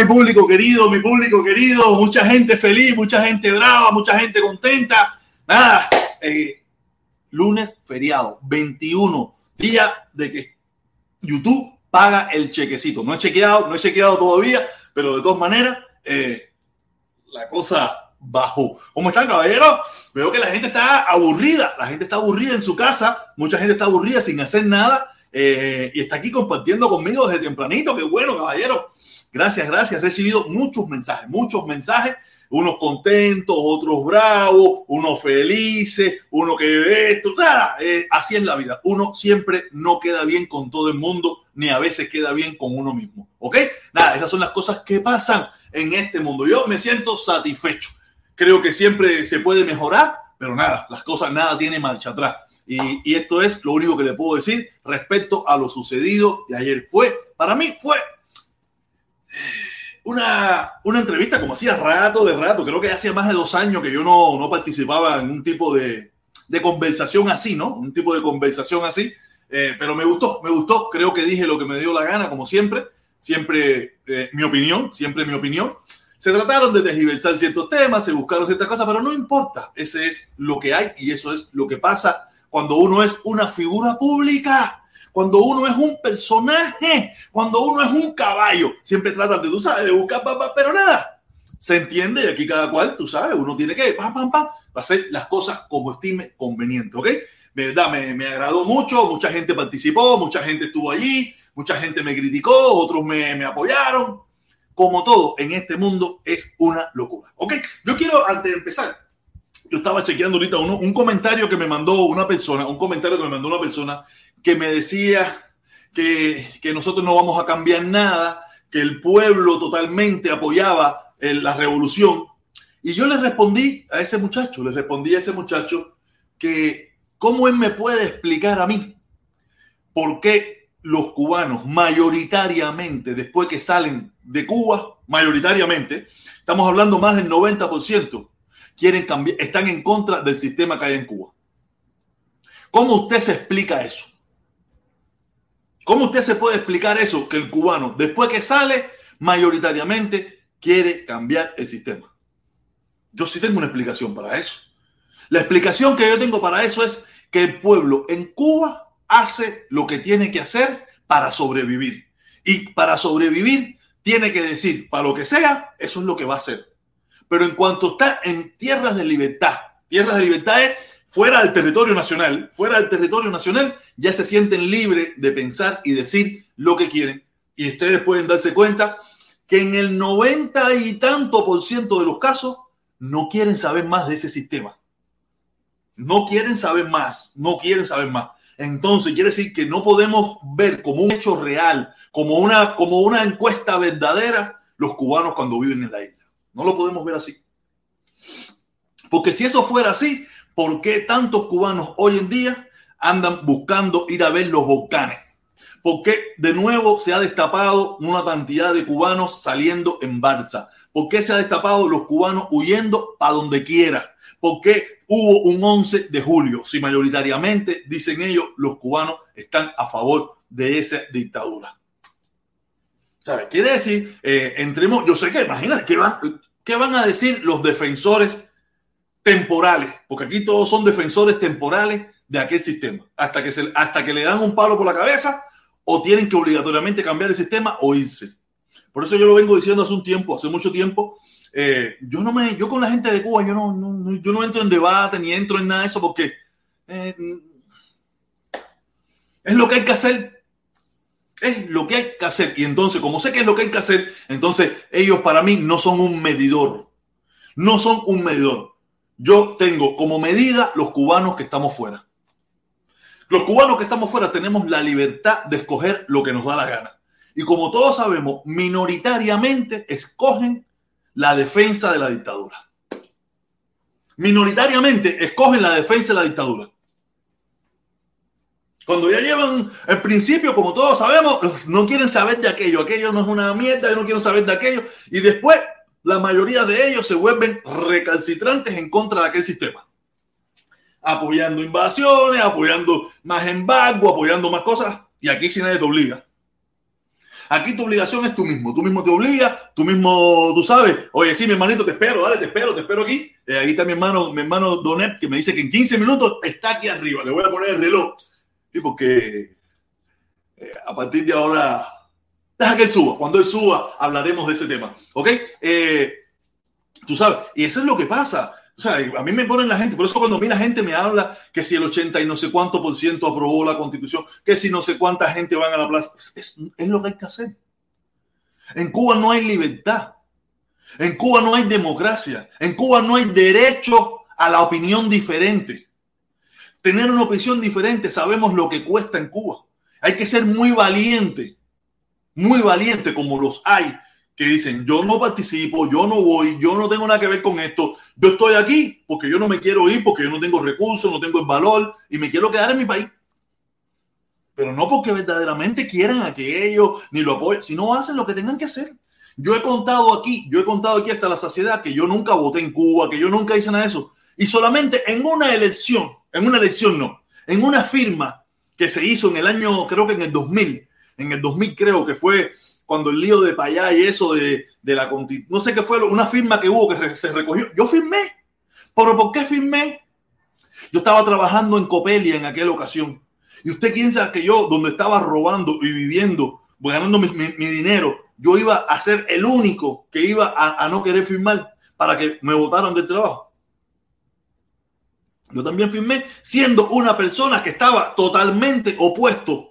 mi público querido? Mi público querido, mucha gente feliz, mucha gente brava, mucha gente contenta. Nada, eh, lunes feriado, 21, día de que YouTube paga el chequecito. No he chequeado, no he chequeado todavía, pero de todas maneras, eh, la cosa bajó. ¿Cómo están, caballeros? Veo que la gente está aburrida, la gente está aburrida en su casa, mucha gente está aburrida sin hacer nada. Eh, y está aquí compartiendo conmigo desde tempranito. Qué bueno, caballero. Gracias, gracias. He recibido muchos mensajes, muchos mensajes. Unos contentos, otros bravos, unos felices, uno que esto. Nada, eh, así es la vida. Uno siempre no queda bien con todo el mundo, ni a veces queda bien con uno mismo. ¿Ok? Nada, esas son las cosas que pasan en este mundo. Yo me siento satisfecho. Creo que siempre se puede mejorar, pero nada, las cosas, nada tiene marcha atrás. Y, y, esto es lo único que le puedo decir respecto a lo sucedido de ayer. Fue, para mí fue una, una entrevista como hacía rato de rato, creo que hacía más de dos años que yo no, no participaba en un tipo de, de, conversación así, ¿no? Un tipo de conversación así, eh, pero me gustó, me gustó, creo que dije lo que me dio la gana, como siempre, siempre eh, mi opinión, siempre mi opinión. Se trataron de desgiversar ciertos temas, se buscaron ciertas cosas, pero no importa, ese es lo que hay y eso es lo que pasa cuando uno es una figura pública cuando uno es un personaje, cuando uno es un caballo, siempre tratan de, tú sabes, de buscar, papá, pero nada. Se entiende y aquí cada cual, tú sabes, uno tiene que, pam, pam, pam, hacer las cosas como estime conveniente, ¿ok? ¿Verdad? Me, me agradó mucho, mucha gente participó, mucha gente estuvo allí, mucha gente me criticó, otros me, me apoyaron. Como todo en este mundo es una locura, ¿ok? Yo quiero, antes de empezar, yo estaba chequeando ahorita uno, un comentario que me mandó una persona, un comentario que me mandó una persona que me decía que, que nosotros no vamos a cambiar nada, que el pueblo totalmente apoyaba la revolución. Y yo le respondí a ese muchacho, le respondí a ese muchacho que cómo él me puede explicar a mí por qué los cubanos mayoritariamente, después que salen de Cuba, mayoritariamente, estamos hablando más del 90%, quieren cambiar, están en contra del sistema que hay en Cuba. ¿Cómo usted se explica eso? ¿Cómo usted se puede explicar eso? Que el cubano, después que sale, mayoritariamente quiere cambiar el sistema. Yo sí tengo una explicación para eso. La explicación que yo tengo para eso es que el pueblo en Cuba hace lo que tiene que hacer para sobrevivir. Y para sobrevivir tiene que decir, para lo que sea, eso es lo que va a hacer. Pero en cuanto está en tierras de libertad, tierras de libertad es fuera del territorio nacional, fuera del territorio nacional, ya se sienten libres de pensar y decir lo que quieren. Y ustedes pueden darse cuenta que en el 90 y tanto por ciento de los casos no quieren saber más de ese sistema. No quieren saber más, no quieren saber más. Entonces quiere decir que no podemos ver como un hecho real, como una, como una encuesta verdadera, los cubanos cuando viven en la isla. No lo podemos ver así. Porque si eso fuera así, ¿Por qué tantos cubanos hoy en día andan buscando ir a ver los volcanes? ¿Por qué de nuevo se ha destapado una cantidad de cubanos saliendo en Barça? ¿Por qué se ha destapado los cubanos huyendo para donde quiera? ¿Por qué hubo un 11 de julio? Si mayoritariamente, dicen ellos, los cubanos están a favor de esa dictadura. ¿Sabe? Quiere decir, eh, entremos, yo sé que, imagínate, ¿qué van, ¿qué van a decir los defensores temporales, porque aquí todos son defensores temporales de aquel sistema, hasta que, se, hasta que le dan un palo por la cabeza o tienen que obligatoriamente cambiar el sistema o irse. Por eso yo lo vengo diciendo hace un tiempo, hace mucho tiempo. Eh, yo no me, yo con la gente de Cuba, yo no, yo no entro en debate ni entro en nada de eso porque eh, es lo que hay que hacer. Es lo que hay que hacer. Y entonces, como sé que es lo que hay que hacer, entonces ellos para mí no son un medidor. No son un medidor. Yo tengo como medida los cubanos que estamos fuera. Los cubanos que estamos fuera tenemos la libertad de escoger lo que nos da la gana. Y como todos sabemos, minoritariamente escogen la defensa de la dictadura. Minoritariamente escogen la defensa de la dictadura. Cuando ya llevan el principio, como todos sabemos, no quieren saber de aquello. Aquello no es una mierda, yo no quiero saber de aquello. Y después, la mayoría de ellos se vuelven recalcitrantes en contra de aquel sistema. Apoyando invasiones, apoyando más embargo, apoyando más cosas. Y aquí si nadie te obliga. Aquí tu obligación es tú mismo. Tú mismo te obligas, tú mismo, tú sabes. Oye, sí, mi hermanito, te espero, dale, te espero, te espero aquí. Eh, aquí está mi hermano, mi hermano Donet, que me dice que en 15 minutos está aquí arriba. Le voy a poner el reloj. Sí, porque eh, a partir de ahora, deja que suba. Cuando él suba, hablaremos de ese tema. ¿Ok? Eh, tú sabes, y eso es lo que pasa. O sea, a mí me ponen la gente, por eso cuando a la gente me habla que si el 80 y no sé cuánto por ciento aprobó la constitución, que si no sé cuánta gente van a la plaza, es, es lo que hay que hacer. En Cuba no hay libertad. En Cuba no hay democracia. En Cuba no hay derecho a la opinión diferente. Tener una opinión diferente, sabemos lo que cuesta en Cuba. Hay que ser muy valiente, muy valiente como los hay que dicen, yo no participo, yo no voy, yo no tengo nada que ver con esto, yo estoy aquí porque yo no me quiero ir, porque yo no tengo recursos, no tengo el valor y me quiero quedar en mi país. Pero no porque verdaderamente quieran aquello ni lo apoyen, sino hacen lo que tengan que hacer. Yo he contado aquí, yo he contado aquí hasta la saciedad que yo nunca voté en Cuba, que yo nunca hice nada de eso. Y solamente en una elección, en una elección no, en una firma que se hizo en el año, creo que en el 2000, en el 2000 creo que fue cuando el lío de Payá y eso de, de la no sé qué fue, una firma que hubo que se recogió. Yo firmé. ¿Pero por qué firmé? Yo estaba trabajando en Copelia en aquella ocasión. Y usted piensa que yo, donde estaba robando y viviendo, ganando mi, dinero, yo iba a ser el único que iba a, a no querer firmar para que me votaran del trabajo. Yo también firmé siendo una persona que estaba totalmente opuesto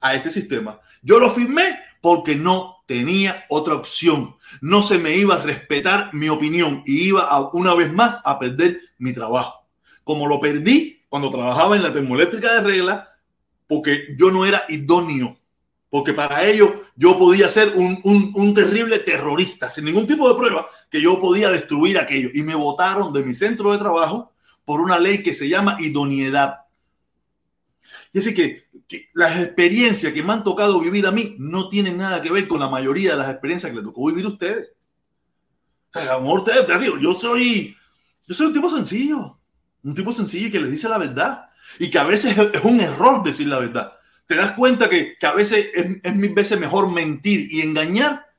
a ese sistema. Yo lo firmé porque no tenía otra opción. No se me iba a respetar mi opinión y iba a, una vez más a perder mi trabajo. Como lo perdí cuando trabajaba en la termoeléctrica de regla, porque yo no era idóneo. Porque para ello yo podía ser un, un terrible terrorista, sin ningún tipo de prueba, que yo podía destruir aquello. Y me votaron de mi centro de trabajo por una ley que se llama idoneidad. Y así que, las experiencias que me han tocado vivir a mí no tienen nada que ver con la mayoría de las experiencias que le tocó vivir a ustedes. O sea, amor, ustedes, digo, yo soy, yo soy un tipo sencillo, un tipo sencillo que les dice la verdad y que a veces es un error decir la verdad. Te das cuenta que, que a veces es, es mil veces mejor mentir y engañar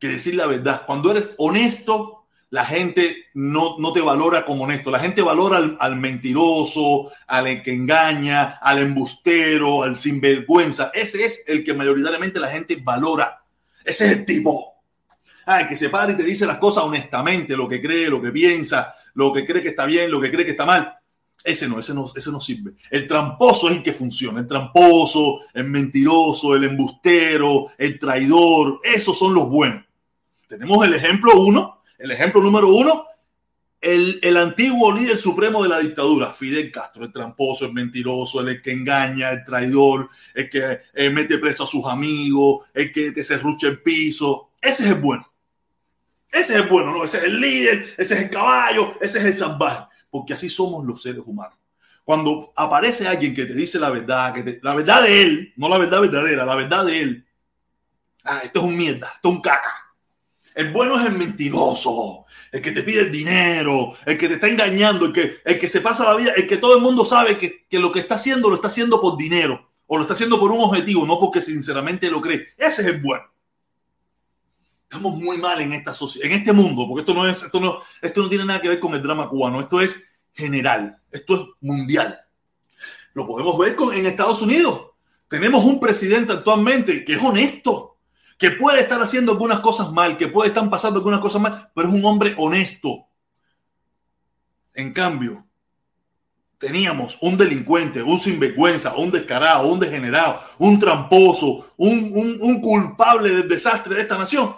que decir la verdad. Cuando eres honesto, la gente no, no, te valora como honesto. La gente valora al, mentiroso, al que engaña, al embustero, al sinvergüenza. Ese es el que mayoritariamente la gente valora. Ese es el tipo. Ay, que se para y te dice las cosas honestamente, lo que cree, lo que piensa, lo que cree que está bien, lo que cree que está mal. Ese no, ese no, ese no sirve. El tramposo es el que funciona. El tramposo, el mentiroso, el embustero, el traidor. Esos son los buenos. Tenemos el ejemplo uno el ejemplo número uno, el, antiguo líder supremo de la dictadura, Fidel Castro, el tramposo, el mentiroso, el que engaña, el traidor, el que eh, mete preso a sus amigos, el que te serrucha el piso. Ese es el bueno. Ese es el bueno, ¿no? Ese es el líder, ese es el caballo, ese es el salvaje. Porque así somos los seres humanos. Cuando aparece alguien que te dice la verdad, que la verdad de él, no la verdad verdadera, la verdad de él. Ah, esto es un mierda, esto es un caca el bueno es el mentiroso, el que te pide el dinero, el que te está engañando, el que, el que se pasa la vida, el que todo el mundo sabe que, lo que está haciendo lo está haciendo por dinero o lo está haciendo por un objetivo, no porque sinceramente lo cree. Ese es el bueno. Estamos muy mal en esta en este mundo, porque esto no es, esto no, esto no tiene nada que ver con el drama cubano, esto es general, esto es mundial. Lo podemos ver con, en Estados Unidos. Tenemos un presidente actualmente que es honesto, que puede estar haciendo algunas cosas mal, que puede estar pasando algunas cosas mal, pero es un hombre honesto. En cambio, teníamos un delincuente, un sinvergüenza, un descarado, un degenerado, un tramposo, un, culpable del desastre de esta nación.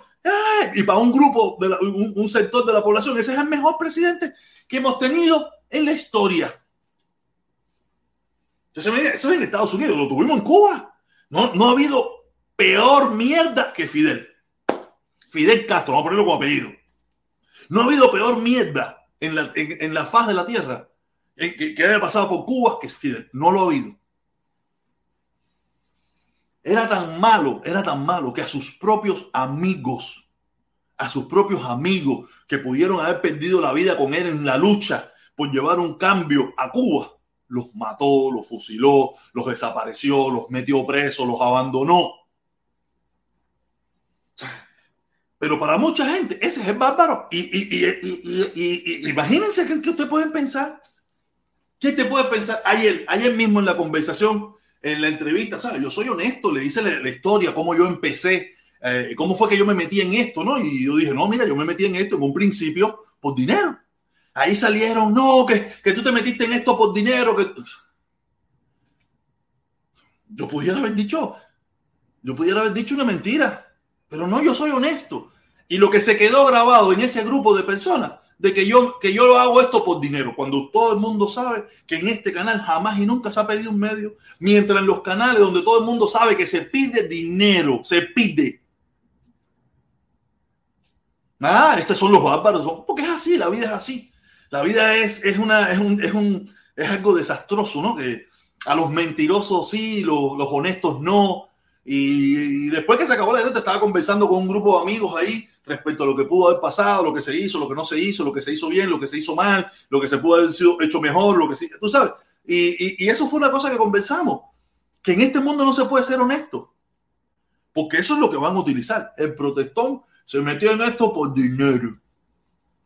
Y para un grupo, de un, sector de la población, ese es el mejor presidente que hemos tenido en la historia. Entonces, eso es en Estados Unidos, lo tuvimos en Cuba. No, no ha habido peor mierda que Fidel. Fidel Castro, vamos a ponerlo como apellido. No ha habido peor mierda en la, en la faz de la tierra que, haya pasado por Cuba, que Fidel no lo ha oído. Era tan malo, era tan malo que a sus propios amigos, a sus propios amigos que pudieron haber perdido la vida con él en la lucha por llevar un cambio a Cuba, los mató, los fusiló, los desapareció, los metió presos, los abandonó. Pero para mucha gente ese es el bárbaro. Y, y, imagínense que, que ustedes pueden pensar ¿Qué te puede pensar? Ayer, ayer mismo en la conversación, en la entrevista, ¿sabes? Yo soy honesto, le dice la, historia, cómo yo empecé, eh, cómo fue que yo me metí en esto, ¿no? Y yo dije, no, mira, yo me metí en esto en un principio por dinero. Ahí salieron, no, que, que tú te metiste en esto por dinero, que... Yo pudiera haber dicho, yo pudiera haber dicho una mentira, pero no, yo soy honesto. Y lo que se quedó grabado en ese grupo de personas de que yo, que yo hago esto por dinero, cuando todo el mundo sabe que en este canal jamás y nunca se ha pedido un medio, mientras en los canales donde todo el mundo sabe que se pide dinero, se pide. Ah, esos son los bárbaros, porque es así, la vida es así. La vida es, es, una, es, un, es, un, es algo desastroso, ¿no? Que a los mentirosos sí, los, los honestos no. Y, después que se acabó la te estaba conversando con un grupo de amigos ahí respecto a lo que pudo haber pasado, lo que se hizo, lo que no se hizo, lo que se hizo bien, lo que se hizo mal, lo que se pudo haber hecho mejor, lo que sí, tú sabes. Y, eso fue una cosa que conversamos, que en este mundo no se puede ser honesto, porque eso es lo que van a utilizar. El protestón se metió en esto por dinero.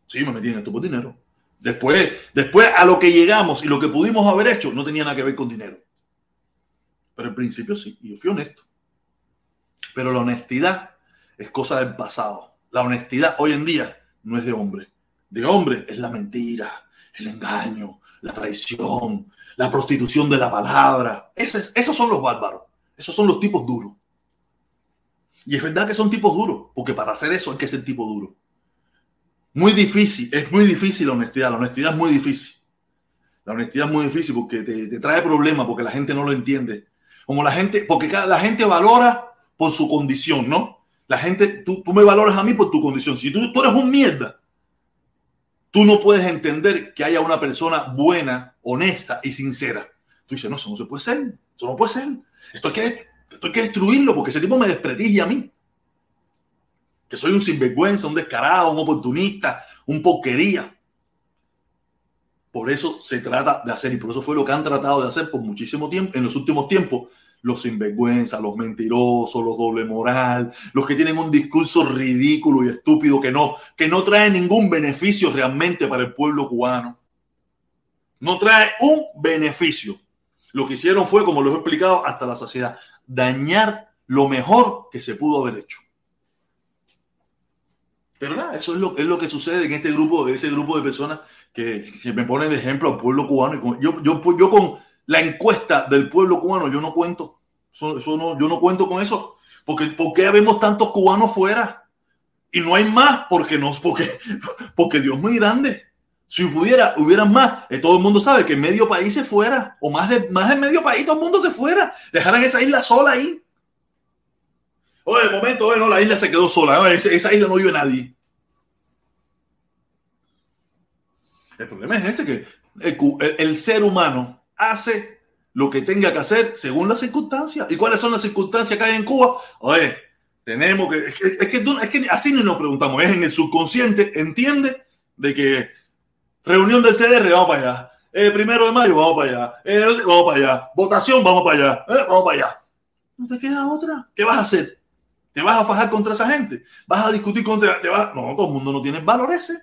Sí, me metí en esto por dinero. Después, después a lo que llegamos y lo que pudimos haber hecho no tenía nada que ver con dinero. Pero en principio sí, y yo fui honesto. Pero la honestidad es cosa del pasado. La honestidad hoy en día no es de hombre. De hombre es la mentira, el engaño, la traición, la prostitución de la palabra. esos son los bárbaros. Esos son los tipos duros. Y es verdad que son tipos duros, porque para hacer eso hay que ser tipo duro. Muy difícil, es muy difícil la honestidad. La honestidad es muy difícil. La honestidad es muy difícil porque te, te trae problemas, porque la gente no lo entiende. Como la gente, porque la gente valora por su condición, ¿no? La gente, tú, tú me valoras a mí por tu condición. Si tú, tú eres un mierda, tú no puedes entender que haya una persona buena, honesta y sincera. Tú dices, no, eso no se puede ser, eso no puede ser. Esto hay que, esto hay que destruirlo porque ese tipo me desprestigia a mí. Que soy un sinvergüenza, un descarado, un oportunista, un porquería. Por eso se trata de hacer y por eso fue lo que han tratado de hacer por muchísimo tiempo, en los últimos tiempos, los sinvergüenzas, los mentirosos, los doble moral, los que tienen un discurso ridículo y estúpido que no, que no trae ningún beneficio realmente para el pueblo cubano. No trae un beneficio. Lo que hicieron fue, como lo he explicado hasta la saciedad, dañar lo mejor que se pudo haber hecho. Pero nada, eso es lo, es lo que sucede en este grupo, ese grupo de personas que, me ponen de ejemplo al pueblo cubano. Yo, yo, yo con la encuesta del pueblo cubano, yo no cuento. Yo no cuento con eso. Porque, ¿Por qué vemos tantos cubanos fuera? Y no hay más porque, no, porque, porque Dios es muy grande. Si pudiera, hubieran más, eh, todo el mundo sabe que medio país se fuera, o más de, más de medio país, todo el mundo se fuera, dejaran esa isla sola ahí. Oye, de momento, oye, no, la isla se quedó sola, esa, esa isla no vive nadie. El problema es ese, que el ser humano hace lo que tenga que hacer según las circunstancias. ¿Y cuáles son las circunstancias que hay en Cuba? Oye, tenemos que es, que, es que, así no nos preguntamos, es en el subconsciente, entiende de que reunión del CDR, vamos para allá. El primero de mayo, vamos para allá. vamos para allá. Votación, vamos para allá. Eh, vamos para allá. No te queda otra. ¿Qué vas a hacer? ¿Te vas a fajar contra esa gente? ¿Vas a discutir contra.? Te vas... No, todo el mundo no tiene valor ese.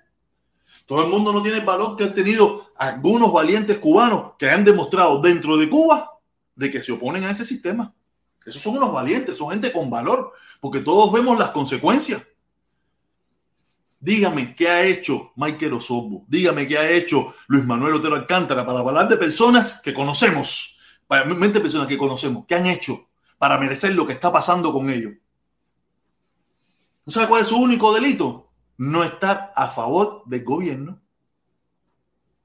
Todo el mundo no tiene el valor que han tenido algunos valientes cubanos que han demostrado dentro de Cuba de que se oponen a ese sistema. Esos son unos valientes, son gente con valor, porque todos vemos las consecuencias. Dígame qué ha hecho Michael Osorbo. Dígame qué ha hecho Luis Manuel Otero Alcántara para hablar de personas que conocemos, para personas que conocemos, qué han hecho para merecer lo que está pasando con ellos. ¿No sabe cuál es su único delito? No estar a favor del gobierno.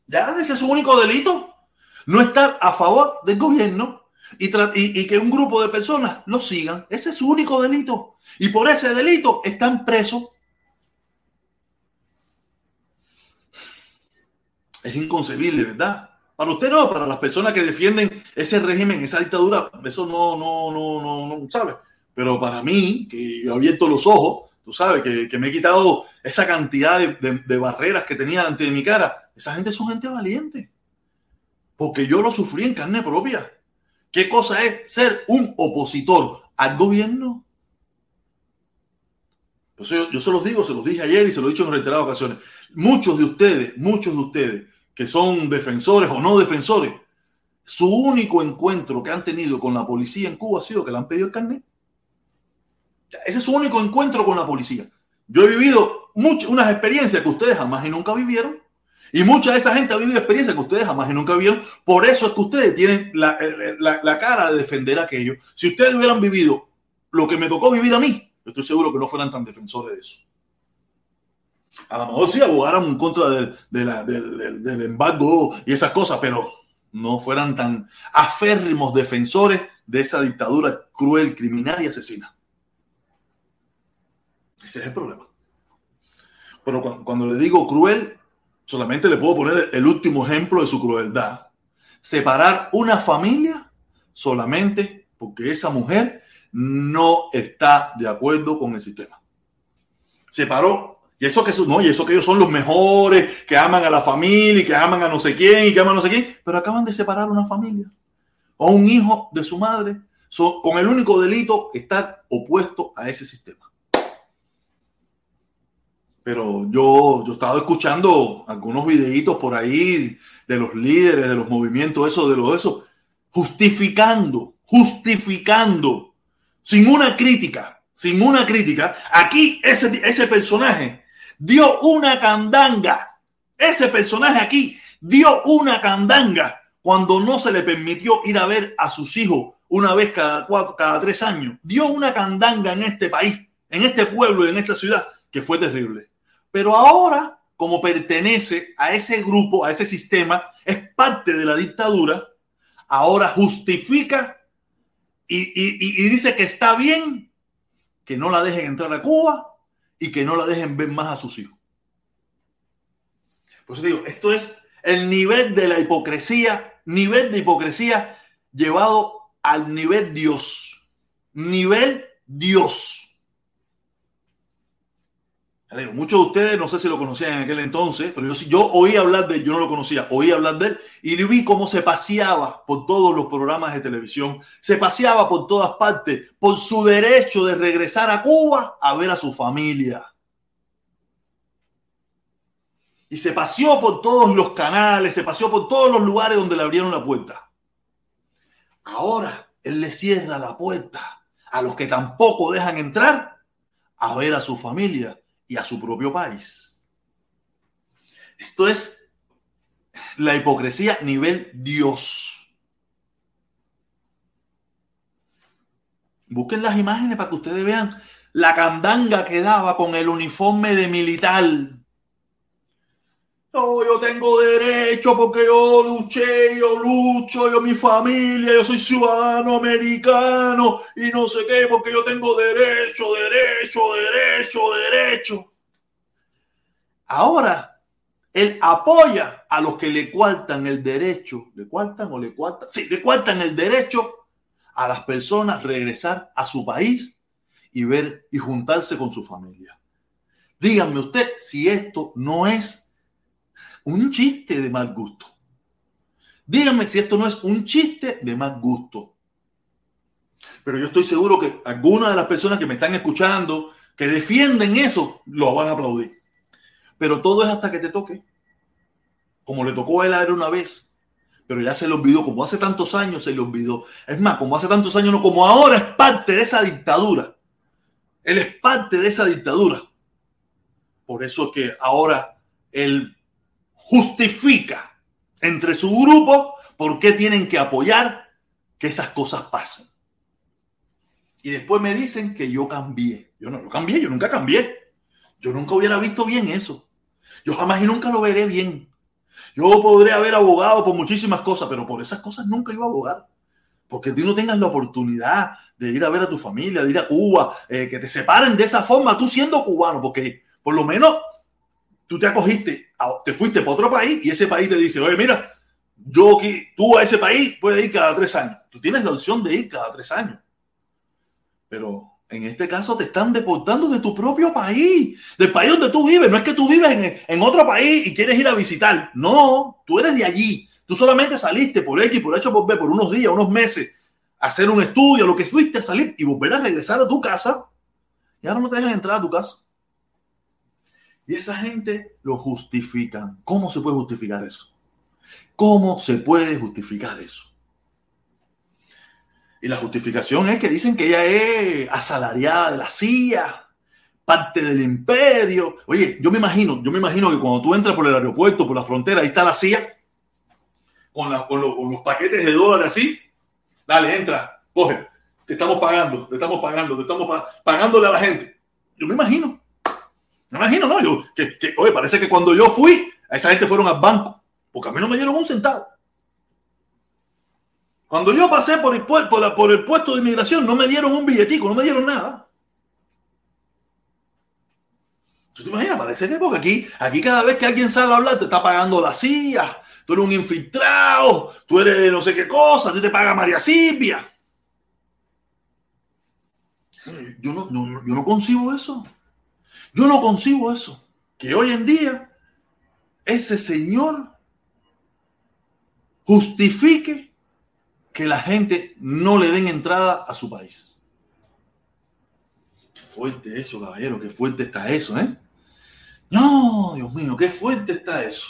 Ya, ese es su único delito. No estar a favor del gobierno y, que un grupo de personas lo sigan. Ese es su único delito. Y por ese delito están presos. Es inconcebible, ¿verdad? Para usted no, para las personas que defienden ese régimen, esa dictadura, eso no, no, no, no, no, ¿sabe? Pero para mí, que he abierto los ojos, tú sabes, que, que me he quitado esa cantidad de, de, de barreras que tenía ante mi cara, esa gente son gente valiente. Porque yo lo sufrí en carne propia. ¿Qué cosa es ser un opositor al gobierno? Yo, yo se los digo, se los dije ayer y se lo he dicho en reiteradas ocasiones. Muchos de ustedes, muchos de ustedes que son defensores o no defensores, su único encuentro que han tenido con la policía en Cuba ha sido que le han pedido el carnet. Ese es su único encuentro con la policía. Yo he vivido muchas, unas experiencias que ustedes jamás y nunca vivieron. Y mucha de esa gente ha vivido experiencias que ustedes jamás y nunca vieron. Por eso es que ustedes tienen la, la, la, cara de defender aquello. Si ustedes hubieran vivido lo que me tocó vivir a mí, estoy seguro que no fueran tan defensores de eso. A lo mejor sí abogaran en contra del, del, del embargo y esas cosas, pero no fueran tan aférrimos defensores de esa dictadura cruel, criminal y asesina. Ese es el problema. Pero cuando, le digo cruel, solamente le puedo poner el último ejemplo de su crueldad. Separar una familia solamente porque esa mujer no está de acuerdo con el sistema. Separó. Y eso que no, y eso que ellos son los mejores, que aman a la familia y que aman a no sé quién y que aman a no sé quién, pero acaban de separar una familia o un hijo de su madre con el único delito estar opuesto a ese sistema. Pero yo, yo estaba escuchando algunos videitos por ahí de los líderes, de los movimientos, eso, de lo eso, justificando, justificando, sin una crítica, sin una crítica. Aquí ese, ese personaje dio una candanga. Ese personaje aquí dio una candanga cuando no se le permitió ir a ver a sus hijos una vez cada cuatro, cada tres años. Dio una candanga en este país, en este pueblo y en esta ciudad que fue terrible. Pero ahora, como pertenece a ese grupo, a ese sistema, es parte de la dictadura, ahora justifica y, dice que está bien que no la dejen entrar a Cuba y que no la dejen ver más a sus hijos. Por eso digo, esto es el nivel de la hipocresía, nivel de hipocresía llevado al nivel Dios. Nivel Dios. Muchos de ustedes no sé si lo conocían en aquel entonces, pero yo yo oí hablar de él, yo no lo conocía, oí hablar de él y vi cómo se paseaba por todos los programas de televisión, se paseaba por todas partes por su derecho de regresar a Cuba a ver a su familia. Y se paseó por todos los canales, se paseó por todos los lugares donde le abrieron la puerta. Ahora él le cierra la puerta a los que tampoco dejan entrar a ver a su familia y a su propio país. Esto es la hipocresía nivel Dios. Busquen las imágenes para que ustedes vean la candanga que daba con el uniforme de militar. No, yo tengo derecho porque yo luché, yo lucho, yo mi familia, yo soy ciudadano americano y no sé qué, porque yo tengo derecho, derecho, derecho, derecho. Ahora, él apoya a los que le cuartan el derecho, le cuartan o le cuartan, sí, le cuartan el derecho a las personas regresar a su país y ver y juntarse con su familia. Díganme usted si esto no es un chiste de mal gusto. Díganme si esto no es un chiste de mal gusto. Pero yo estoy seguro que algunas de las personas que me están escuchando, que defienden eso, lo van a aplaudir. Pero todo es hasta que te toque. Como le tocó a él una vez. Pero ya se le olvidó, como hace tantos años se le olvidó. Es más, como hace tantos años, no, como ahora es parte de esa dictadura. Él es parte de esa dictadura. Por eso es que ahora él justifica entre su grupo por qué tienen que apoyar que esas cosas pasen. Y después me dicen que yo cambié. Yo no lo cambié, yo nunca cambié. Yo nunca hubiera visto bien eso. Yo jamás y nunca lo veré bien. Yo podré haber abogado por muchísimas cosas, pero por esas cosas nunca iba a abogar. Porque tú no tengas la oportunidad de ir a ver a tu familia, de ir a Cuba, eh, que te separen de esa forma, tú siendo cubano, porque por lo menos tú te acogiste, te fuiste para otro país y ese país te dice, oye, mira, yo que tú a ese país puedes ir cada tres años. Tú tienes la opción de ir cada tres años. Pero en este caso te están deportando de tu propio país, del país donde tú vives. No es que tú vives en, en, otro país y quieres ir a visitar. No, tú eres de allí. Tú solamente saliste por X, por hecho, por B, por unos días, unos meses, a hacer un estudio, lo que fuiste a salir y volver a regresar a tu casa. Y ahora no te dejan entrar a tu casa. Y esa gente lo justifica. ¿Cómo se puede justificar eso? ¿Cómo se puede justificar eso? Y la justificación es que dicen que ella es asalariada de la CIA, parte del imperio. Oye, yo me imagino, yo me imagino que cuando tú entras por el aeropuerto, por la frontera, ahí está la CIA, con, los paquetes de dólares así. Dale, entra, coge. Te estamos pagando, te estamos pagando, te estamos pagándole a la gente. Yo me imagino. Me imagino, ¿no? Yo, que, que, oye, parece que cuando yo fui, a esa gente fueron al banco, porque a mí no me dieron un centavo. Cuando yo pasé por el, por, por el puesto de inmigración, no me dieron un billetico, no me dieron nada. ¿Tú te imaginas? Parece que porque aquí, aquí cada vez que alguien sale a hablar te está pagando la CIA, tú eres un infiltrado, tú eres no sé qué cosa, a ti te paga María Silvia. Yo no, yo no concibo eso. Yo no concibo eso. Que hoy en día ese señor justifique que la gente no le den entrada a su país. Qué fuerte eso, caballero, qué fuerte está eso, ¿eh? No, Dios mío, qué fuerte está eso.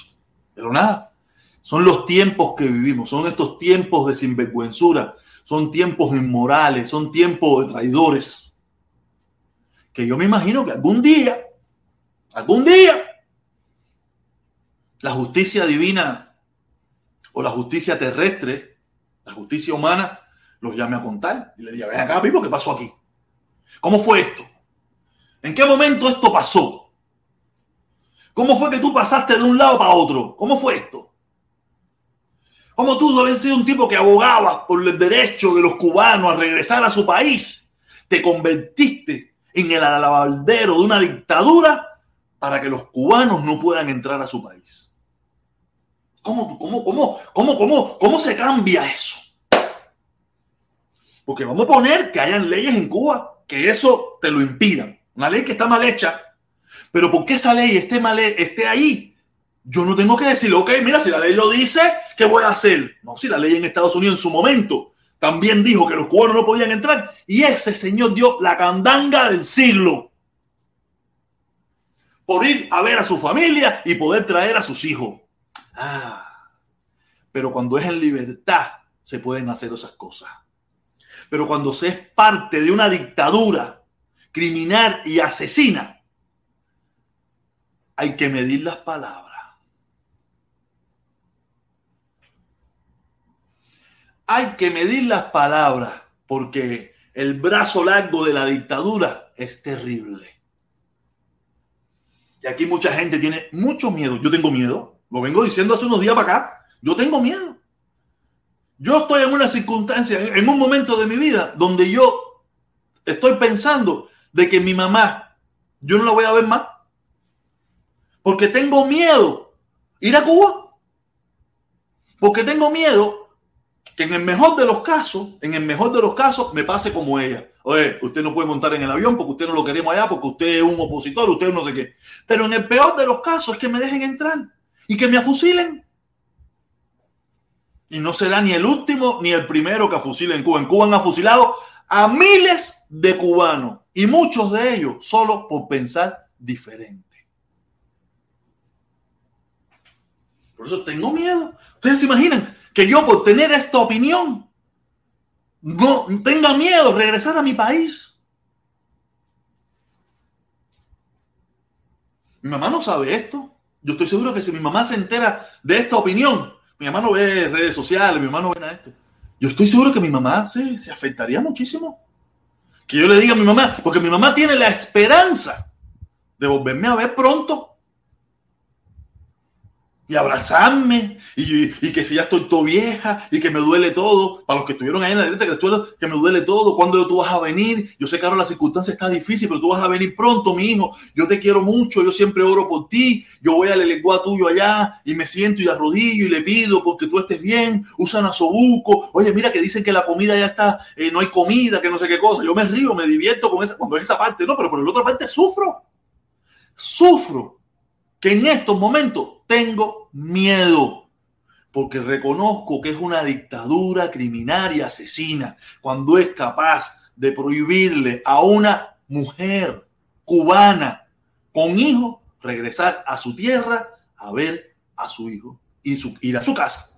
Pero nada, son los tiempos que vivimos, son estos tiempos de sinvergüenzura, son tiempos inmorales, son tiempos de traidores. Que yo me imagino que algún día, algún día, la justicia divina o la justicia terrestre la justicia humana los llame a contar y le diga, ven acá, Pipo, ¿qué pasó aquí? ¿Cómo fue esto? ¿En qué momento esto pasó? ¿Cómo fue que tú pasaste de un lado para otro? ¿Cómo fue esto? ¿Cómo tú, habías sido un tipo que abogaba por el derecho de los cubanos a regresar a su país, te convertiste en el alabaldero de una dictadura para que los cubanos no puedan entrar a su país? ¿Cómo, cómo, cómo, cómo, cómo, cómo se cambia eso? Porque vamos a poner que hayan leyes en Cuba que eso te lo impidan. Una ley que está mal hecha. Pero porque esa ley esté, mal, esté ahí, yo no tengo que decirle, ok, mira, si la ley lo dice, ¿qué voy a hacer? No, si la ley en Estados Unidos en su momento también dijo que los cubanos no podían entrar y ese señor dio la candanga del siglo por ir a ver a su familia y poder traer a sus hijos. Ah, pero cuando es en libertad se pueden hacer esas cosas. Pero cuando se es parte de una dictadura criminal y asesina, hay que medir las palabras. Hay que medir las palabras porque el brazo largo de la dictadura es terrible. Y aquí mucha gente tiene mucho miedo. Yo tengo miedo. Lo vengo diciendo hace unos días para acá. Yo tengo miedo. Yo estoy en una circunstancia, en un momento de mi vida donde yo estoy pensando de que mi mamá, yo no la voy a ver más. Porque tengo miedo ir a Cuba. Porque tengo miedo que en el mejor de los casos, en el mejor de los casos, me pase como ella. Oye, usted no puede montar en el avión porque usted no lo queremos allá, porque usted es un opositor, usted no sé qué. Pero en el peor de los casos es que me dejen entrar y que me afusilen. Y no será ni el último ni el primero que afusilen en Cuba. En Cuba han afusilado a miles de cubanos y muchos de ellos solo por pensar diferente. Por eso tengo miedo. Ustedes se imaginan que yo por tener esta opinión no tenga miedo de regresar a mi país. Mi mamá no sabe esto. Yo estoy seguro que si mi mamá se entera de esta opinión, mi mamá no ve redes sociales, mi mamá no ve nada esto. Yo estoy seguro que mi mamá se, se afectaría muchísimo. Que yo le diga a mi mamá, porque mi mamá tiene la esperanza de volverme a ver pronto y abrazarme y, y, que si ya estoy todo vieja y que me duele todo, para los que estuvieron ahí en la directa, que, que me duele todo, cuando tú vas a venir, yo sé que ahora la circunstancia está difícil, pero tú vas a venir pronto, mi hijo, yo te quiero mucho, yo siempre oro por ti, yo voy al lengua tuyo allá y me siento y arrodillo y le pido porque tú estés bien, usan a sobuco, oye, mira que dicen que la comida ya está, eh, no hay comida, que no sé qué cosa, yo me río, me divierto con esa, cuando es esa parte, no, pero por la otra parte sufro, sufro que en estos momentos tengo miedo porque reconozco que es una dictadura criminal y asesina cuando es capaz de prohibirle a una mujer cubana con hijo regresar a su tierra a ver a su hijo y su, ir a su casa.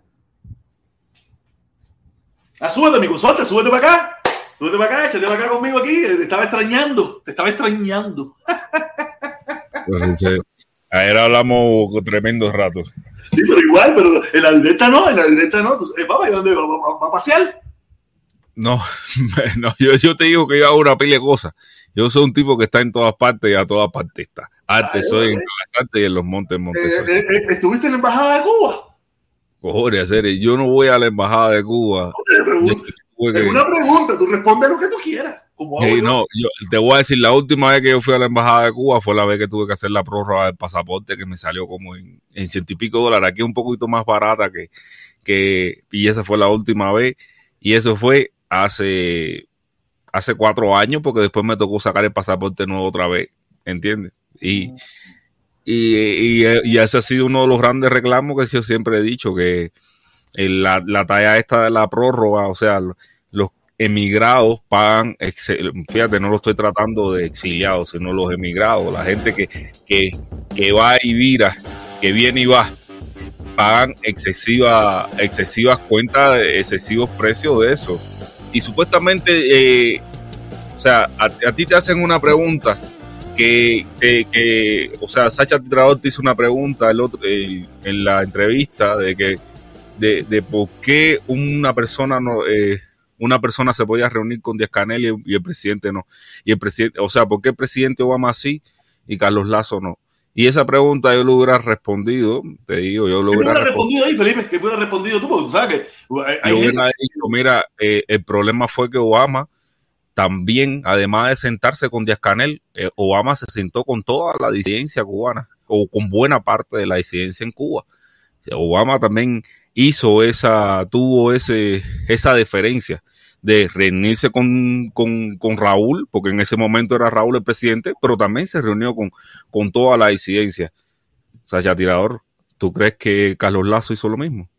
Ah, súbete, mi consorte, súbete para acá. Súbete para acá, échate para acá conmigo aquí. Te estaba extrañando, te estaba extrañando. Pues Ayer hablamos tremendo rato. Sí, pero igual, pero en la directa no, en la directa no. Entonces, eh, ¿y dónde va, va, va, a pasear? No, no yo, yo, te digo que yo hago una pila de cosas. Yo soy un tipo que está en todas partes y a todas partes está. Arte, soy en y en los montes, montes. Eh, eh, ¿Estuviste en la Embajada de Cuba? Cojones, hacer, yo no voy a la Embajada de Cuba. es una pregunta, tú respondes lo que tú quieras no, yo te voy a decir, la última vez que yo fui a la embajada de Cuba fue la vez que tuve que hacer la prórroga del pasaporte que me salió como en, ciento y pico dólares. Aquí un poquito más barata que, que, y esa fue la última vez. Y eso fue hace, hace cuatro años, porque después me tocó sacar el pasaporte nuevo otra vez, ¿entiendes? Y, y, y, ese ha sido uno de los grandes reclamos que yo siempre he dicho, que la, la talla esta de la prórroga, o sea, emigrados pagan, fíjate, no lo estoy tratando de exiliados, sino los emigrados, la gente que, que, que va y vira, que viene y va, pagan excesiva, excesivas cuentas, excesivos precios de eso. Y supuestamente, eh, o sea, a, ti te hacen una pregunta que, que, o sea, Sacha Titrador te hizo una pregunta el otro, eh, en la entrevista de que de, de, por qué una persona no, eh, una persona se podía reunir con Díaz Canel y, el presidente no. Y el presidente, o sea, ¿por qué el presidente Obama sí y Carlos Lazo no? Y esa pregunta yo lo hubiera respondido, te digo, yo lo hubiera, respondido ahí, Felipe, que hubiera respondido tú, porque tú sabes que hay, hubiera dicho, mira, eh, el problema fue que Obama también, además de sentarse con Díaz Canel, eh, Obama se sentó con toda la disidencia cubana, o con buena parte de la disidencia en Cuba. Obama también hizo esa, tuvo ese, esa deferencia de reunirse con, con, Raúl, porque en ese momento era Raúl el presidente, pero también se reunió con, con toda la disidencia. Sea, Tirador, ¿tú crees que Carlos Lazo hizo lo mismo?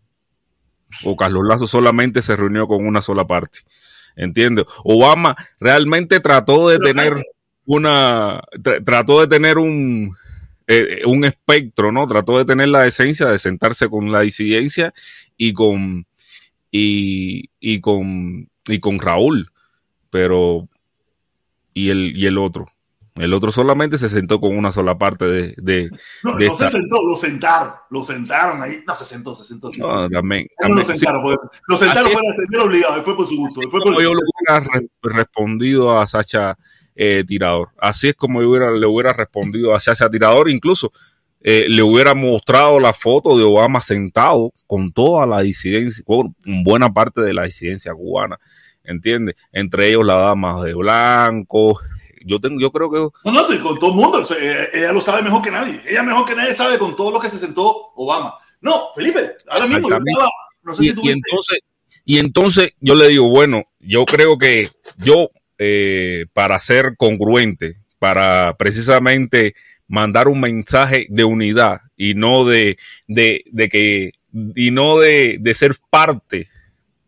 O Carlos Lazo solamente se reunió con una sola parte. ¿Entiendes? Obama realmente trató de tener una, trató de tener un, eh, un espectro, ¿no? Trató de tener la decencia de sentarse con la disidencia y con, y, y con y con Raúl, pero y el, y el otro. El otro solamente se sentó con una sola parte de. de no, no se sentó, lo sentaron, lo sentaron ahí. No, se sentó, se sentó. no, también, también, lo sentaron, lo sentaron fuera obligado, fue por su gusto. Fue por yo le hubiera respondido a Sacha eh, Tirador. Así es como yo hubiera, le hubiera respondido a Sacha Tirador, incluso eh, le hubiera mostrado la foto de Obama sentado con toda la disidencia, con buena parte de la disidencia cubana, ¿entiendes? Entre ellos la dama de blanco. Yo tengo, yo creo que. No, no, sí, con todo el mundo. ella lo sabe mejor que nadie. Ella mejor que nadie sabe con todo lo que se sentó Obama. No, Felipe, ahora mismo no sé y, si tú y entonces, y entonces yo le digo, bueno, yo creo que yo, eh, para ser congruente, para precisamente mandar un mensaje de unidad y no de, de, de que, y no de, de ser parte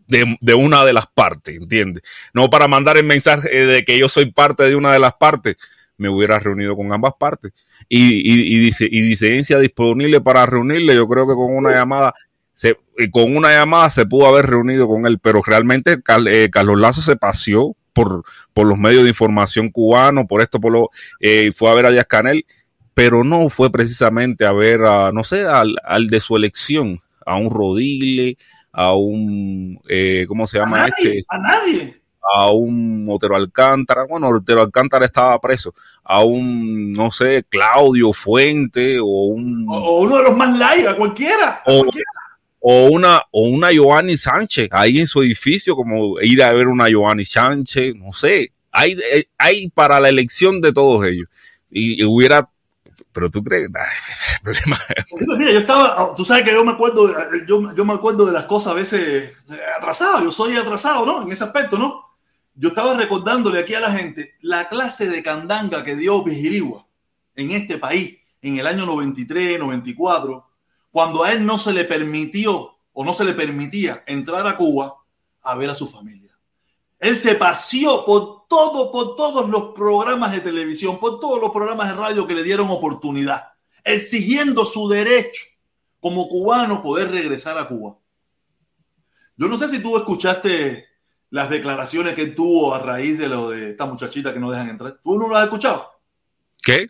de, de, una de las partes, ¿entiendes? No para mandar el mensaje de que yo soy parte de una de las partes, me hubiera reunido con ambas partes. Y, y, y, dice, y disidencia disponible para reunirle, yo creo que con una llamada, se, con una llamada se pudo haber reunido con él, pero realmente eh, Carlos Lazo se paseó por, por los medios de información cubanos, por esto, por lo, eh, fue a ver a Díaz Canel pero no fue precisamente a ver, a, no sé, al, al de su elección, a un Rodile, a un, eh, ¿cómo se llama a nadie, este? A nadie. A un Otero Alcántara, bueno, Otero Alcántara estaba preso, a un, no sé, Claudio Fuente o un... O, o uno de los más live, a cualquiera. A O- cualquiera. O una, o una Giovanni Sánchez ahí en su edificio, como ir a ver una Giovanni Sánchez, no sé, hay, eh, hay para la elección de todos ellos. Y, y hubiera, pero tú crees, problema Mira, yo estaba, tú sabes que yo me acuerdo, yo, yo me acuerdo de las cosas a veces eh, atrasado, yo soy atrasado, ¿no? En ese aspecto, ¿no? Yo estaba recordándole aquí a la gente la clase de candanga que dio Vigirigua en este país en el año 93, 94, cuando a él no se le permitió o no se le permitía entrar a Cuba a ver a su familia. Él se paseó por todo, por todos los programas de televisión, por todos los programas de radio que le dieron oportunidad exigiendo su derecho como cubano poder regresar a Cuba. Yo no sé si tú escuchaste las declaraciones que él tuvo a raíz de lo de esta muchachita que no dejan entrar. ¿Tú no lo has escuchado? ¿Qué?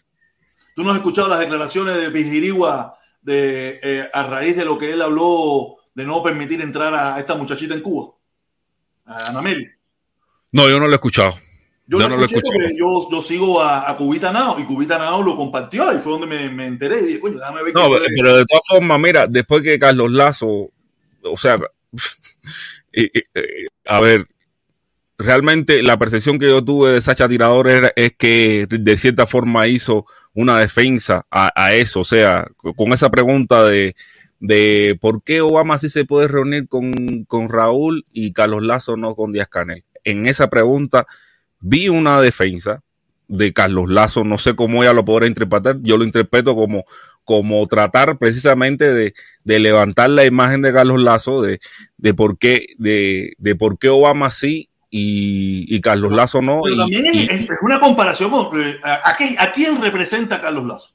¿Tú no has escuchado las declaraciones de Vigirigua de, eh, a raíz de lo que él habló de no permitir entrar a esta muchachita en Cuba? A Anameli. No, yo no lo he escuchado. Yo, Yo no lo escuché. porque yo, yo sigo a, a Cubita Nao y Cubita Nao lo compartió y fue donde me, me enteré y dije, coño, déjame ver No, pero, pero de todas formas, mira, después que Carlos Lazo, o sea, y- y- eh, a ver, realmente la percepción que yo tuve de Sacha Tirador era, es que de cierta forma hizo una defensa a, eso, o sea, con esa pregunta de, de por qué Obama sí se puede reunir con, con Raúl y Carlos Lazo no con Díaz Canel. En esa pregunta vi una defensa de Carlos Lazo, no sé cómo ella lo podrá interpretar, yo lo interpreto como, como tratar precisamente de, de levantar la imagen de Carlos Lazo, de, de por qué, de, de por qué Obama sí y, y Carlos Lazo no. Pero y- también es, y- es- una comparación con eh, a, a qué- a quién representa Carlos Lazo.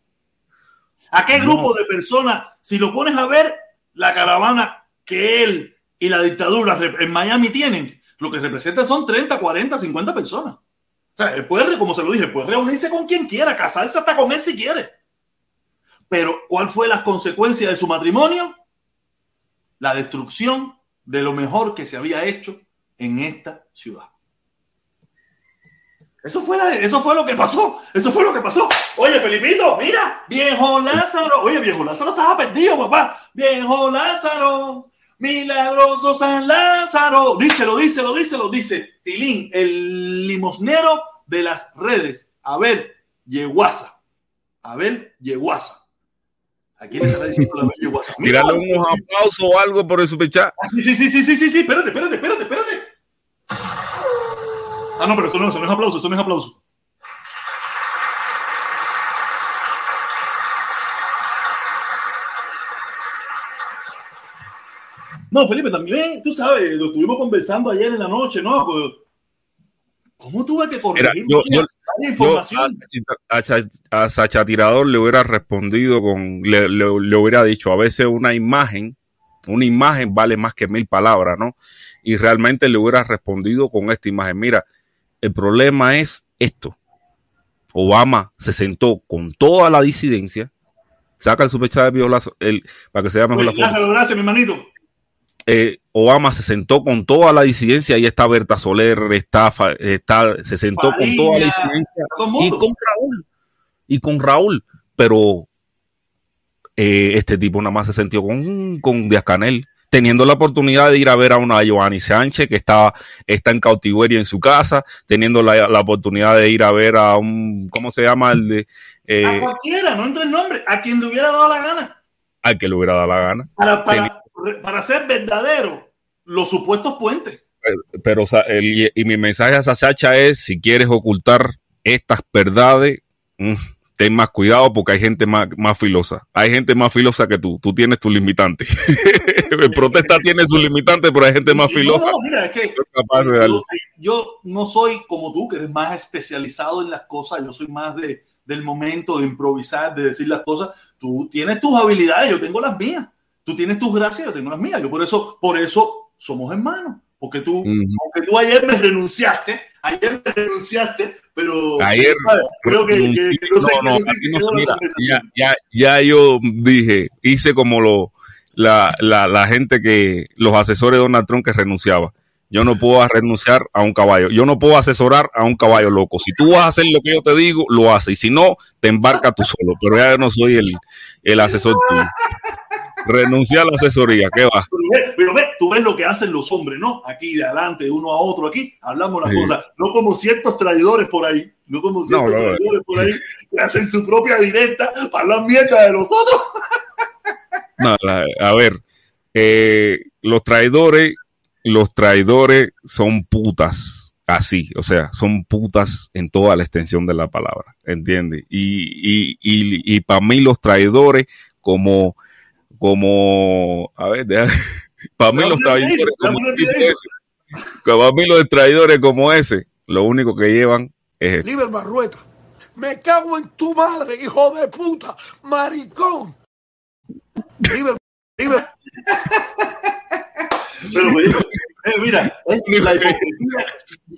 ¿A qué No. grupo de personas? Si lo pones a ver, la caravana que él y la dictadura en Miami tienen, lo que representa son 30, 40, 50 personas. O sea, él puede, como se lo dije, puede reunirse con quien quiera, casarse hasta con él si quiere. Pero, ¿cuál fue las consecuencias de su matrimonio? La destrucción de lo mejor que se había hecho en esta ciudad. Eso fue, la- eso fue lo que pasó. Eso fue lo que pasó. Oye, Felipito, mira, viejo Lázaro. Oye, viejo Lázaro estaba perdido, papá. Viejo Lázaro, milagroso San Lázaro. Díselo, díselo, díselo, dice Tilín, el limosnero de las redes. A ver, Yeguasa. A ver, Yeguasa. ¿A quién le está diciendo la Yeguasa? Mira, tirarle unos aplausos o algo por el superchat. Ah, Sí, sí, sí, sí, sí, sí, sí, espérate, espérate, espérate, espérate. Ah, no, pero eso no, eso no es aplauso, eso no es aplauso. No, Felipe, también, tú sabes, lo estuvimos conversando ayer en la noche, ¿no? Pues, ¿Cómo tuve que corregir Mira, yo- yo- información? a, Sacha- a Sacha Tirador le hubiera respondido con, le, le- le hubiera dicho, a veces una imagen, una imagen vale más que mil palabras, ¿no? Y realmente le hubiera respondido con esta imagen. Mira, el problema es esto. Obama se sentó con toda la disidencia, saca el superchat de violazo, el, para que se vea mejor la foto. Gracias, mi manito. Eh, Obama se sentó con toda la disidencia, ahí está Berta Soler, está, está se sentó con toda la disidencia y con Raúl. Y con Raúl. Pero eh, este tipo nada más se sintió con, con Díaz Canel, teniendo la oportunidad de ir a ver a una Giovanni Sánchez que está, está en cautiverio en su casa, teniendo la, la oportunidad de ir a ver a un, ¿cómo se llama? El de, A eh, cualquiera, no entre el nombre, a quien le hubiera dado la gana. al que le hubiera dado la gana. Para, para, para ser verdadero, los supuestos puentes. Pero o sea, el- y mi mensaje a esa Sacha es, si quieres ocultar estas verdades, mm, ten más cuidado porque hay gente más, más filosa. Hay gente más filosa que tú. Tú tienes tus limitantes. el protesta tiene sus limitantes, pero hay gente más Sí, no, filosa. no, mira, es que yo, yo no soy como tú, que eres más especializado en las cosas. Yo soy más de, del momento de improvisar, de decir las cosas. Tú tienes tus habilidades, yo tengo las mías. Tú tienes tus gracias, yo tengo las mías. Yo por eso, por eso somos hermanos. porque tú, aunque tú ayer me renunciaste, ayer renunciaste, pero ayer creo que, no, no, no se mira, ya, ya, ya yo dije, hice como lo, la, la, la gente que, los asesores de Donald Trump que renunciaba. Yo no puedo renunciar a un caballo. Yo no puedo asesorar a un caballo loco. Si tú vas a hacer lo que yo te digo, lo haces. Y si no, te embarca tú solo. Pero ya no soy el, el asesor tuyo. Renuncia a la asesoría, ¿qué va? Pero ve, tú ves lo que hacen los hombres, ¿no? Aquí de adelante, de uno a otro, aquí hablamos las cosas, no como ciertos traidores por ahí, no como ciertos traidores por ahí que hacen su propia directa para hablar mierda de los otros. No, a ver, eh, los traidores, los traidores son putas, así, o sea, son putas en toda la extensión de la palabra, ¿entiendes? Y, y, y, y para mí los traidores como como, a ver, para mí los traidores como ese, para mí los traidores como ese, lo único que llevan es Liber Barrueta, me cago en tu madre, hijo de puta, maricón. Liber, Liber. Pero eh, mira, es la hipocresía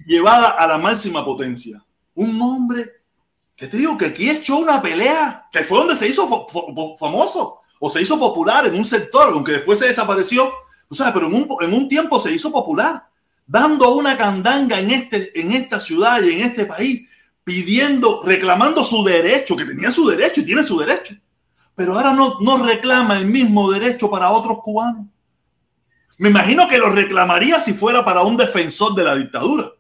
llevada a la máxima potencia. Un hombre que te digo que aquí echó una pelea que fue donde se hizo famoso o se hizo popular en un sector, aunque después se desapareció, o sea, pero en un, en un tiempo se hizo popular, dando una candanga en, este, en esta ciudad y en este país, pidiendo, reclamando su derecho, que tenía su derecho y tiene su derecho, pero ahora no, no reclama el mismo derecho para otros cubanos. Me imagino que lo reclamaría si fuera para un defensor de la dictadura.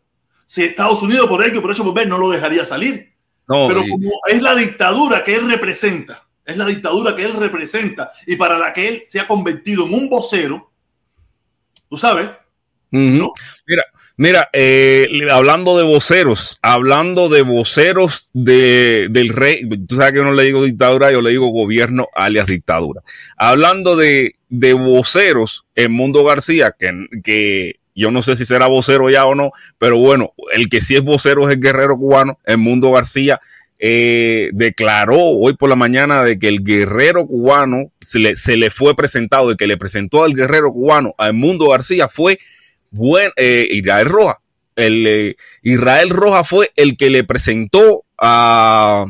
Si Estados Unidos por ello, por eso por no lo dejaría salir. pero como es la dictadura que él representa, es la dictadura que él representa y para la que él se ha convertido en un vocero, tú sabes. Mira, mira, eh, hablando de voceros, hablando de voceros de, del rey, tú sabes que yo no le digo dictadura, yo le digo gobierno alias dictadura. Hablando de, de voceros en Mundo García, que, que yo no sé si será vocero ya o no, pero bueno, el que sí es vocero es el guerrero cubano, en Mundo García eh, declaró hoy por la mañana de que el guerrero cubano se le, se le fue presentado, de que le presentó al guerrero cubano a Mundo García fue buen, eh, Israel Roja. El, eh, Israel Roja fue el que le presentó a,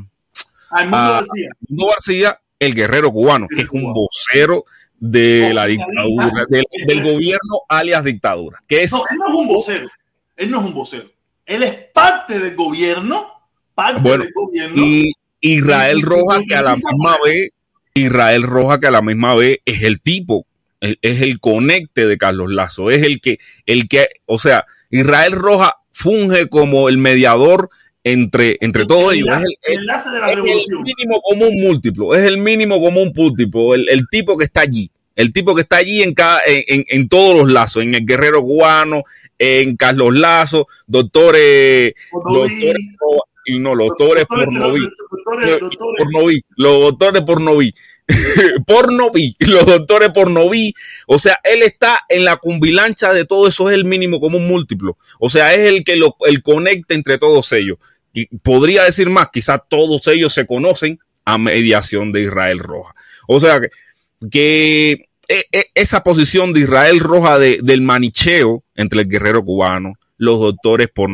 Mundo, García. Mundo García el guerrero cubano, que es un vocero de la dictadura, del, gobierno alias dictadura. Que es, no, él no es un vocero, él no es un vocero, él es parte del gobierno bueno, Y Israel Roja, que a la misma vez, Israel Roja, que a la misma vez es el tipo, es el conecte de Carlos Lazo, es el que, el que, o sea, Israel Roja funge como el mediador entre, entre todos ellos. Es el, enlace de la revolución. el mínimo común múltiplo, es el mínimo común múltiplo, el, el tipo que está allí el tipo que está allí en, cada, en, en, todos los lazos, en el Guerrero Cubano, en Carlos Lazo, doctores, doctores, no, los doctores por noví. Por noví, los doctores por noví. por noví, los doctores por noví. O sea, él está en la cumbilancha de todo eso, es el mínimo común múltiplo. O sea, es el que lo el conecta entre todos ellos. Y podría decir más, quizás todos ellos se conocen a mediación de Israel Roja. O sea, que, que e, e, esa posición de Israel Roja de, del manicheo entre el guerrero cubano, los doctores por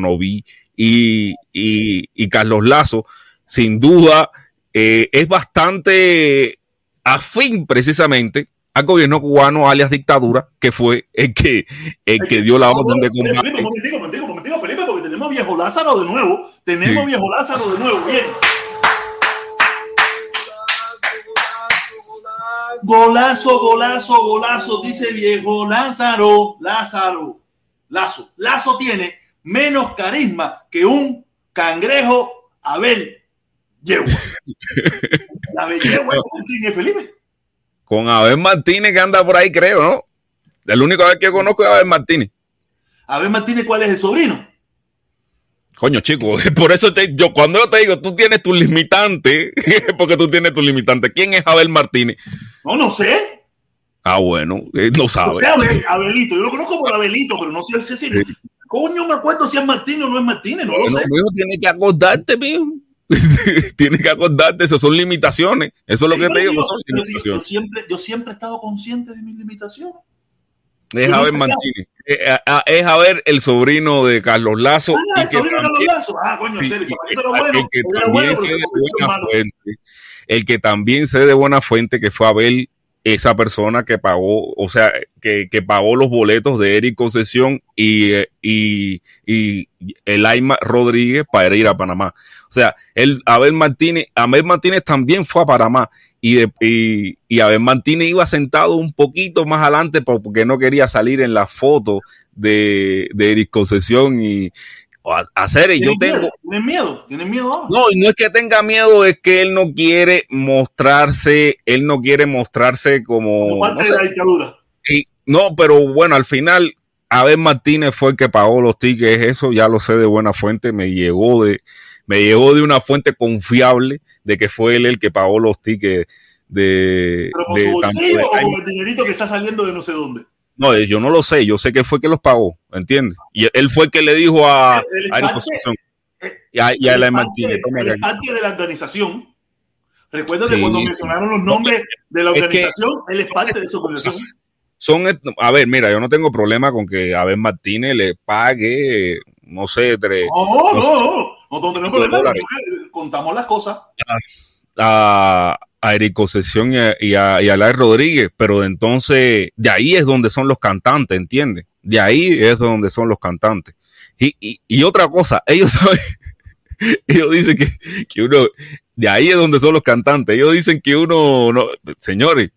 noví y, y, Carlos Lazo, sin duda, eh, es bastante afín precisamente al gobierno cubano, alias dictadura, que fue el que, el que dio la orden de combate. Felipe, porque tenemos viejo Lázaro de nuevo. Tenemos viejo Lázaro de nuevo. Bien. Golazo, golazo, golazo, dice viejo Lázaro. Lázaro. Lazo. Lazo tiene menos carisma que un cangrejo Abel Yegua. Abel Yegua es Felipe. Con Abel Martínez que anda por ahí, creo, ¿no? El único que conozco es Abel Martínez. Abel Martínez, ¿cuál es el sobrino? Coño, chico, por eso te, yo cuando yo te digo, tú tienes tu limitante, porque tú tienes tu limitante. ¿Quién es Abel Martínez? No, no sé. Ah, bueno, eh, no sabe. O sea, Abelito, yo lo conozco por Abelito, pero no sé si, Coño, me acuerdo si es Martínez o no es Martínez, no lo sé. Mijo, tiene que acordarte, mijo. tiene que acordarte, eso son limitaciones. Eso es lo que te digo, yo, son limitaciones. Yo, siempre, yo siempre he estado consciente de mis limitaciones. Es Javier Martínez. Eh, es a ver el sobrino de Carlos Lazo. Ah, el sobrino de Carlos Lazo. Ah, coño, el, bueno, el que también sé de buena fuente, que también sé de buena fuente que fue a ver esa persona que pagó, o sea, que, que pagó los boletos de Eric Concesión y, y, y el Aima Rodríguez para ir a Panamá. O sea, el Abel Martínez, Abel Martínez también fue a Panamá y, de, y, y Abel Martínez iba sentado un poquito más adelante porque no quería salir en la foto de, de Eric Concesión y, hacer y yo tengo ¿Tienes miedo? ¿Tienes miedo? No, y no es que tenga miedo, es que él no quiere mostrarse, él no quiere mostrarse como, no, sé, de la dictadura. y, no, pero bueno, al final Abel Martínez fue el que pagó los tickets, eso ya lo sé de buena fuente, me llegó de me llegó de una fuente confiable de que fue él el que pagó los tickets de Pero con de su bolsillo de o con el dinerito que está saliendo de no sé dónde. No, eh, yo no lo sé, yo sé que fue que los pagó, ¿entiendes? Y él fue el que le dijo a, es a parte- eh, y a, y a la Martínez, es parte de la organización. Recuerda Sí. que cuando mencionaron los nombres de la Es que- organización, él es parte de esa organización. son, a ver, mira, yo no tengo problema con que Abel Martínez le pague, no sé, tres, No, no, no no, no, no tenemos problema. Contamos las cosas. a, a Eric Concesión y a, y a, a Rodríguez, pero entonces de ahí es donde son los cantantes, ¿entiendes? De ahí es donde son los cantantes. Y, otra cosa, ellos saben, ellos dicen que, que uno, de ahí es donde son los cantantes, ellos dicen que uno, no, señores,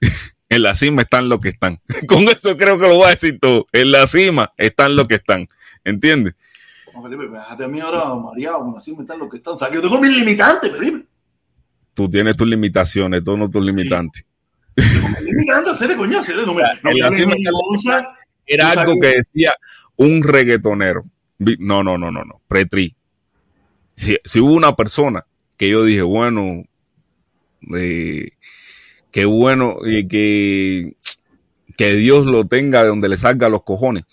en la cima están los que están. Con eso creo que lo voy a decir todo. En la cima están los que están, ¿entiendes? No, Felipe, déjate a mí ahora, mareado, como así me están los que están. O sea, que yo tengo mis limitantes, Felipe. Tú tienes tus limitaciones, tú no tus limitantes. Era algo que decía un reggaetonero. No, no, no, no, no. Pretri. Si, si hubo una persona que yo dije, bueno, eh, qué bueno y que, que Dios lo tenga de donde le salga los cojones.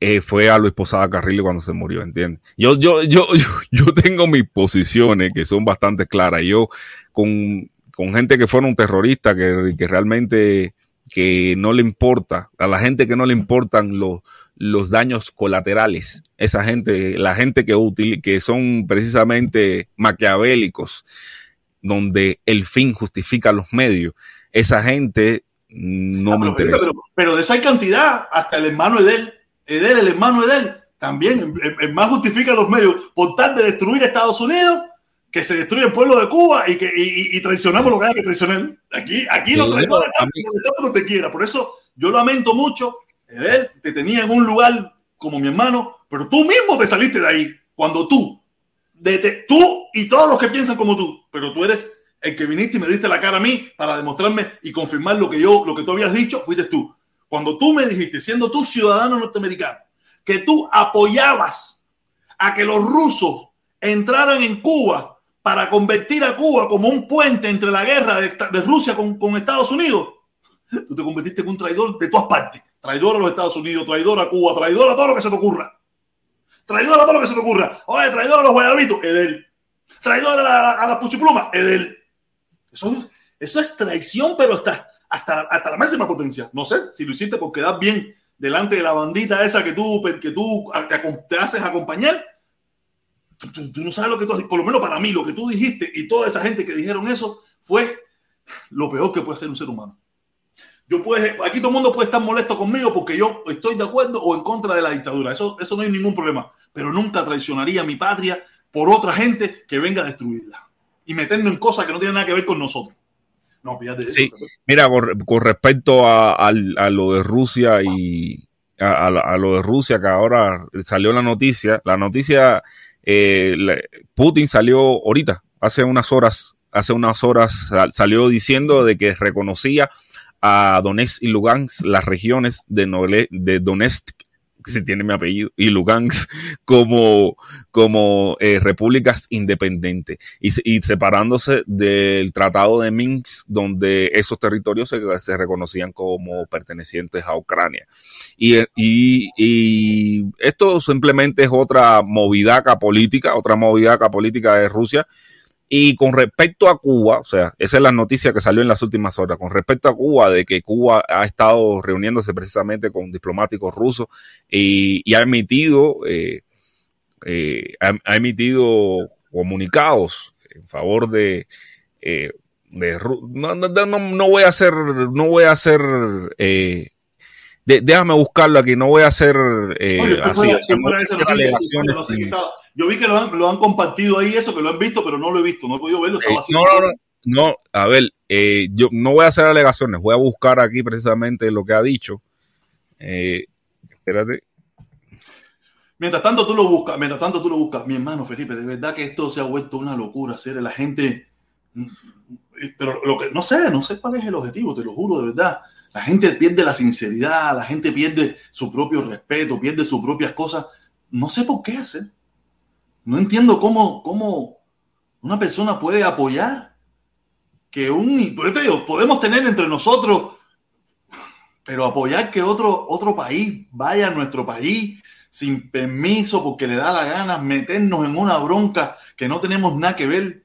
Eh, fue a Luis Posada Carrillo cuando se murió, ¿entiendes? Yo, yo, yo, yo, tengo mis posiciones que son bastante claras. Yo, con, con gente que fueron terroristas, que, que realmente que no le importa, a la gente que no le importan los, los daños colaterales, esa gente, la gente que, util, que son precisamente maquiavélicos, donde el fin justifica los medios, esa gente no Ah, me pero, interesa. pero, pero de esa hay cantidad, hasta el hermano Edel, Edel, el hermano Edel, también, el, el más justifica los medios, por tal de destruir Estados Unidos, que se destruye el pueblo de Cuba y que y, y- traicionamos lo que haya que traicionar. Aquí, aquí los traidores están donde te quiera. Por eso yo lamento mucho, Edel, te tenía en un lugar como mi hermano, pero tú mismo te saliste de ahí. Cuando tú, de te- tú y todos los que piensan como tú, pero tú eres el que viniste y me diste la cara a mí para demostrarme y confirmar lo que yo, lo que tú habías dicho, fuiste tú. Cuando tú me dijiste, siendo tú ciudadano norteamericano, que tú apoyabas a que los rusos entraran en Cuba para convertir a Cuba como un puente entre la guerra de, Rusia con, Estados Unidos, tú te convertiste en un traidor de todas partes. Traidor a los Estados Unidos, traidor a Cuba, traidor a todo lo que se te ocurra. Traidor a todo lo que se te ocurra. Oye, traidor a los guayabitos, Edel. Traidor a la, a la puchipluma, Edel. Eso es, eso es traición, pero hasta, hasta, hasta la máxima potencia. No sé si lo hiciste por quedar bien delante de la bandita esa que tú, que tú te, haces acompañar. Tú, no sabes lo que tú por lo menos para mí, lo que tú dijiste y toda esa gente que dijeron eso fue lo peor que puede ser un ser humano. Yo puede, aquí todo el mundo puede estar molesto conmigo porque yo estoy de acuerdo o en contra de la dictadura. Eso, eso no hay ningún problema. Pero nunca traicionaría a mi patria por otra gente que venga a destruirla y meternos en cosas que no tienen nada que ver con nosotros. No, fíjate de Sí. Mira, con, con respecto a, a, a, lo de Rusia y a, a, lo de Rusia, que ahora salió la noticia, la noticia, eh, Putin salió ahorita, hace unas horas, hace unas horas salió diciendo de que reconocía a Donetsk y Lugansk, las regiones de, Nole, de Donetsk, se tiene mi apellido, y Lugansk como, como eh, repúblicas independientes y, y, separándose del Tratado de Minsk, donde esos territorios se, se reconocían como pertenecientes a Ucrania. Y, y, y, esto simplemente es otra movidaca política, otra movidaca política de Rusia Y con respecto a Cuba, o sea, esa es la noticia que salió en las últimas horas, con respecto a Cuba, de que Cuba ha estado reuniéndose precisamente con diplomáticos rusos y, ha emitido, eh, eh, ha, emitido comunicados en favor de, eh, de no, no, no, voy a hacer, no voy a hacer déjame buscarlo aquí, no voy a hacer así, yo vi que lo han, lo han, compartido ahí, eso que lo han visto, pero no lo he visto, no he podido verlo. Eh, no, no, no, no, a ver, eh, yo no voy a hacer alegaciones, voy a buscar aquí precisamente lo que ha dicho. Eh, espérate. Mientras tanto tú lo buscas, mientras tanto tú lo buscas, mi hermano Felipe, de verdad que esto se ha vuelto una locura, hacer la gente, mm, pero lo que no sé, no sé cuál es el objetivo, te lo juro de verdad. La gente pierde la sinceridad, la gente pierde su propio respeto, pierde sus propias cosas. No sé por qué hacer. No entiendo cómo, cómo una persona puede apoyar que un... podemos tener entre nosotros, pero apoyar que otro, otro país vaya a nuestro país sin permiso porque le da la gana meternos en una bronca que no tenemos nada que ver,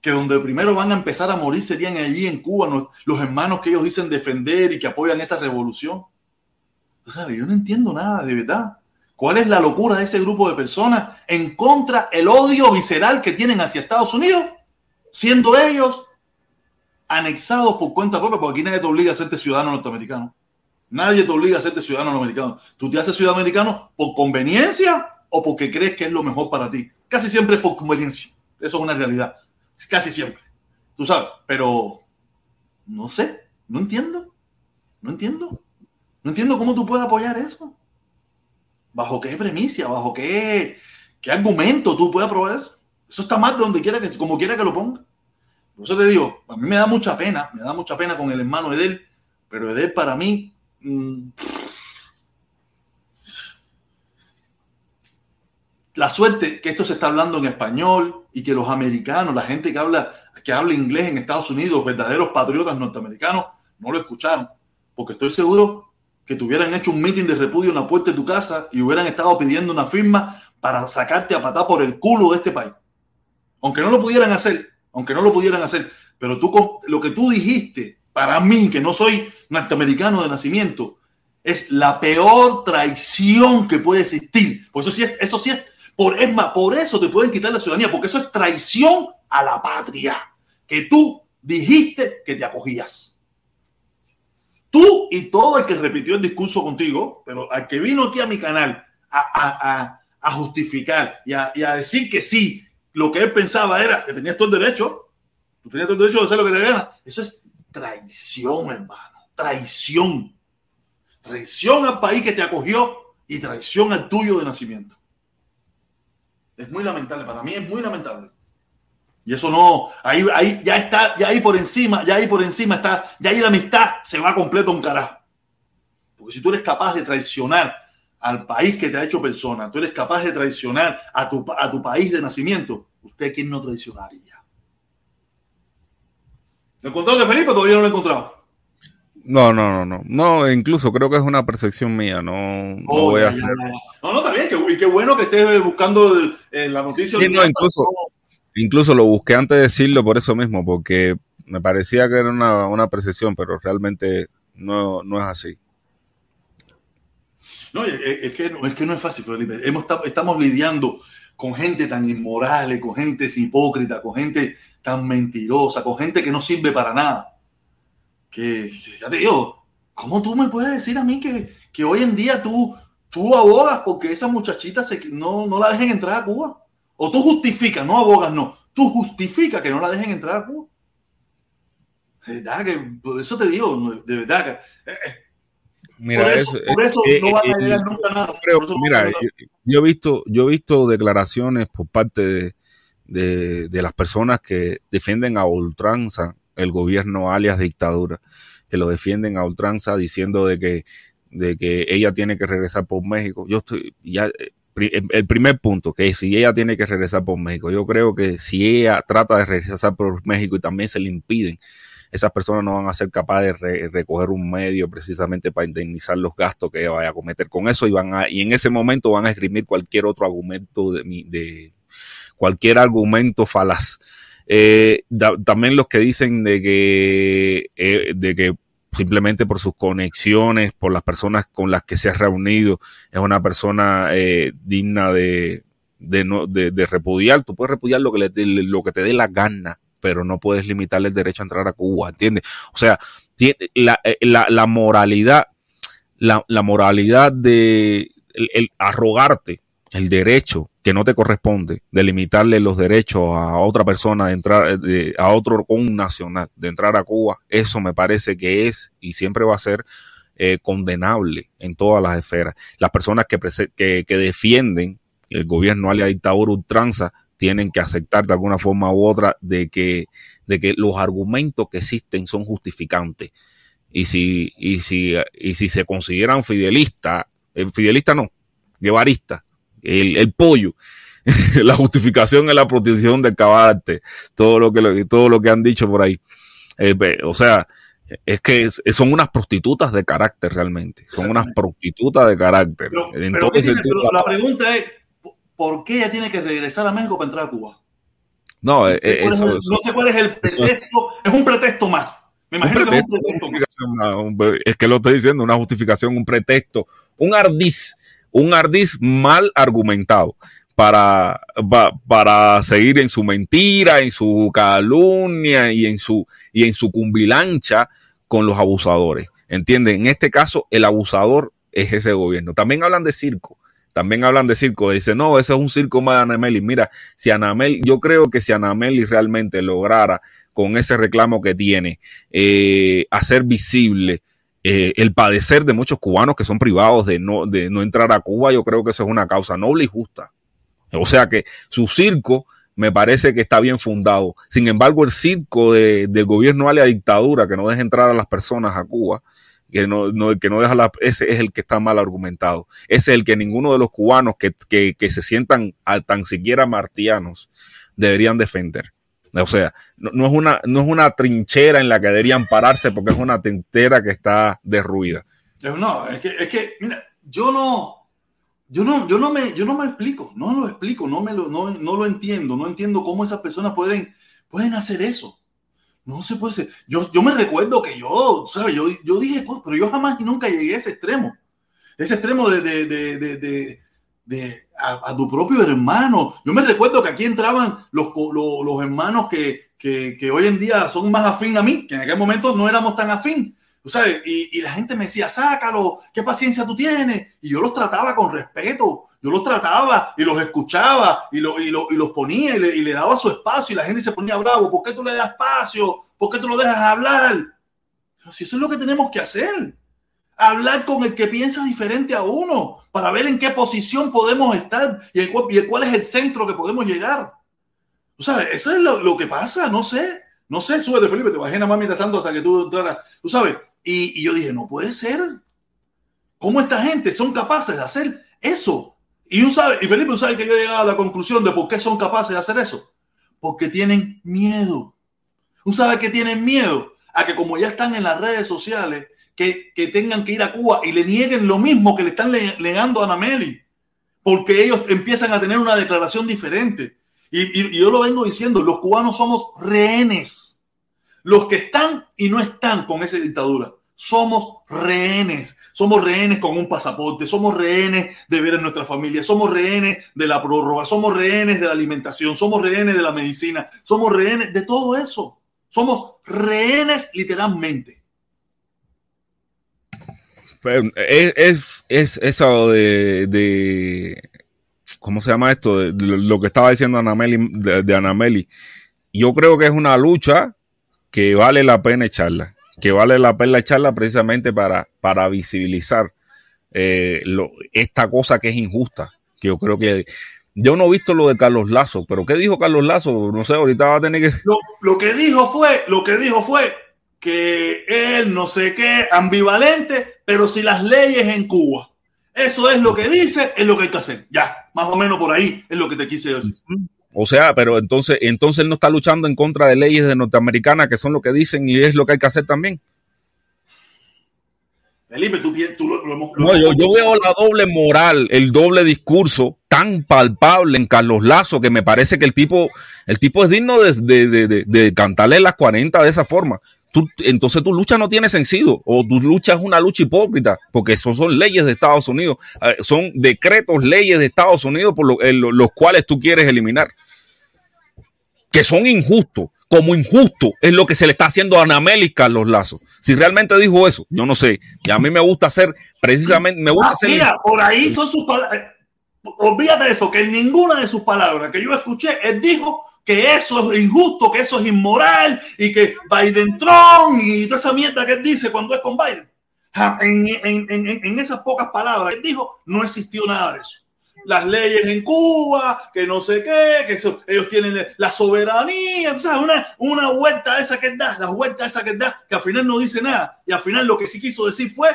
que donde primero van a empezar a morir serían allí en Cuba los hermanos que ellos dicen defender y que apoyan esa revolución. yo no entiendo nada, de verdad. ¿Cuál es la locura de ese grupo de personas en contra el odio visceral que tienen hacia Estados Unidos, siendo ellos anexados por cuenta propia? Porque aquí nadie te obliga a hacerte ciudadano norteamericano. Nadie te obliga a hacerte ciudadano norteamericano. Tú te haces ciudadano americano por conveniencia o porque crees que es lo mejor para ti. Casi siempre es por conveniencia. Eso es una realidad. Casi siempre. Tú sabes, pero no sé, no entiendo. No entiendo. No entiendo cómo tú puedes apoyar eso. ¿Bajo qué premisa? ¿Bajo qué, qué argumento tú puedes probar eso? Eso está mal de donde quiera que, como quiera que lo ponga. Por eso te digo, a mí me da mucha pena, me da mucha pena con el hermano Edel, pero Edel para mí. Mm, la suerte que esto se está hablando en español y que los americanos, la gente que habla, que habla inglés en Estados Unidos, verdaderos patriotas norteamericanos, no lo escucharon. Porque estoy seguro que te hubieran hecho un meeting de repudio en la puerta de tu casa y hubieran estado pidiendo una firma para sacarte a patar por el culo de este país. Aunque no lo pudieran hacer, aunque no lo pudieran hacer, pero tú lo que tú dijiste para mí, que no soy norteamericano de nacimiento, es la peor traición que puede existir. Por eso sí es, eso sí es, por, es más, por eso te pueden quitar la ciudadanía, porque eso es traición a la patria, que tú dijiste que te acogías. Tú y todo el que repitió el discurso contigo, pero al que vino aquí a mi canal a, justificar y a, decir que sí, lo que él pensaba era que tenías todo el derecho, tú tenías todo el derecho de hacer lo que te gana. Eso es traición, hermano, traición. Traición al país que te acogió y traición al tuyo de nacimiento. Es muy lamentable, para mí es muy lamentable. Y eso no, ahí, ahí ya está, ya ahí por encima, ya ahí por encima está, ya ahí la amistad se va completo un carajo. Porque si tú eres capaz de traicionar al país que te ha hecho persona, tú eres capaz de traicionar a tu, a tu país de nacimiento, ¿usted quién no traicionaría? ¿Lo de Felipe todavía no lo he encontrado? No, no, no, no. No, incluso creo que es una percepción mía. No, no oh, voy a hacer. No, no, también. y qué bueno que estés buscando la noticia. Sí, no, incluso. Incluso lo busqué antes de decirlo por eso mismo, porque me parecía que era una, percepción, pero realmente no, es así. No, es que, es que no es fácil, Felipe. Hemos, estamos lidiando con gente tan inmoral, con gente hipócrita, con gente tan mentirosa, con gente que no sirve para nada. Que, ya te digo, ¿cómo tú me puedes decir a mí que, que hoy en día tú, tú abogas porque esa muchachita se, no, no la dejen entrar a Cuba? O tú justificas, no abogas, no. Tú justificas que no la dejen entrar a Cuba. De verdad que, por eso te digo, de verdad que. Eh, eh, mira, por eso, por eso eh, no van a llegar nunca nada. mira, yo, he visto, yo he visto declaraciones por parte de, de, las personas que defienden a ultranza el gobierno alias dictadura, que lo defienden a ultranza diciendo de que, de que ella tiene que regresar por México. Yo estoy, ya, el primer punto, que si ella tiene que regresar por México, yo creo que si ella trata de regresar por México y también se le impiden, esas personas no van a ser capaces de recoger un medio precisamente para indemnizar los gastos que ella vaya a cometer con eso y van a, y en ese momento van a esgrimir cualquier otro argumento de, cualquier argumento falaz. Eh, también los que dicen de que, eh, de que simplemente por sus conexiones, por las personas con las que se ha reunido, es una persona eh, digna de, de, no, de, repudiar. Tú puedes repudiar lo que, le, lo que te dé la gana, pero no puedes limitarle el derecho a entrar a Cuba, ¿entiendes? O sea, la, la, la moralidad, la, moralidad de el arrogarte el derecho que no te corresponde de limitarle los derechos a otra persona de entrar, de, a otro un nacional de entrar a Cuba, eso me parece que es y siempre va a ser eh, condenable en todas las esferas. Las personas que, que, que defienden el gobierno a la dictadura ultranza tienen que aceptar de alguna forma u otra de que, de que los argumentos que existen son justificantes. Y si, y si, y si se consideran fidelistas, eh, fidelista no, guevarista, el, el pollo, la justificación es la protección del cabarte, todo lo que, todo lo que han dicho por ahí. Eh, o sea, es que son unas prostitutas de carácter realmente, son unas prostitutas de carácter. Pero, pero, tiene, pero la pregunta es, ¿por qué ella tiene que regresar a México para entrar a Cuba? No, no, sé, eh, eso, es, no sé cuál es el pretexto, es, es un pretexto más. Me imagino pretexto, que es un pretexto. Una, es que lo estoy diciendo, una justificación, un pretexto, un ardiz, un ardiz mal argumentado para, para seguir en su mentira, en su calumnia y en su, y en su cumbilancha con los abusadores. ¿Entienden? En este caso, el abusador es ese gobierno. También hablan de circo. También hablan de circo. Dice, no, ese es un circo más de Anameli. Mira, si Anameli, yo creo que si Anameli realmente lograra con ese reclamo que tiene, eh, hacer visible eh, el padecer de muchos cubanos que son privados de no, de no entrar a Cuba, yo creo que eso es una causa noble y justa. O sea que su circo me parece que está bien fundado. Sin embargo, el circo de, del gobierno a la dictadura que no deja entrar a las personas a Cuba, que no, no, que no deja la, ese es el que está mal argumentado. Ese es el que ninguno de los cubanos que, que, que se sientan tan siquiera martianos deberían defender. O sea, no, no, es una, no es una trinchera en la que deberían pararse porque es una trinchera que está derruida. No, es que, es que, mira, yo no, yo no, yo no me, yo no me explico, no lo explico, no me lo, no, no lo entiendo, no entiendo cómo esas personas pueden, pueden hacer eso. No se puede ser. Yo, yo me recuerdo que yo, ¿sabes? Yo, yo dije, pero yo jamás y nunca llegué a ese extremo. Ese extremo de, de, de a, a, tu propio hermano. Yo me recuerdo que aquí entraban los, los, los hermanos que, que, que, hoy en día son más afín a mí, que en aquel momento no éramos tan afín. ¿tú sabes? Y, y, la gente me decía, sácalo, qué paciencia tú tienes. Y yo los trataba con respeto. Yo los trataba y los escuchaba y, lo, y, lo, y los ponía le, y le, daba su espacio. Y la gente se ponía bravo. ¿Por qué tú le das espacio? ¿Por qué tú lo dejas hablar? Pero si eso es lo que tenemos que hacer. Hablar con el que piensa diferente a uno para ver en qué posición podemos estar y, el, cuál es el centro que podemos llegar. ¿Tú sabes? Eso es lo, lo que pasa. No sé. No sé, súbete, Felipe, te bajé nada más mientras tanto hasta que tú entraras. Tú sabes, y, y, yo dije, no puede ser. ¿Cómo esta gente son capaces de hacer eso? Y, un sabe, y Felipe, ¿un sabe que yo he llegado a la conclusión de por qué son capaces de hacer eso? Porque tienen miedo. ¿Un sabe que tienen miedo? A que como ya están en las redes sociales, que, tengan que ir a Cuba y le nieguen lo mismo que le están negando a Anameli. Porque ellos empiezan a tener una declaración diferente. Y, y yo lo vengo diciendo, los cubanos somos rehenes. Los que están y no están con esa dictadura. Somos rehenes. Somos rehenes con un pasaporte. Somos rehenes de ver a nuestra familia. Somos rehenes de la prórroga. Somos rehenes de la alimentación. Somos rehenes de la medicina. Somos rehenes de todo eso. Somos rehenes literalmente. Es, es, es eso de, de, ¿cómo se llama esto? De, lo que estaba diciendo Anameli, de, Anameli. Yo creo que es una lucha que vale la pena echarla, que vale la pena echarla precisamente para, para visibilizar eh, esta cosa que es injusta, que yo creo que yo no he visto lo de Carlos Lazo, pero ¿qué dijo Carlos Lazo? No sé, ahorita va a tener que... Lo, lo que dijo fue, lo que dijo fue que él no sé qué, ambivalente, pero si las leyes en Cuba, eso es lo que dice, es lo que hay que hacer. Ya, más o menos por ahí es lo que te quise decir. O sea, pero entonces, entonces él no está luchando en contra de leyes de norteamericanas que son lo que dicen y es lo que hay que hacer también. Felipe, tú, tú lo, lo hemos. lo No, hemos- yo, yo veo la doble moral, el doble discurso tan palpable en Carlos Lazo que me parece que el tipo, el tipo es digno de, de, de- de- de cantarle las 40 de esa forma. Tú- entonces tu lucha no tiene sentido o tu lucha es una lucha hipócrita porque eso son leyes de Estados Unidos, eh, son decretos, leyes de Estados Unidos por lo- en lo- los cuales tú quieres eliminar, que son injustos. Como injusto es lo que se le está haciendo a Anamelis Carlos Lazo. Si realmente dijo eso, yo no sé. Y a mí me gusta hacer precisamente, me gusta Ah, hacer mira, por ahí son sus palabras. Olvídate de eso, que ninguna de sus palabras que yo escuché, él dijo que eso es injusto, que eso es inmoral y que Biden Trump y toda esa mierda que él dice cuando es con Biden. En, en- en- en- esas pocas palabras él dijo, no existió nada de eso. Las leyes en Cuba, que no sé qué, que eso- ellos tienen la soberanía, ¿sabes? Una, una vuelta esa que da, la vuelta esa que da, que al final no dice nada. Y al final lo que sí quiso decir fue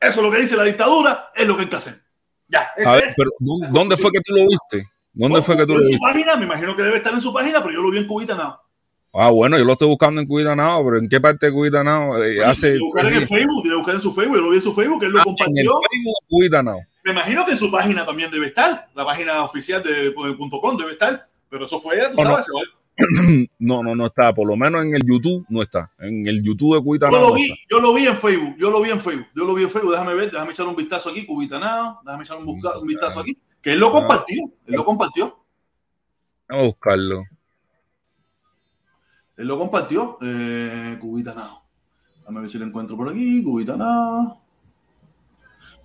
eso es lo que dice la dictadura, es lo que hay que hacer. Ya, ese A ver, pero ¿dó- ¿dónde fue que tú lo viste? ¿Dónde fue que tú lo en su viste? página, me imagino que debe estar en su página, pero yo lo vi en Cubita Now. Ah, bueno, yo lo estoy buscando en Cuidanao, pero ¿en qué parte de Cuidanao? Eh, hace Tiene que buscar en el Facebook, tiene que buscar en su Facebook, yo lo vi en su Facebook, que él lo Ah, en el compartió. Facebook Cuidanao. Me imagino que en su página también debe estar, la página oficial de de punto .com debe estar, pero eso fue, tú Oh, no. sabes, No, no, no está. Por lo menos en el YouTube no está. En el YouTube de yo Cuidanao lo vi, yo lo vi en Facebook, yo lo vi en Facebook, yo lo vi en Facebook, déjame ver, déjame echar un vistazo aquí, Cubitanao, déjame echar un, busca- un vistazo aquí, que él lo compartió, él lo compartió. Vamos a buscarlo. Él lo compartió, eh, Cubita Now. Déjame ver si lo encuentro por aquí, Cubita Now.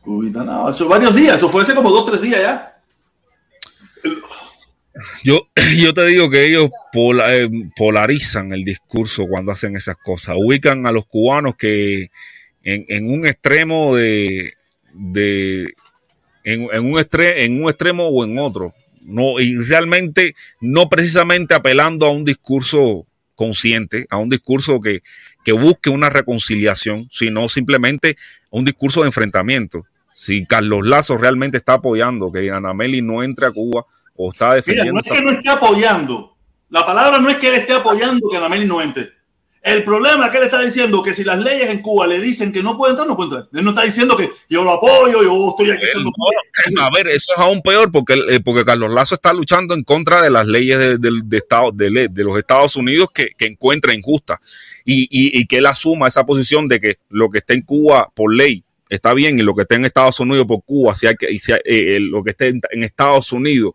Cubita Now. Hace varios días, eso fue hace como dos, tres días ya. Yo, yo te digo que ellos pola- eh, polarizan el discurso cuando hacen esas cosas. Ubican a los cubanos que en, en un extremo de, de en, en un estre- en un extremo o en otro. No, y realmente no precisamente apelando a un discurso consciente, a un discurso que, que busque una reconciliación, sino simplemente un discurso de enfrentamiento. Si Carlos Lazo realmente está apoyando que Anameli no entre a Cuba o está Mira, defendiendo no es que no esté apoyando. La palabra no es que él esté apoyando que Anameli no entre. El problema es que él está diciendo que si las leyes en Cuba le dicen que no puede entrar, no puede entrar. Él no está diciendo que yo lo apoyo, yo estoy aquí Él no- a ver, eso es aún peor porque, eh, porque Carlos Lazo está luchando en contra de las leyes de, del- de Estado- de de los Estados Unidos que, que encuentra injustas y, y- y que él asuma esa posición de que lo que está en Cuba por ley está bien y lo que está en Estados Unidos por Cuba, si hay que, y si hay- eh, lo que esté en, en Estados Unidos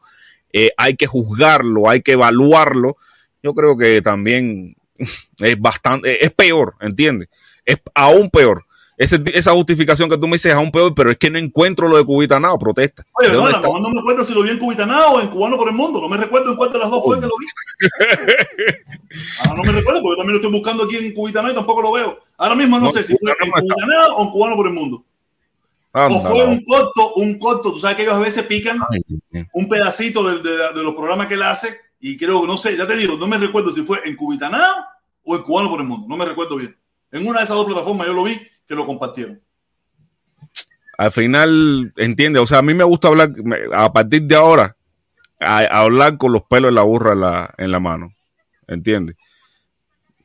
eh, hay que juzgarlo, hay que evaluarlo. Yo creo que también es bastante, es peor, ¿entiendes? Es aún peor. Ese- esa justificación que tú me dices es aún peor, pero es que no encuentro lo de Cubitanao, protesta. Oye, ¿De no, no me acuerdo si lo vi en Cubitanao o en Cubano por el Mundo. No me recuerdo en cuál de las dos fue que lo vi. Ahora no me recuerdo porque yo también lo estoy buscando aquí en Cubitanao y tampoco lo veo. Ahora mismo no, No, sé si fue en Cubitanao o en Cubano por el Mundo. O fue un corto, un corto. Tú sabes que ellos a veces pican Ay, un pedacito de, de- de los programas que él hace y creo que no sé, ya te digo, no me recuerdo si fue en Cubitanao o en Cubano por el Mundo. No me recuerdo bien. En una de esas dos plataformas yo lo vi que lo compartieron. Al final, entiende, o sea, a mí me gusta hablar, a partir de ahora, a, hablar con los pelos de la burra en la, en la mano, ¿entiendes?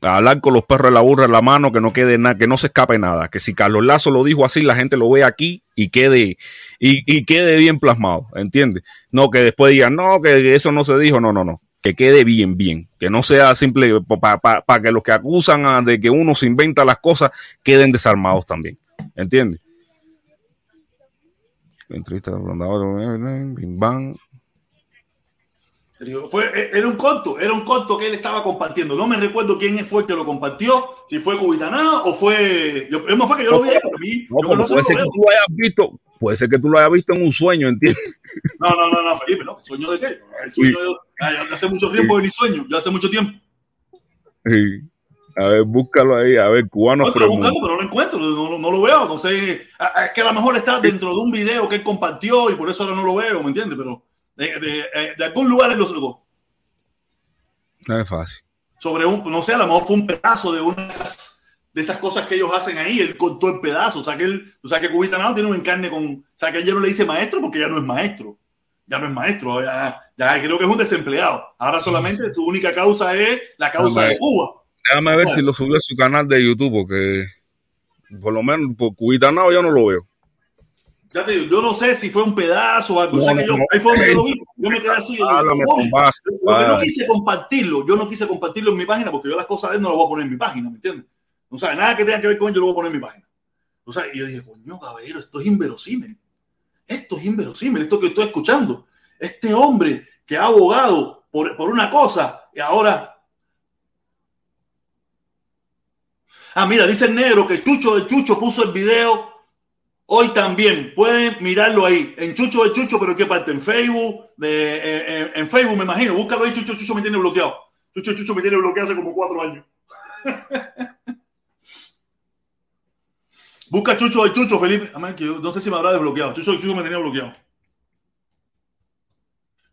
Hablar con los perros de la burra en la mano, que no quede nada, que no se escape nada, que si Carlos Lazo lo dijo así, la gente lo ve aquí y quede, y, y quede bien plasmado, ¿entiendes? No que después digan, no, que eso no se dijo, no, no, no, que quede bien, bien, que no sea simple para que los que acusan de que uno se inventa las cosas queden desarmados también, ¿entiendes? Entrevista de Rondador, Bim Bam. Te digo, Fue, e, era un corto, era un corto que él estaba compartiendo. No me recuerdo quién fue que lo compartió, si fue Cubitanao o fue. Yo, es más fue que yo lo vi pero mí, No, yo no sé, puede ser que tú lo hayas visto, puede ser que tú lo hayas visto en un sueño, ¿entiendes? No, no, no, no, Felipe, no. ¿El sueño de qué? El sueño de. Ah, ya hace mucho tiempo de mi sueño, ya hace mucho tiempo. Sí. A ver, búscalo ahí, a ver, cubanos No, buscando, pero no lo encuentro, no, no- no lo veo. No sé. ah, ah, Es que a lo mejor está dentro de un video que él compartió y por eso ahora no lo veo, ¿me entiendes? Pero de, de- eh, de algún lugar él lo sacó. No es fácil. Sobre un, no sé, a lo mejor fue un pedazo de una de esas, de esas cosas que ellos hacen ahí. Él cortó el pedazo. O sea que él, o sea que Cubita Now tiene un encarne con. O sea que él ya no le dice maestro porque ya no es maestro. Ya no es maestro. Ya, ya creo que es un desempleado. Ahora solamente su única causa es la causa de Cuba. Déjame ver O sea, si lo subió a su canal de YouTube, porque por lo menos por Cubitanao yo no lo veo. Ya te digo, yo no sé si fue un pedazo o algo. No, o sea no, que yo, no. ahí fue donde lo vi. Yo me quedé así. que no padre. quise compartirlo, yo no quise compartirlo en mi página porque yo las cosas de él no las voy a poner en mi página, ¿me entiendes? No sabe nada que tenga que ver con él, yo lo voy a poner en mi página. O sea, y yo dije, coño, caballero, esto es inverosímil. Esto es inverosímil, esto que estoy escuchando. Este hombre que ha abogado por, por una cosa y ahora. Ah, mira, dice el negro que Chucho de Chucho puso el video hoy también. Pueden mirarlo ahí. En Chucho de Chucho, pero ¿en qué parte? En Facebook. Eh, eh, en Facebook, me imagino. Búscalo ahí, Chucho Chucho me tiene bloqueado. Chucho Chucho me tiene bloqueado hace como cuatro años. Busca Chucho de Chucho, Felipe. Yo no sé si me habrá desbloqueado. Chucho de Chucho me tenía bloqueado.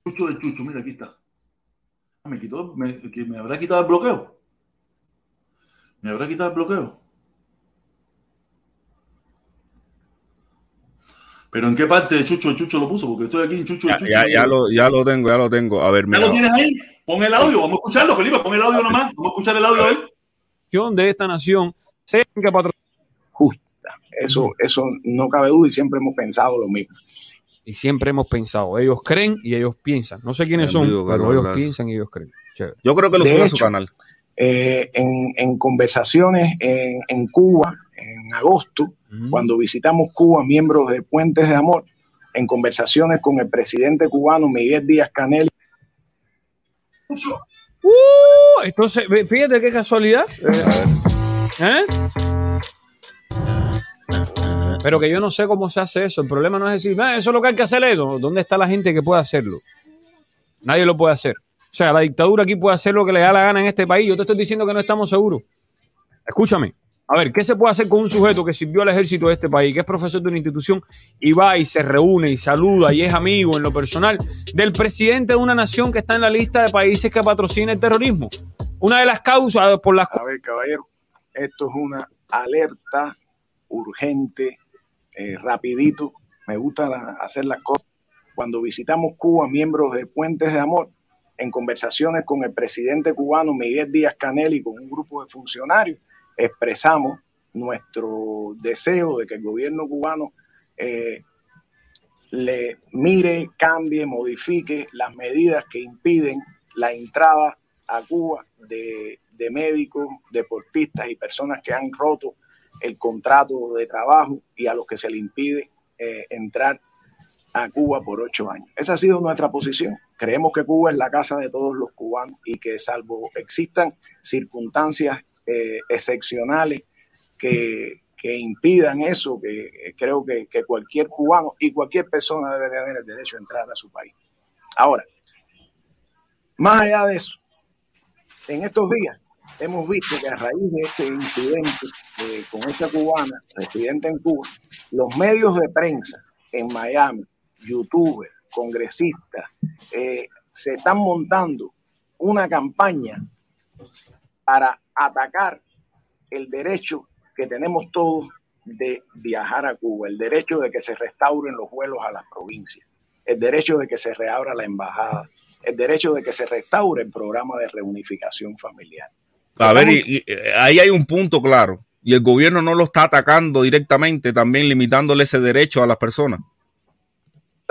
Chucho de Chucho, mira, aquí está. Ah, me quitó, me habrá quitado el bloqueo. Me habrá quitado el bloqueo. Pero ¿en qué parte de Chucho Chucho lo puso? Porque estoy aquí en Chucho Ya, Chucho. ya, ya lo, ya lo tengo, ya lo tengo. A ver, ¿Ya mira. lo tienes ahí? Pon el audio, vamos a escucharlo, Felipe. Pon el audio nomás. Vamos a escuchar el audio ahí. de esta nación sean que justa. Eso, eso no cabe duda y siempre hemos pensado lo mismo. y siempre hemos pensado, ellos creen y ellos piensan. No sé quiénes son, Amigo, pero ellos gracias. piensan y ellos creen. Chévere. Yo creo que lo sube a su canal. Eh, en, en conversaciones en, en Cuba, en agosto, cuando visitamos Cuba, miembros de Puentes de Amor, en conversaciones con el presidente cubano Miguel Díaz Canel, Uh, entonces, fíjate qué casualidad. ¿Eh? Pero que yo no sé cómo se hace eso. El problema no es decir, "Ah, eso es lo que hay que hacer. Eso. ¿Dónde está la gente que puede hacerlo? Nadie lo puede hacer. O sea, la dictadura aquí puede hacer lo que le da la gana en este país. Yo te estoy diciendo que no estamos seguros. Escúchame. A ver, ¿qué se puede hacer con un sujeto que sirvió al ejército de este país, que es profesor de una institución y va y se reúne y saluda y es amigo en lo personal del presidente de una nación que está en la lista de países que patrocina el terrorismo? Una de las causas por las a ver, caballero, esto es una alerta urgente, eh, rapidito. Me gusta hacer las cosas. Cuando visitamos Cuba, miembros de Puentes de Amor, en conversaciones con el presidente cubano Miguel Díaz Canel y con un grupo de funcionarios, expresamos nuestro deseo de que el gobierno cubano eh, le mire, cambie, modifique las medidas que impiden la entrada a Cuba de, de médicos, deportistas y personas que han roto el contrato de trabajo y a los que se le impide eh, entrar a Cuba por ocho años. Esa ha sido nuestra posición. Creemos que Cuba es la casa de todos los cubanos y que salvo existan circunstancias eh, excepcionales que, que impidan eso, que eh, creo que, cualquier cubano y cualquier persona debe tener el derecho a entrar a su país. Ahora, más allá de eso, en estos días hemos visto que a raíz de este incidente eh, con esta cubana residente en Cuba, los medios de prensa en Miami, youtubers, congresistas, se están montando una campaña para atacar el derecho que tenemos todos de viajar a Cuba, el derecho de que se restauren los vuelos a las provincias, el derecho de que se reabra la embajada, el derecho de que se restaure el programa de reunificación familiar. A ver, y- y, eh, ahí hay un punto claro. Y el gobierno no lo está atacando directamente, también limitándole ese derecho a las personas.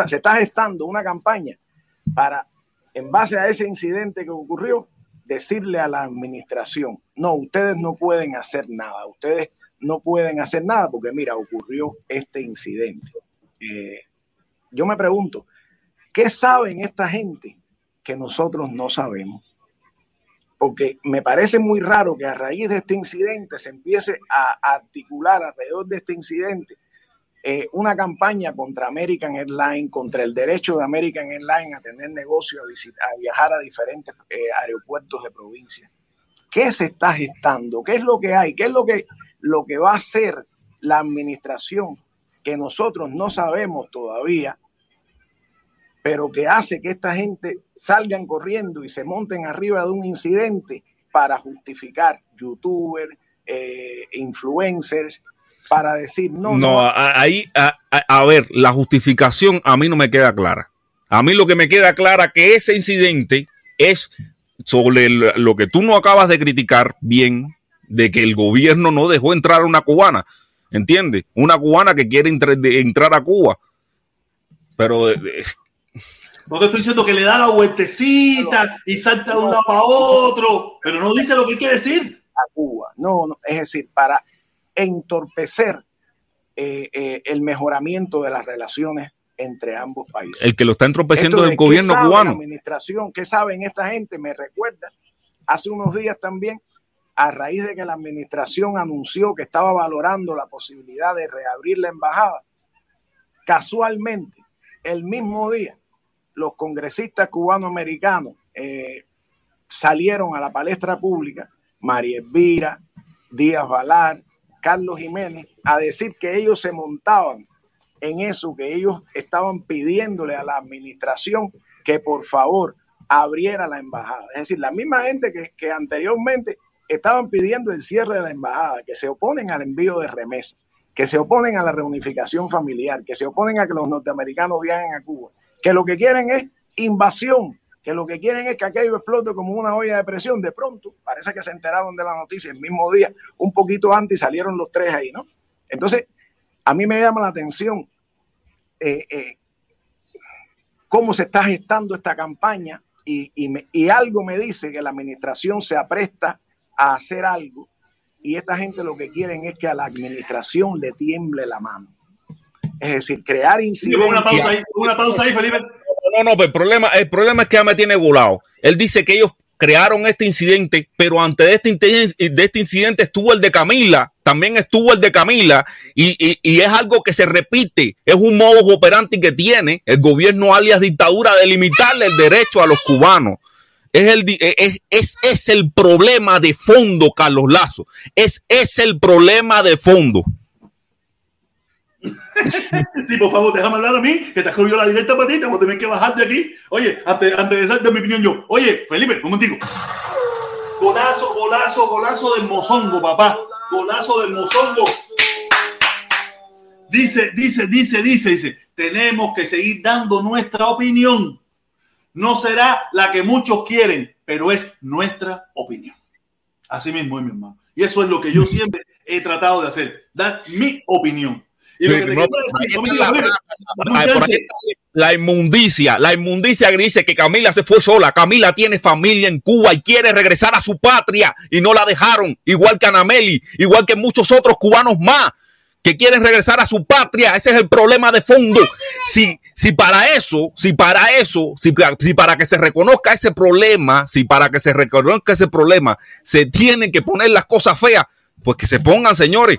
se está gestando una campaña para, en base a ese incidente que ocurrió, decirle a la administración, no, ustedes no pueden hacer nada, ustedes no pueden hacer nada porque mira, ocurrió este incidente. Eh, yo me pregunto, ¿qué saben esta gente que nosotros no sabemos? Porque me parece muy raro que a raíz de este incidente se empiece a articular alrededor de este incidente eh, una campaña contra American Airlines, contra el derecho de American Airlines a tener negocio, a, visit- a viajar a diferentes eh, aeropuertos de provincia. ¿Qué se está gestando? ¿Qué es lo que hay? ¿Qué es lo que, lo que va a hacer la administración que nosotros no sabemos todavía, pero que hace que esta gente salgan corriendo y se monten arriba de un incidente para justificar youtubers, eh, influencers, para decir no, No, ahí, a, a- a ver, la justificación a mí no me queda clara. A mí lo que me queda clara que ese incidente es sobre lo que tú no acabas de criticar bien, de que el gobierno no dejó entrar a una cubana. ¿entiendes? Una cubana que quiere entrar a Cuba. Pero eh, no te estoy diciendo que le da la vueltecita y salta de un lado a otro, pero no dice lo que quiere decir. A Cuba. No, no, es decir, para entorpecer eh, eh, el mejoramiento de las relaciones entre ambos países. El que lo está entorpeciendo es el gobierno cubano. La administración, ¿qué saben esta gente? Me recuerda hace unos días también, a raíz de que la administración anunció que estaba valorando la posibilidad de reabrir la embajada, casualmente, el mismo día, los congresistas cubanoamericanos eh, salieron a la palestra pública, María Elvira, Díaz Valar, Carlos Jiménez, a decir que ellos se montaban en eso, que ellos estaban pidiéndole a la administración que por favor abriera la embajada. Es decir, la misma gente que, que anteriormente estaban pidiendo el cierre de la embajada, que se oponen al envío de remesas, que se oponen a la reunificación familiar, que se oponen a que los norteamericanos viajen a Cuba, que lo que quieren es invasión, que lo que quieren es que aquello explote como una olla de presión. De pronto, parece que se enteraron de la noticia el mismo día, un poquito antes, y salieron los tres ahí, ¿no? Entonces, a mí me llama la atención eh, eh, cómo se está gestando esta campaña y, y algo me dice que la administración se apresta a hacer algo y esta gente lo que quieren es que a la administración le tiemble la mano. Es decir, crear incidentes. Una pausa ahí, una pausa ahí, Felipe. No, no, el problema, el problema es que ya me tiene volado. Él dice que ellos crearon este incidente, pero antes de este, este incidente estuvo el de Camila, también estuvo el de Camila, y, y, es algo que se repite, es un modo operante que tiene el gobierno alias dictadura de limitarle el derecho a los cubanos. Es el, es, es, es el problema de fondo, Carlos Lazo. Es, es el problema de fondo. Sí, por favor, déjame hablar a mí, que te has la directa para ti, tengo que bajar de aquí. Oye, antes, antes de darte mi opinión yo. Oye, Felipe, un contigo. Golazo, golazo, golazo del mozongo, papá. Golazo del mozongo. Dice, dice, dice, dice, dice, tenemos que seguir dando nuestra opinión. No será la que muchos quieren, pero es nuestra opinión. Así mismo, mi hermano. Y eso es lo que yo siempre he tratado de hacer, dar mi opinión la inmundicia, la inmundicia dice que Camila se fue sola. Camila tiene familia en Cuba y quiere regresar a su patria y no la dejaron, igual que Anameli, igual que muchos otros cubanos más que quieren regresar a su patria. Ese es el problema de fondo. Si, si para eso, si para eso, si, si para que se reconozca ese problema, si para que se reconozca ese problema, se tienen que poner las cosas feas, pues que se pongan, señores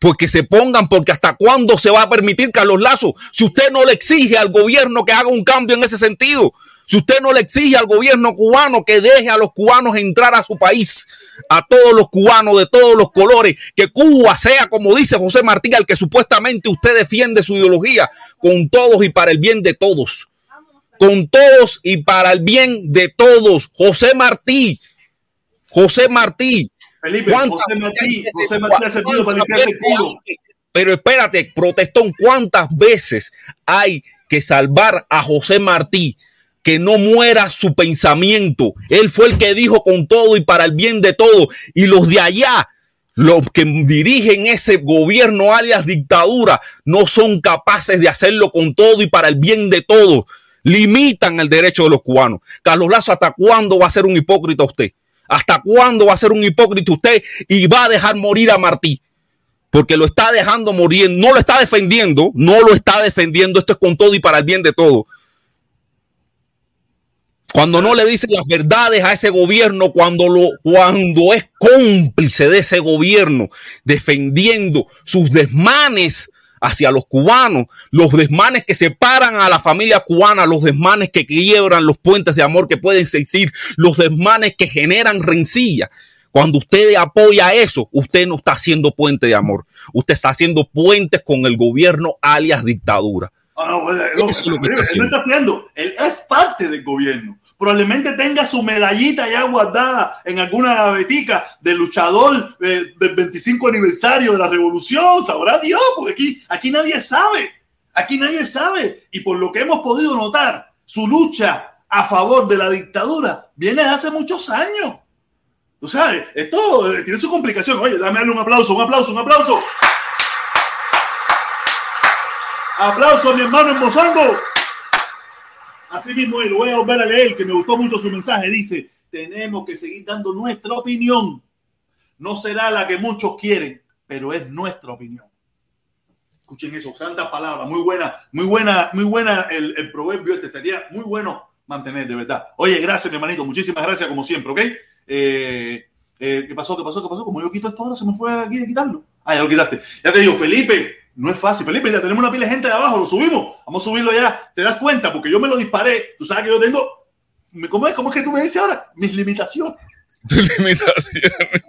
pues que se pongan, porque hasta cuándo se va a permitir Carlos Lazo, si usted no le exige al gobierno que haga un cambio en ese sentido, si usted no le exige al gobierno cubano que deje a los cubanos entrar a su país, a todos los cubanos de todos los colores, que Cuba sea, como dice José Martí, al que supuestamente usted defiende su ideología, con todos y para el bien de todos. Con todos y para el bien de todos. José Martí, José Martí, Felipe, José Martí, José Martí ha servido para limpiarse el culo. Pero espérate, protestón, ¿cuántas veces hay que salvar a José Martí? Que no muera su pensamiento. Él fue el que dijo con todo y para el bien de todo. Y los de allá, los que dirigen ese gobierno alias dictadura, no son capaces de hacerlo con todo y para el bien de todos. Limitan el derecho de los cubanos. Carlos Lazo, ¿hasta cuándo va a ser un hipócrita usted? ¿Hasta cuándo va a ser un hipócrita usted y va a dejar morir a Martí? Porque lo está dejando morir, no lo está defendiendo, no lo está defendiendo, esto es con todo y para el bien de todo. Cuando no le dice las verdades a ese gobierno, cuando, lo, cuando es cómplice de ese gobierno, defendiendo sus desmanes hacia los cubanos, los desmanes que separan a la familia cubana, los desmanes que quiebran los puentes de amor que pueden existir, los desmanes que generan rencilla. Cuando usted apoya eso, usted no está haciendo puente de amor, usted está haciendo puentes con el gobierno alias dictadura. no, no, está haciendo, él es parte del gobierno probablemente tenga su medallita ya guardada en alguna gavetica del luchador eh, del 25 aniversario de la revolución, sabrá Dios, porque aquí, aquí nadie sabe, aquí nadie sabe. Y por lo que hemos podido notar, su lucha a favor de la dictadura viene de hace muchos años. Tú sabes, esto eh, tiene su complicación. Oye, dame un aplauso, un aplauso, un aplauso. Aplauso a mi hermano en. Así mismo, lo voy a volver a leer, que me gustó mucho su mensaje. Dice, tenemos que seguir dando nuestra opinión. No será la que muchos quieren, pero es nuestra opinión. Escuchen eso, santas palabras, muy buena, muy buena, muy buena el, el proverbio este. Sería muy bueno mantener, de verdad. Oye, gracias, mi hermanito, muchísimas gracias como siempre, ¿ok? Eh, eh, ¿Qué pasó? ¿Qué pasó? ¿Qué pasó? Como yo quito esto ahora, se me fue aquí de quitarlo. Ah, ya lo quitaste. Ya te digo, Felipe, no es fácil. Felipe, ya tenemos una pila de gente de abajo, lo subimos. Vamos a subirlo ya. ¿Te das cuenta? Porque yo me lo disparé. Tú sabes que yo tengo. ¿Cómo es? ¿Cómo es que tú me dices ahora? Mis limitaciones. Tus limitaciones.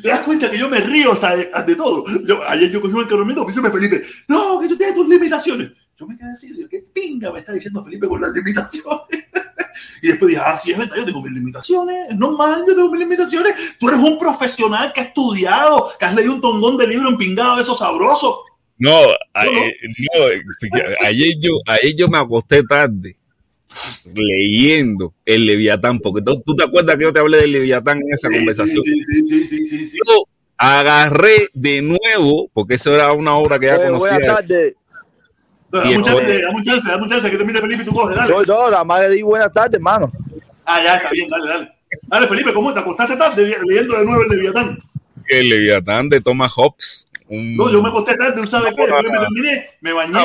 ¿Te das cuenta que yo me río hasta de, de todo? Yo, ayer yo cogí un carromito, dice Felipe, no, que tú tienes tus limitaciones. Yo me quedé así, digo, ¿qué pinga me está diciendo Felipe con las limitaciones? y después dije, ah, sí, es verdad, yo tengo mis limitaciones, es normal, yo tengo mis limitaciones. Tú eres un profesional que ha estudiado, que has leído un tongón de libro empingado, eso sabroso. No, a- eh, no, ayer, yo, ayer yo me acosté tarde leyendo el Leviatán, porque tú, tú te acuerdas que yo te hablé del Leviatán en esa Sí, conversación. Sí, sí, sí, sí, sí, sí. Yo agarré de nuevo, porque eso era una obra que ya Eh, buenas conocía. tardes. Dame un chance, dame un chance, dame un chance, que termine Felipe y tú coges, dale. Yo, yo, la madre di buenas tardes, hermano. Ah, ya está bien, dale, dale. Dale, Felipe, ¿cómo te acostaste tarde leyendo de nuevo el Leviatán? El Leviatán de Thomas Hobbes. un- No, yo me acosté tarde, ¿tú sabes qué? Después me terminé, me bañé, Ah,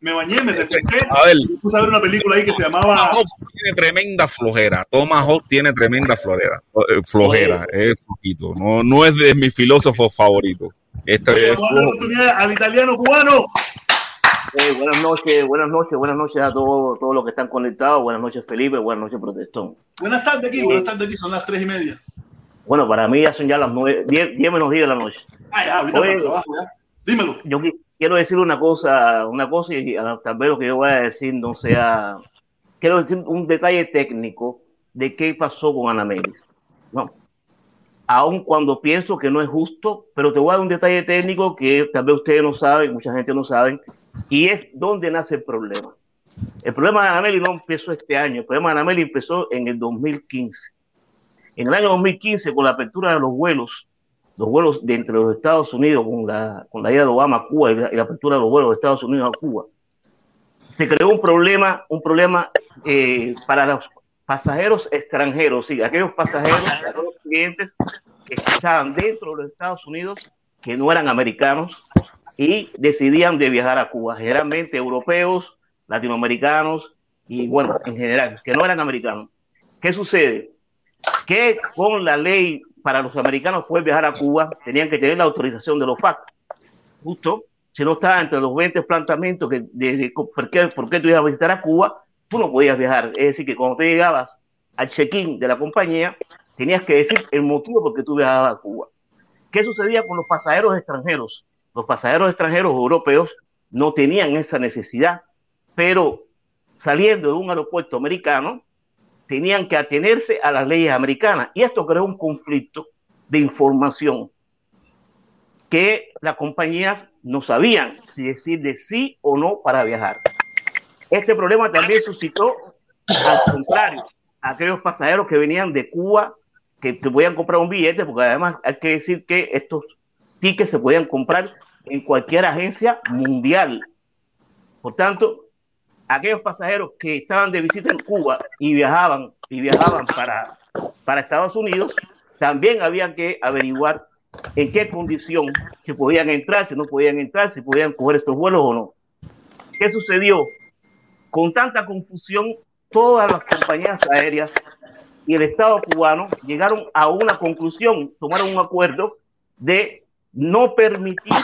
me bañé, me refresqué. A ver, puse a ver una película ahí que se llamaba... Thomas Hobbes tiene tremenda flojera. Thomas Hobbes tiene tremenda flojera. eh, Flojera, es flojito. No, no es de mis filósofos favoritos. Este es Vamos a darle la oportunidad al italiano cubano. Eh, buenas noches, buenas noches, buenas noches a todos, todos los que están conectados. Buenas noches, Felipe. Buenas noches, Protestón. Buenas tardes aquí, buenas tardes aquí, son las tres y media. Bueno, para mí ya son ya las nueve, diez, diez menos diez de la noche. Ah, ya, ahorita Oye. trabajo, ya. Dímelo. Yo qui- quiero decir una cosa, una cosa y ah, tal vez lo que yo voy a decir no sea. Quiero decir un detalle técnico de qué pasó con Ana Melis. No. Aun cuando pienso que no es justo, pero te voy a dar un detalle técnico que tal vez ustedes no saben, mucha gente no sabe, y es dónde nace el problema. El problema de Anameli no empezó este año, el problema de Anameli empezó en el 2015. En el año 2015, con la apertura de los vuelos, los vuelos de entre los Estados Unidos, con la, con la de Obama a Cuba y la, y la apertura de los vuelos de Estados Unidos a Cuba, se creó un problema, un problema eh, para los pasajeros extranjeros, sí, aquellos pasajeros, aquellos clientes que estaban dentro de los Estados Unidos, que no eran americanos y decidían de viajar a Cuba, generalmente europeos, latinoamericanos y bueno, en general, que no eran americanos. ¿Qué sucede? Que con la ley para los americanos poder viajar a Cuba, tenían que tener la autorización de los FAC. Justo, si no estaba entre los 20 planteamientos que, de, de- por, qué, por qué tú ibas a visitar a Cuba, tú no podías viajar. Es decir, que cuando tú llegabas al check-in de la compañía, tenías que decir el motivo por qué tú viajabas a Cuba. ¿Qué sucedía con los pasajeros extranjeros? Los pasajeros extranjeros europeos no tenían esa necesidad, pero saliendo de un aeropuerto americano, tenían que atenerse a las leyes americanas. Y esto creó un conflicto de información que las compañías no sabían si decir de sí o no para viajar. Este problema también suscitó, al contrario, a aquellos pasajeros que venían de Cuba, que te podían comprar un billete, porque además hay que decir que estos tickets se podían comprar en cualquier agencia mundial. Por tanto, aquellos pasajeros que estaban de visita en Cuba y viajaban y viajaban para, para Estados Unidos, también había que averiguar en qué condición que podían entrar, si no podían entrar, si podían coger estos vuelos o no. ¿Qué sucedió? Con tanta confusión, todas las compañías aéreas y el Estado cubano llegaron a una conclusión, tomaron un acuerdo de no permitir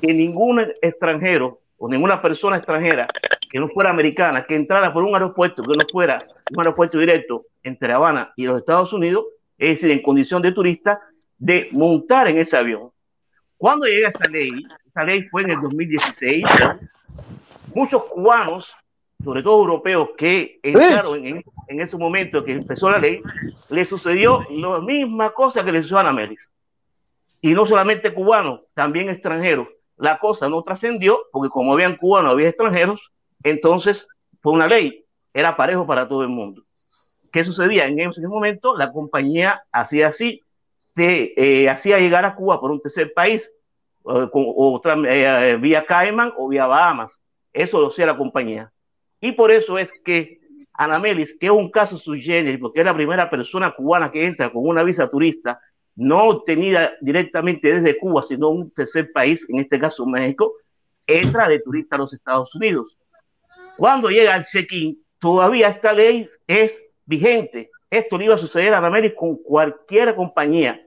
que ningún extranjero o ninguna persona extranjera que no fuera americana, que entrara por un aeropuerto que no fuera un aeropuerto directo entre Habana y los Estados Unidos, es decir, en condición de turista, de montar en ese avión. Cuando llega esa ley, esa ley fue en el 2016, muchos cubanos, sobre todo europeos, que entraron en, en ese momento que empezó la ley, le sucedió la misma cosa que le sucedió a Ana. Y no solamente cubanos, también extranjeros. La cosa no trascendió, porque como habían cubanos, había extranjeros, entonces fue una ley, era parejo para todo el mundo. ¿Qué sucedía? En ese momento la compañía hacía así, te eh, hacía llegar a Cuba por un tercer país, eh, con- o otra, eh, eh, vía Cayman o vía Bahamas. Eso lo hacía la compañía. Y por eso es que Anamelis, que es un caso sui generis, porque es la primera persona cubana que entra con una visa turista, no obtenida directamente desde Cuba, sino un tercer país, en este caso México, entra de turista a los Estados Unidos. Cuando llega al check-in, todavía esta ley es vigente. Esto le iba a suceder a Anamelis con cualquier compañía.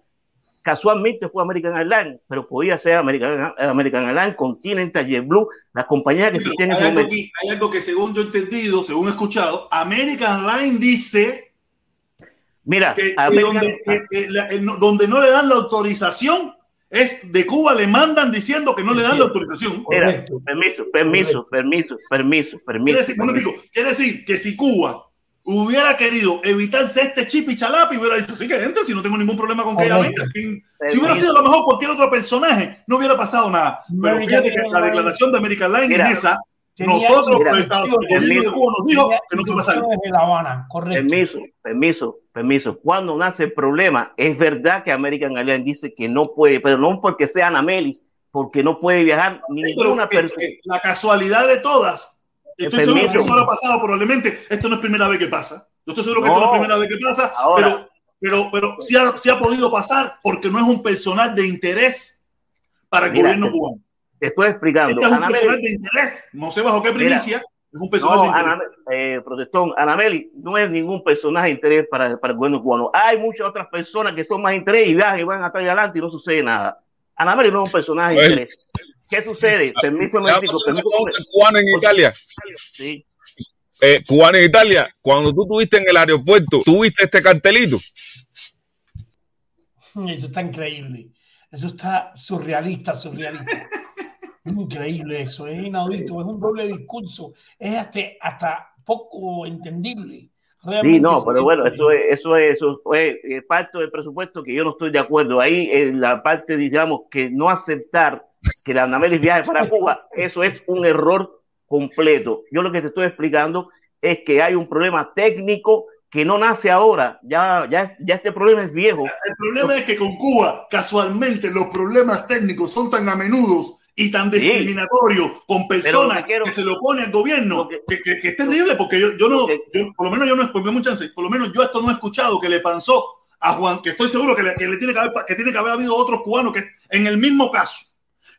Casualmente fue American Airlines, pero podía ser American, American Airlines, Continental, JetBlue, las compañías que Pero existían en hay, ese algo momento. aquí- hay algo que según yo he entendido, según he escuchado, American Line dice Mira, que, American- donde, que- que la- el no- donde no le dan la autorización es de Cuba le mandan diciendo que no le dan la autorización. Mira, Correcto. permiso, permiso, permiso, permiso, Quiere permiso. decir, bueno, digo, quiere decir que si Cuba hubiera querido evitarse este chip y chalapi, hubiera dicho, sí que entre, si no tengo ningún problema con que ella venga. ¿Quién- Si hubiera sido a lo mejor cualquier otro personaje, no hubiera pasado nada. Pero American fíjate que la declaración de American Line es esa. Nosotros, Estados. Unidos de Cuba, nos dijo que no puede pasar. Permiso, permiso, permiso. Cuando nace el problema, es verdad que American Airlines dice que no puede, pero no porque sea Anamelis, porque no puede viajar ninguna persona. la casualidad de todas. Estoy seguro que eso habrá pasado probablemente. Esto no es primera vez que pasa. Yo estoy seguro que esto no es primera vez que pasa, Ahora. pero, pero, pero sí, ha, sí ha podido pasar porque no es un personal de interés para el Mira, gobierno te- cubano. Te estoy explicando. Este es un personal de interés. No sé bajo qué primicia. es un personal No, de interés. Ana, eh, protestón, Anameli no es ningún personaje de interés para, para el gobierno cubano. Hay muchas otras personas que son más de interés y viajan y van hasta adelante y no sucede nada. Anameli no es un personaje de Bueno. interés. ¿Qué sucede? Permiso, ¿Sabes permiso, qué pasó con permiso. el cubano en Italia? Sí. Eh, cubano en Italia, cuando tú estuviste en el aeropuerto, ¿tuviste este cartelito? Eso está increíble. Eso está surrealista, surrealista. Increíble eso, es inaudito, es un doble discurso, es hasta, hasta poco entendible. Sí, Realmente no, es pero bueno, eso es, eso es, eso es, eh, parte del presupuesto que yo no estoy de acuerdo. Ahí en la parte, digamos, que no aceptar que la Anamelis viaje para Cuba, eso es un error completo. Yo lo que te estoy explicando es que hay un problema técnico que no nace ahora, ya, ya, ya este problema es viejo. El problema es que con Cuba, casualmente, los problemas técnicos son tan a menudo y tan Sí. discriminatorios con personas quiero- que se lo opone al gobierno, que- que, que- que es terrible, porque yo, yo no, yo- por lo menos yo no, por mucha chance, por lo menos yo esto no he escuchado que le pasó a Juan, que estoy seguro que, le, que le tiene que haber, que tiene que haber habido otros cubanos que en el mismo caso,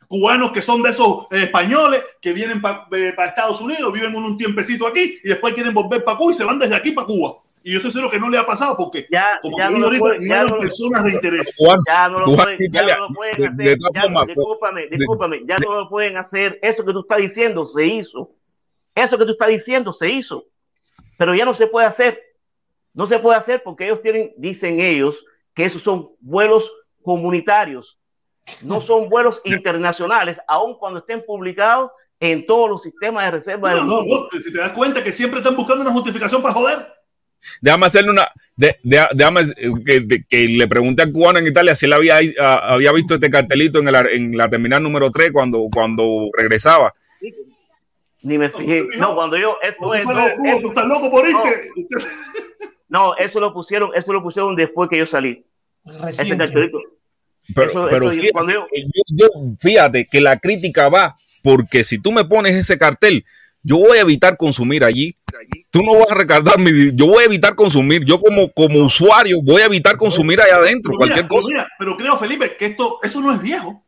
cubanos que son de esos eh, españoles que vienen para Estados Unidos, viven un, un tiempecito aquí y después quieren volver para Cuba y se van desde aquí para Cuba. Y yo estoy seguro que no le ha pasado porque, Ya, como ya te no digo ahorita, puede- ya no lo- personas de interés. Ya no lo pueden, en ya Italia, no lo pueden de- hacer. de ya- formas, discúlpame, discúlpame, ya no lo pueden hacer. Eso que tú estás diciendo se hizo. Eso que tú estás diciendo se hizo. Pero ya no se puede hacer. No se puede hacer porque ellos tienen, dicen ellos, que esos son vuelos comunitarios. No son vuelos internacionales, aun cuando estén publicados en todos los sistemas de reserva No, del no, mundo. no, si te das cuenta que siempre están buscando una justificación para joder. Déjame hacerle una. de- de- déjame que, de- que le pregunté al cubano en Italia si él había, ah, había visto este cartelito en, el, en la terminal número 3 cuando, cuando regresaba. Ni me fijé. No, cuando yo, esto es, no, estás loco por irte. no, eso lo pusieron, eso lo pusieron después que yo salí. Ese Reciente. cartelito. Pero, Eso- pero eso fíjate, yo- fíjate que la crítica va porque si tú me pones ese cartel, yo voy a evitar consumir allí. Tú no vas a recargar mi. Yo voy a evitar consumir. Yo, como, como usuario, voy a evitar consumir allá adentro Pero cualquier mira, cosa. mira, pero creo, Felipe, que esto, eso no es viejo.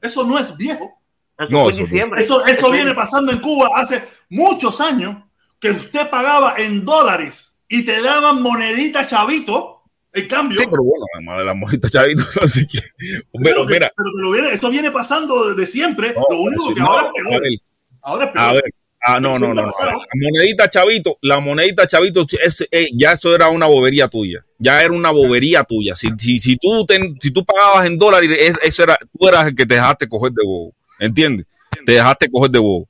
Eso no es viejo. Eso No, eso- diciembre. Eso, eso Eso- viene pasando en Cuba hace muchos años, que usted pagaba en dólares y te daban monedita chavito en cambio. Sí, pero bueno, la, la mojita chavito, así que. Pero mira, pero que lo viene, eso viene pasando desde siempre. no, lo único sí, que no, ahora es peor. ver, Ahora es peor. a ver. Ah, no, no, no, no. La monedita chavito, la monedita chavito, es, eh, ya eso era una bobería tuya. Ya era una bobería tuya. Si, si, si, tú, ten- si tú pagabas en dólares, es- eso era, tú eras el que te dejaste coger de bobo. ¿Entiendes? Te dejaste coger de bobo.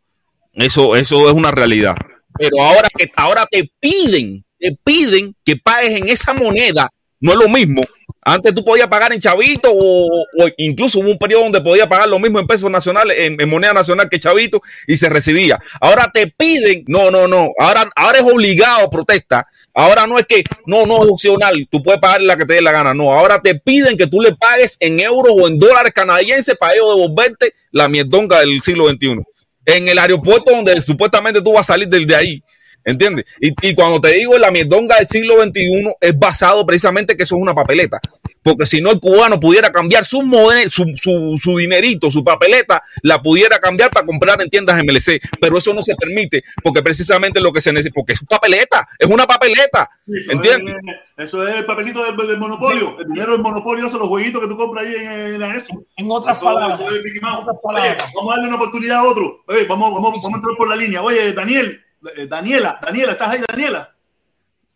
Eso, eso es una realidad. Pero ahora que ahora te piden, te piden que pagues en esa moneda, no es lo mismo. Antes tú podías pagar en chavito o, o incluso hubo un periodo donde podías pagar lo mismo en pesos nacionales, en, moneda nacional que chavito y se recibía. Ahora te piden, no, no, no, ahora, ahora es obligado protesta. Ahora no es que, no, no es opcional, tú puedes pagar la que te dé la gana. No, ahora te piden que tú le pagues en euros o en dólares canadienses para ellos devolverte la mierdonga del siglo XXI. En el aeropuerto donde supuestamente tú vas a salir del de ahí. ¿Entiendes? Y, y cuando te digo la mierdonga del siglo XXI es basado precisamente que eso es una papeleta. Porque si no, el cubano pudiera cambiar su, moden- su, su, su dinerito, su papeleta, la pudiera cambiar para comprar en tiendas MLC. Pero eso no se permite, porque precisamente lo que se necesita, porque es papeleta, es una papeleta. Eso ¿Entiendes? es- Eso es el papelito del, del monopolio. El dinero del monopolio, esos los jueguitos que tú compras ahí en, en la eso. En otras Eso- palabras, eso es Mickey Mouse. en otras Oye, palabras. vamos a darle una oportunidad a otro. Oye, vamos, vamos, vamos a entrar por la línea. Oye, Daniel, Daniela, Daniela, ¿estás ahí, Daniela?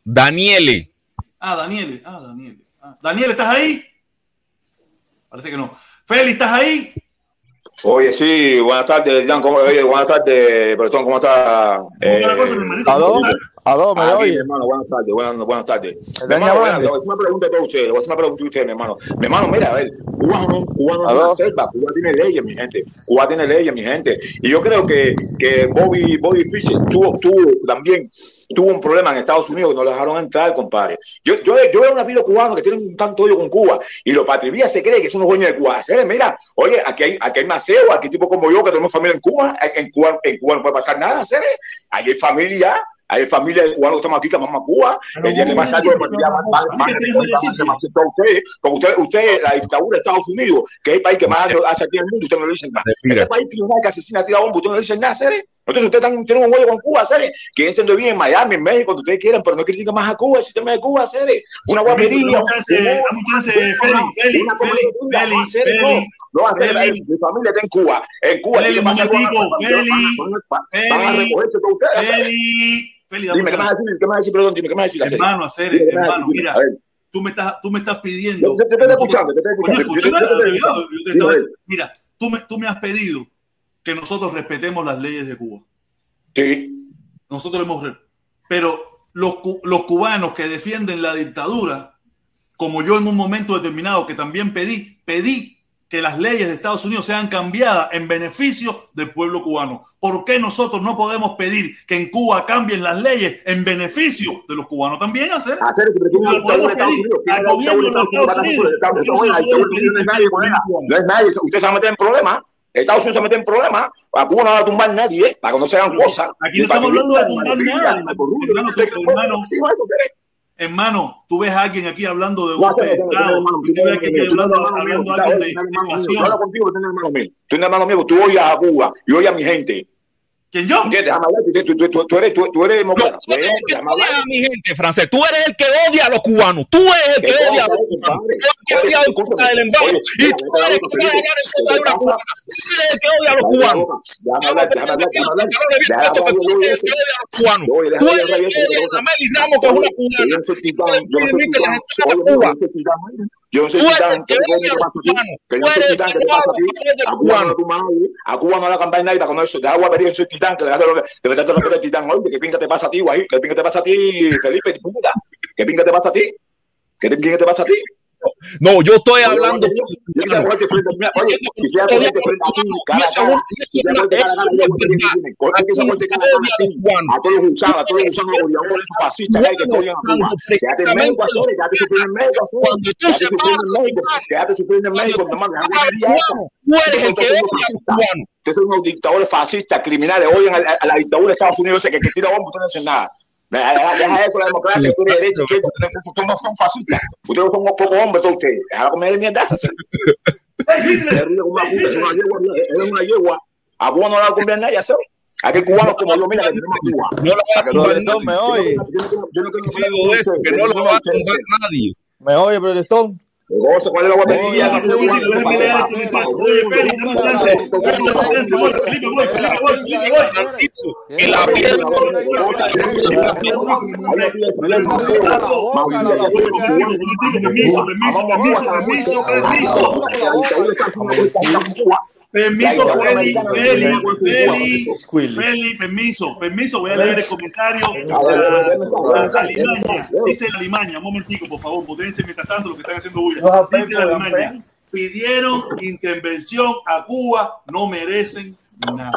Daniele, Ah, Daniel, ah, Daniel. Ah, Daniel, ¿estás ahí? Parece que no. Feli, ¿estás ahí? Oye, sí, buenas tardes, Jan, ¿cómo, oye, buenas tardes, Bretón, ¿cómo está? ¿Cómo está la Eh, cosa, mi hermanito? ¿Aló? ¿Aló? ¿Me aquí, mi oye? hermano, buenas tardes, buenas, buenas tardes. Mi hermano, Grande. le voy a hacer una pregunta a ustedes, le voy a hacer una pregunta a ustedes, mi hermano. Mi hermano, mira, a ver, Cuba no, Cuba no es una selva, Cuba tiene leyes, mi gente. Cuba tiene leyes, mi gente. Y yo creo que, que Bobby, Bobby Fischer tuvo, tuvo también tuvo un problema en Estados Unidos, no lo dejaron entrar, compadre. Yo, yo, yo veo una pila cubano que tienen un tanto odio con Cuba y los patrivías se cree que son los dueños de Cuba. Hacer, mira, oye, aquí hay, aquí hay maceo, aquí hay tipo como yo que tenemos familia en Cuba, en Cuba, en Cuba no puede pasar nada, hacer, ahí hay familia. Hay familia de cubanos que estamos aquí que amamos a Cuba. El día que ¿cómo pasa algo, decir pues, que ya una van- cosa? van- van a ¿Qué recordar, quieres van a decir? hacer a ustedes. Como usted, usted, la dictadura de Estados Unidos, que es el país que más hace aquí en el mundo, usted no le dice nada. Ese país que asesina, tira bomba, usted no le dice nada, ¿seres? Entonces ustedes tienen un huevo con Cuba, ¿seres? Quieren siendo bien en Miami, en México, donde ustedes quieran, pero no critiquen más a Cuba, el sistema de Cuba, ¿seres? Una guapería. Comunidad, Feli, no Feli. mi familia está en Cuba. En Cuba, a- van a Feli, Dime, ¿qué chance. decir? ¿Qué a decir? Perdón, dime, ¿qué a decir? Hermano, hacer, Dime, ¿qué me vas a hermano, mira, tú me estás, tú me estás pidiendo. Yo te estoy escuchando, te estoy escuchando. Mira, tú me, tú me has pedido que nosotros respetemos las leyes de Cuba. Sí. Nosotros hemos. Pero los, los cubanos que defienden la dictadura, como yo en un momento determinado que también pedí, pedí que las leyes de Estados Unidos sean cambiadas en beneficio del pueblo cubano. ¿Por qué nosotros no podemos pedir que en Cuba cambien las leyes en beneficio de los cubanos también? Hacer hacer que podemos pedir al gobierno de los Estados Unidos. No es nadie, colega. No es nadie, usted se va a meter en problemas. Estados Unidos se mete en problemas. A Cuba no va a tumbar nadie, ¿eh? para que no se hagan cosas. aquí no estamos hablando de tumbar nada, hermano. Hermano, tú ves a alguien aquí hablando de golpe de Estado, tú ves a alguien aquí hablando, algo de invasión. hablo contigo, tú eres hermano mío. Tú eres hermano mío, tú oyes a Cuba y oyes a mi gente. ¿Quién yo? Tú- tú- tú- tú- tú eres- tú- eres No, demócrata. tú eres el que hablar. odia a mi gente, francés. Tú eres el que odia a los cubanos. Tú eres el que odia a los odia, cubanos. Tú eres el que odia escúchame. contra del embargo. Oye, Y tú eres el que va a de una cubana. Tú eres el que odia a los cubanos. Tú a eres el que odia a los cubanos. Tú eres el que odia a a Ameli Ramos, que es una cubana. no Tú eres no el que titán. les entrega Oye, a Cuba. Yo no soy titán. Que. Que yo soy titán, que ¿qué te pasa a ti? a Cuba no tú madre. A Cuba no la campaña nadie con eso. De agua pedir soy titán, que le hace lo que de verdad te lo que el titán. Oye, ¿qué pinga te pasa a ti, guay? ¿Qué pinga te pasa a ti, Felipe? ¿Qué pinga te pasa a ti? ¿Qué te- pinga te pasa a ti? No, yo estoy hablando. Ustedes son unos dictadores fascistas, criminales, odian a, la dictadura de Estados Unidos, que, que tira bomba, ustedes no hacen nada. Deja, deja- deja eso, la democracia, tú eres ustedes ustedes no son fascistas. Ustedes son unos pocos hombres, todos ustedes. Deja de comer mierda. ¡Ey, Hitler! Eres una yegua, eres una yegua. A Cuba no le va a sé. Aquí cubanos como yo, mira, que tenemos a Cuba. No lo va a tumbar nadie. me oye. Yo no que no lo va a tumbar nadie. Me oye, Protestón. Goza, ¿cuál es la que la piedra Permiso, permiso, permiso, permiso, permiso. Feli, Feli, Feli. Feli, permiso, permiso, voy a leer el comentario. Alimaña, dice la Alimaña, un momentico, por favor, modérense mientras tanto lo que están haciendo bulla. Dice la Alimaña, pidieron intervención a Cuba, no merecen nada.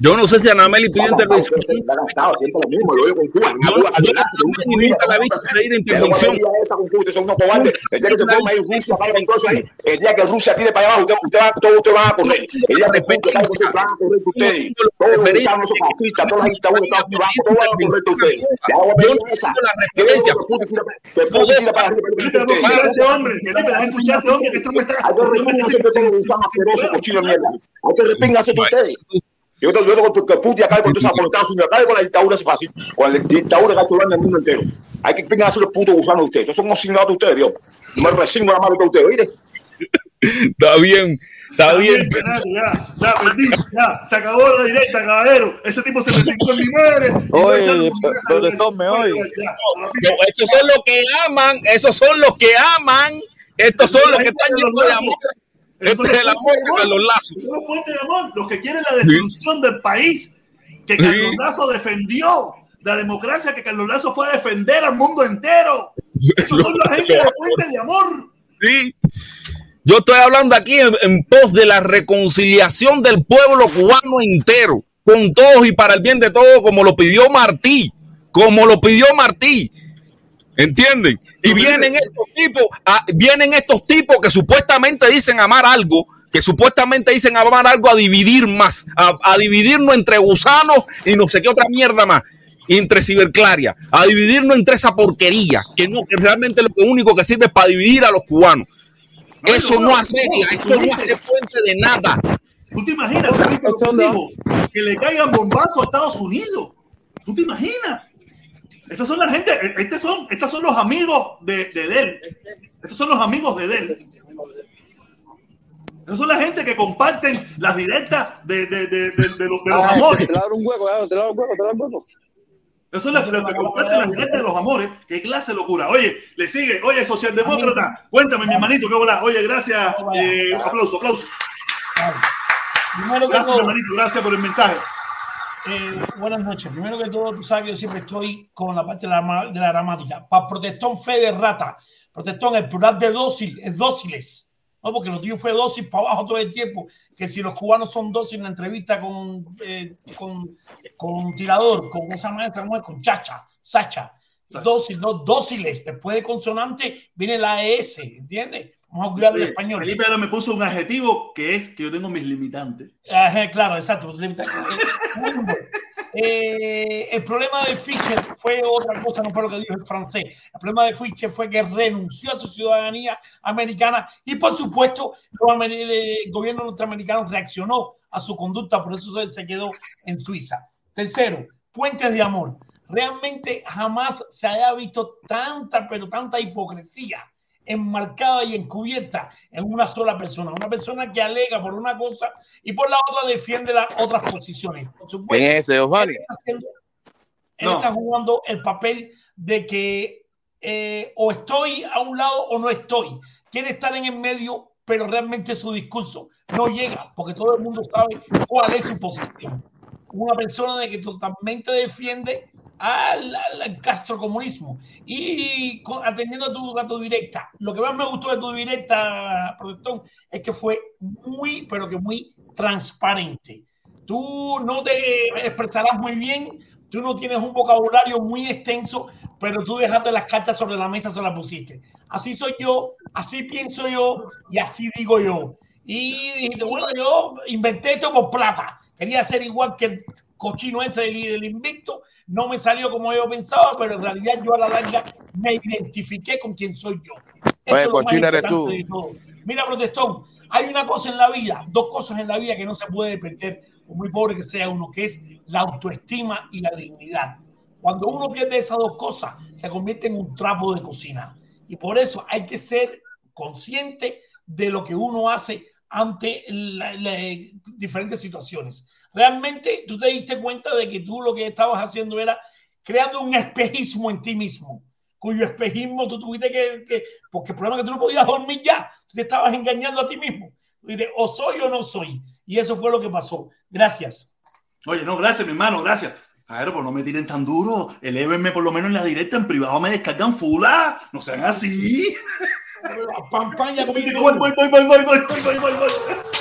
Yo no sé si Anameli pidió intervención. Está cansado, siempre lo mismo, lo digo con Cuba. Yo- yo nunca la he visto pedir intervención. El día esa con Cuba, ustedes son unos cobardes. El día que se ponga ahí Rusia para con todo eso ahí, el día que Rusia tire para abajo, usted, usted va, todos ustedes van a correr. El día que van a correr con ustedes. Todos los mexicanos son fascistas, todas las dictaduras de Estados Unidos, vamos, todos van a correr con ustedes. Ya vamos a Yo ver no esa. tengo la Que referencia. Putin tira para- que Putin tira para arriba, que Felipe, ustedes. deja escuchar a hombre, Felipe, deja escuchar a hombre que esto me está... Hay que repingarse que tengo un gusano asqueroso, cochino de mierda. Hay que repingarse de ustedes. Yo te digo que Putin acabe con los Estados Unidos, acabe con la dictadura ese fácil, con la dictadura que ha hecho daño al mundo entero. Hay que pingarse los putos gusanos de ustedes. Esos son unos signados de ustedes, Dios. No me resigno la mano de ustedes, ¿oíste? Está bien, está bien. Fernando, ya, ya, perdí, ya, se acabó la directa, caballero. Ese tipo se me sentó en mi madre. Oye, protestón, me oye. No, estos son los que aman, esos son los que aman, estos son los que están llenos de amor. Este es el amor los puentes de amor, los que quieren la destrucción del país que Carlos Sí. Lazo defendió, la democracia que Carlos Lazo fue a defender al mundo entero. Esos son la gente de de amor. Sí. Yo estoy hablando aquí en, en pos de la reconciliación del pueblo cubano entero, con todos y para el bien de todos, como lo pidió Martí, como lo pidió Martí. ¿Entienden? Y vienen estos tipos, a- vienen estos tipos que supuestamente dicen amar algo, que supuestamente dicen amar algo a dividir más, a, a dividirnos entre gusanos y no sé qué otra mierda más, y entre ciberclaria, a dividirnos entre esa porquería, que no, que realmente lo único que sirve es para dividir a los cubanos. No, Eso no, no arregla, no, eso no hace fuente de nada. ¿Tú te imaginas que que le caigan bombazos a Estados Unidos? ¿Tú te imaginas? Estas son la gente, estos son, estos son los amigos de, de Del. Estos son los amigos de Del. Estos son la gente que comparten las directas de, de, de, de, de los, de los Ah, amores. Te la abro un hueco, te un hueco, te un hueco. Esos son los, los que comparten las directas de los amores. Qué clase de locura. Oye, le sigue. Oye, socialdemócrata, cuéntame, mi hermanito, qué bola. Oye, gracias. Eh, aplauso, aplauso. Gracias, mi hermanito, gracias por el mensaje. Eh, buenas noches. Primero que todo, tú sabes que yo siempre estoy con la parte de la, de la gramática. Para protestón fe de rata. Protestón, el plural de dócil, es dóciles. No, porque lo tuyo fue dócil para abajo todo el tiempo. Que si los cubanos son dóciles en la entrevista con, eh, con, con tirador, con esa maestra, ¿cómo es? Con chacha, sacha. Dócil, no dóciles. Después de consonante viene la ES, ¿entiendes? Vamos a cuidar el Oye, español. Felipe ahora me puso un adjetivo que es que yo tengo mis limitantes. Ajá, claro, exacto. Eh, el problema de Fischer fue otra cosa, no fue lo que dijo el francés. El problema de Fischer fue que renunció a su ciudadanía americana y, por supuesto, el gobierno norteamericano reaccionó a su conducta, por eso se quedó en Suiza. Tercero, puentes de amor. Realmente jamás se haya visto tanta, pero tanta hipocresía enmarcada y encubierta en una sola persona, una persona que alega por una cosa y por la otra defiende las otras posiciones. Por supuesto, ¿Quién es ese, Giovanni? él está, haciendo- él No. está jugando el papel de que eh, o estoy a un lado o no estoy. Quiere estar en el medio, pero realmente su discurso no llega, porque todo el mundo sabe cuál es su posición. Una persona de que totalmente defiende al, al- castrocomunismo y con- atendiendo a tu, a tu directa. Lo que más me gustó de tu directa, Protestón, es que fue muy, pero que muy transparente. Tú no te expresarás muy bien, tú no tienes un vocabulario muy extenso, pero tú dejaste las cartas sobre la mesa, se las pusiste. Así soy yo, así pienso yo y así digo yo. Y dijiste, bueno, yo inventé esto por plata. Quería ser igual que cochino ese del, del invicto. No me salió como yo pensaba, pero en realidad yo a la larga me identifiqué con quien soy yo. Eso Oye, es lo más cochino eres tú. de todo. Mira, protestón, hay una cosa en la vida, dos cosas en la vida que no se puede perder, por muy pobre que sea uno, que es la autoestima y la dignidad. Cuando uno pierde esas dos cosas, se convierte en un trapo de cocina. Y por eso hay que ser consciente de lo que uno hace ante la- la- diferentes situaciones. Realmente tú te diste cuenta de que tú lo que estabas haciendo era creando un espejismo en ti mismo, cuyo espejismo tú tuviste que, que porque el problema es que tú no podías dormir ya, tú te estabas engañando a ti mismo. Dice, o soy o no soy. Y eso fue lo que pasó. Gracias. Oye, no, gracias, mi hermano, gracias. Claro, pues no me tiren tan duro. Elévenme por lo menos en la directa, en privado me descargan fula. No sean así. Pampaña Voy, voy, voy, voy, voy, voy, voy, voy, voy, voy.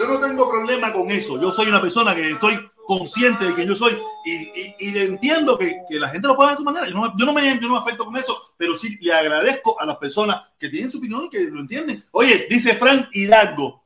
Yo no tengo problema con eso. Yo soy una persona que estoy consciente de que yo soy y, y, y entiendo que, que, la gente lo puede ver de su manera. Yo no, yo, no me, yo no me afecto con eso, pero sí le agradezco a las personas que tienen su opinión y que lo entienden. Oye, dice Frank Hidalgo.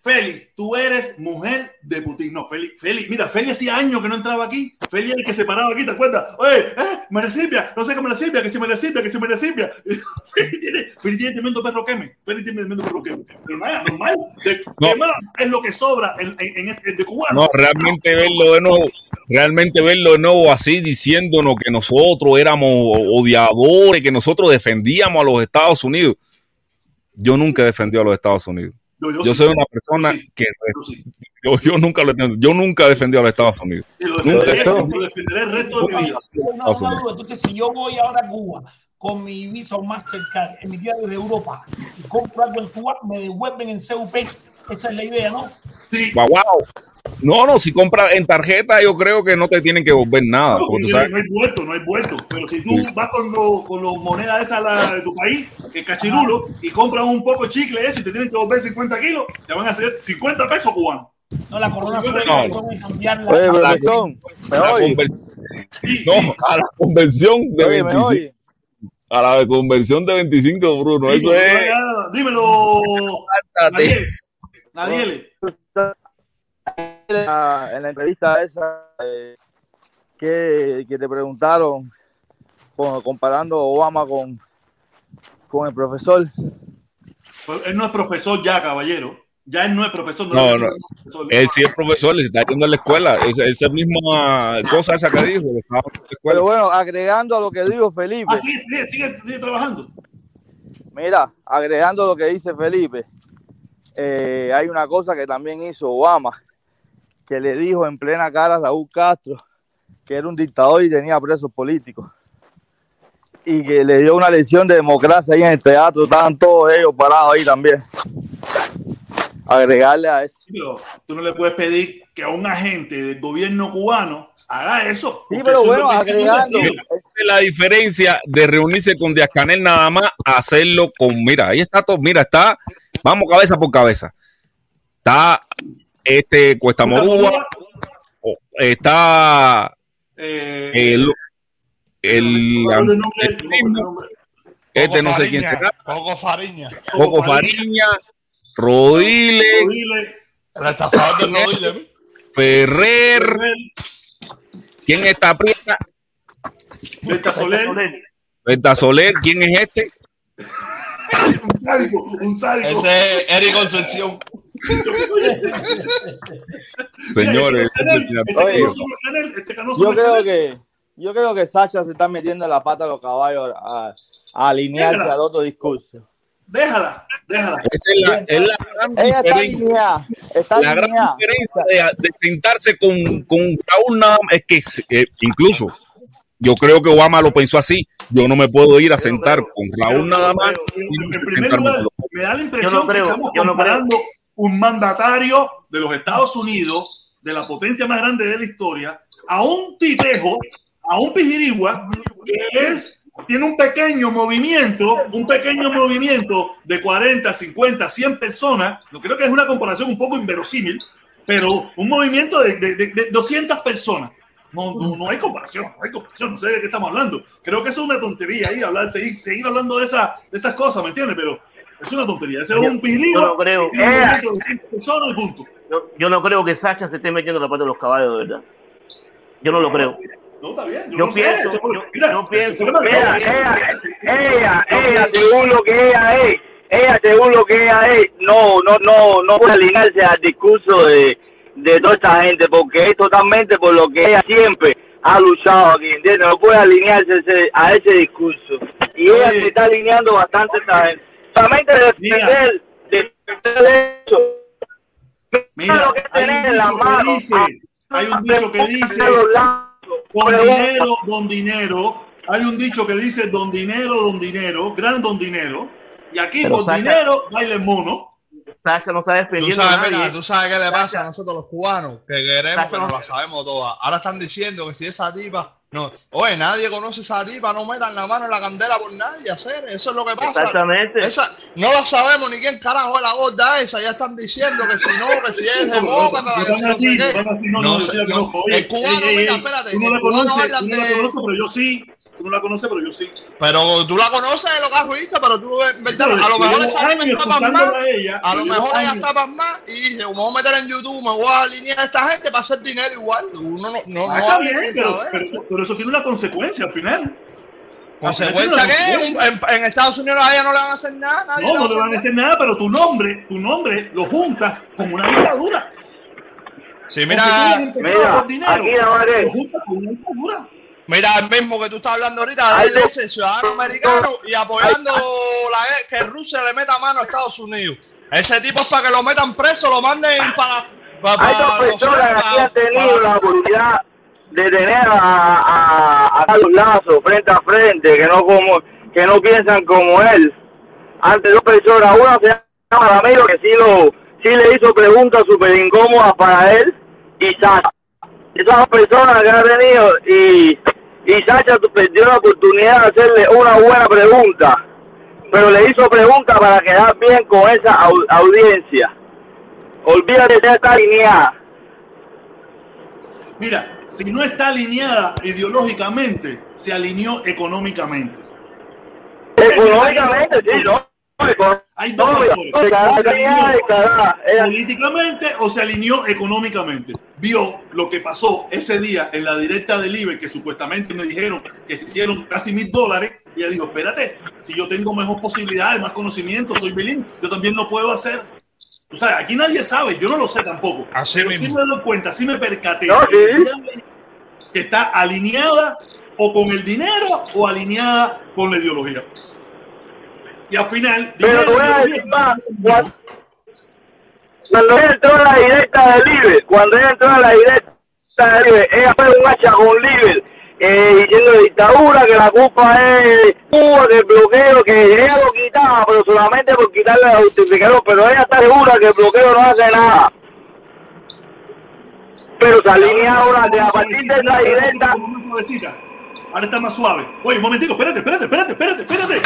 Félix, tú eres mujer de Putin. No, Félix, Félix, mira, Félix hacía años que no entraba aquí. Félix era el que se paraba aquí, ¿te acuerdas? Oye, eh, María Silvia, no sé cómo la Silvia, que si María Silvia, que si María Silvia. Félix tiene, Félix tiene tremendo perro queme. Félix tiene tremendo perro queme. Pero nada, normal. De, no. Quemar es lo que sobra en, en, en, de cubano. No, realmente verlo de nuevo, realmente verlo de nuevo así diciéndonos que nosotros éramos odiadores, que nosotros defendíamos a los Estados Unidos. Yo nunca he defendido a los Estados Unidos. Yo, yo, yo sí, soy una persona sí, que yo, yo, nunca lo yo nunca he defendido a los Estados Unidos. lo defenderé, lo defenderé el resto de mi vida. No, no, entonces, si yo voy ahora a Cuba con mi Visa o Mastercard emitida desde Europa y compro algo en Cuba, me devuelven en CUP. Esa es la idea, ¿no? Sí. Wow, wow. No, no, si compras en tarjeta, yo creo que no te tienen que devolver nada. No, no, no hay vuelto, no hay vuelto. Pero si tú vas con los con los monedas esas la, de tu país, el cachirulo, y compras un poco de chicle eso y te tienen que devolver 50 kilos, te van a hacer 50 pesos cubanos. No, la corona fue no. cambiarla. Oye, la, conversión de Oye, ¿me 25. oye? A la conversión de 25, Bruno. Eso es. Dímelo, Nadiel. Nadiel. En la, en la entrevista esa eh, que, que te preguntaron con- comparando Obama con, con el profesor. Pues Él no es profesor ya, caballero. Ya él no es profesor. No, es no. profesor. Él sí es profesor, le está yendo a la escuela. Esa, esa misma cosa esa que dijo, la. Pero bueno, agregando a lo que dijo Felipe, Ah, sigue, sigue, sigue, sigue trabajando. mira, agregando lo que dice Felipe, eh, hay una cosa que también hizo Obama, que le dijo en plena cara a Raúl Castro que era un dictador y tenía presos políticos. Y que le dio una lección de democracia ahí en el teatro, estaban todos ellos parados ahí también. Agregarle a eso. Sí, pero tú no le puedes pedir que a un agente del gobierno cubano haga eso. Sí, pero es agregando. es la diferencia de reunirse con Díaz Canel nada más a hacerlo con, mira, ahí está todo, mira, está, vamos cabeza por cabeza. Está este Cuesta Morúa, o- está Eh, el, el, este no sé quién será, Coco Fariña. Coco Fariña, Rodile, Rodile, El estafador del Rodile. Ferrer, ¿quién está aprieta? Berta Soler, Berta Soler, ¿quién es este? Un sádico, un sádico. Ese es Eric Concepción. Señores, Yo creo que yo creo que Sacha se está metiendo en la pata de los caballos a, a alinearse Déjala. al otro discurso. Déjala, déjala. Esa es la, es la gran Ella está diferencia. alineada, está La gran diferencia de, de sentarse con, con Raúl más es que eh, incluso yo creo que Obama lo pensó así. Yo no me puedo ir a sentar con Raúl nada más. me da la impresión Yo no creo, que estamos yo no creo. un mandatario de los Estados Unidos, de la potencia más grande de la historia, a un tipejo, a un pijirigua, que es, tiene un pequeño movimiento, un pequeño movimiento de 40, 50, 100 personas. Yo creo que es una comparación un poco inverosímil, pero un movimiento de, de, de, de 200 personas. No, no, no hay comparación, no hay comparación, no sé de qué estamos hablando. Creo que eso es una tontería ahí, hablar, seguir, seguir hablando de, esa, de esas cosas, ¿me entiendes? Pero es una tontería. Ese es Yo- un yo pijirigua no creo. ¡Eh! movimiento de 100 personas punto. Yo, yo no creo que Sacha se esté metiendo la pata de los caballos, de verdad. Yo no lo creo. No, está bien. Yo, Yo no pienso, sé. yo- mira, yo pienso, ella, ella, ella, según lo que ella es, ella, según lo que ella es, no, no, no, no puede alinearse al discurso de, de toda esta gente, porque es totalmente por lo que ella siempre ha luchado aquí, ¿entiendes? No puede alinearse a ese, a ese discurso. Y ella Oye. se está alineando bastante a esta gente. Solamente defender, defender eso. Mira, lo que un en la dicho que mano. dice, hay un dicho que dice, con dinero, don dinero, hay un dicho que dice don dinero, don dinero, gran don dinero, y aquí Pero por saca- dinero baila el mono. Sasha no está Tú defendiendo a sabes, nadie. mira, tú sabes qué le pasa a nosotros los cubanos, que queremos Sasha que no- la sabemos todas. Ahora están diciendo que si esa tipa, no, oye, nadie conoce esa tipa, no metan la mano en la candela por nadie, hacer, eso es lo que pasa. Exactamente. Esa, no la sabemos ni quién carajo es la gorda esa, ya están diciendo que si no, que si es El cubano, mira, espérate, el cubano la de- pero yo sí. Tú no la conoces, pero yo sí. Pero tú la conoces de lo que has visto, pero tú, en verdad, a lo mejor esa está pasmada, escuchándola a ella, a lo mejor ella está pasmada y dije, me voy a meter en YouTube, me voy a alinear a esta gente para hacer dinero igual. Uno no, no, Ah, no está hable bien, pero, saber. pero, pero eso tiene una consecuencia al final. ¿Consecuencia En, en Estados Unidos a ella no le van a hacer nada, nadie No, le no le van a hacer decir nada, pero tu nombre, tu nombre lo juntas con una dictadura. Sí, mira, mira, por dinero, aquí ahora lo juntas con una dictadura. Mira el mismo que tú estás hablando ahorita, Ay, él no. es el ciudadano americano y apoyando la, que Rusia le meta mano a Estados Unidos. Ese tipo es para que lo metan preso, lo manden para... para, Hay dos personas que aquí han tenido la oportunidad de tener a, a, a Carlos Lazo frente a frente, que no como que no piensan como él. Ante dos personas, una se llama Ramiro, que sí, lo, sí le hizo preguntas súper incómodas para él, y Sacha. Esas dos personas que ha tenido, y, y Sacha perdió la oportunidad de hacerle una buena pregunta, pero le hizo preguntas para quedar bien con esa au- audiencia. Olvídate de esta alineada. Mira, si no está alineada ideológicamente, se alineó económicamente. Económicamente, sí, no. Hay dos políticamente o se alineó económicamente. Vio lo que pasó ese día en la directa del IBE, que supuestamente me dijeron que se hicieron casi mil dólares. Y ella dijo, espérate, si yo tengo mejor posibilidades, más conocimiento, soy bilingüe, yo también lo puedo hacer. O sea, aquí nadie sabe, yo no lo sé tampoco. Así Pero sí mismo. me doy cuenta, sí me percaté No, sí. que está alineada o con el dinero o alineada con la ideología. Y al final, Pero dinero voy a decir más. Cuando, cuando ella entró en la directa del Libre, cuando ella entró en la directa del Libre, ella fue un hacha con Libre, eh, diciendo de dictadura, que la culpa es Cuba, que el bloqueo, que ella lo quitaba, pero solamente por quitarle la justificación, pero ella está segura que el bloqueo no hace nada. Pero se alinea ahora de a partir de esa directa. Ahora está más suave. Oye, un momentico, espérate, espérate, espérate, espérate, espérate.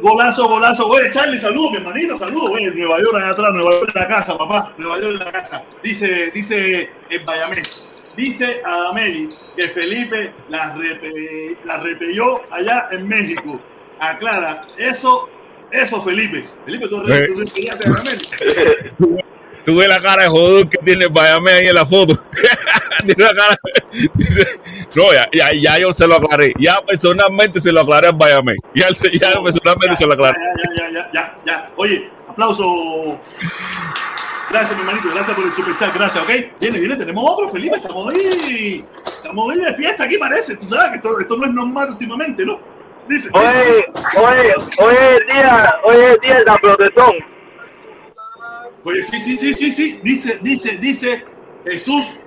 Golazo, golazo. Oye, Charlie, saludos, mi hermanito, saludos. Oye, Nueva York allá atrás, Nueva York en la casa, papá. Nueva York en la casa. Dice, dice el Bayamé. Dice Adameli que Felipe la, repe- la repelló allá en México. Aclara, eso, eso, Felipe. Felipe, tú, Eh. tú repellaste a Adameli. Tú ves la cara de jodón que tiene el Bayamé ahí en la foto. tiene la cara. Dice, no, ya, ya, ya yo se lo aclaré. Ya personalmente se lo aclaré al Bayamé. Ya, ya personalmente se lo aclaré. Ya, ya, ya, ya, ya. Oye, aplauso. Gracias, mi hermanito. Gracias por el super chat. Gracias, ¿ok? Viene, viene. Tenemos otro, Felipe. Estamos ahí. Estamos ahí de fiesta aquí, parece. Tú sabes que esto, esto no es normal últimamente, ¿no? Dice. Oye, oye, hoy es día, hoy es día la protección. Oye, sí, sí, sí, sí, sí. Dice, dice, dice Jesús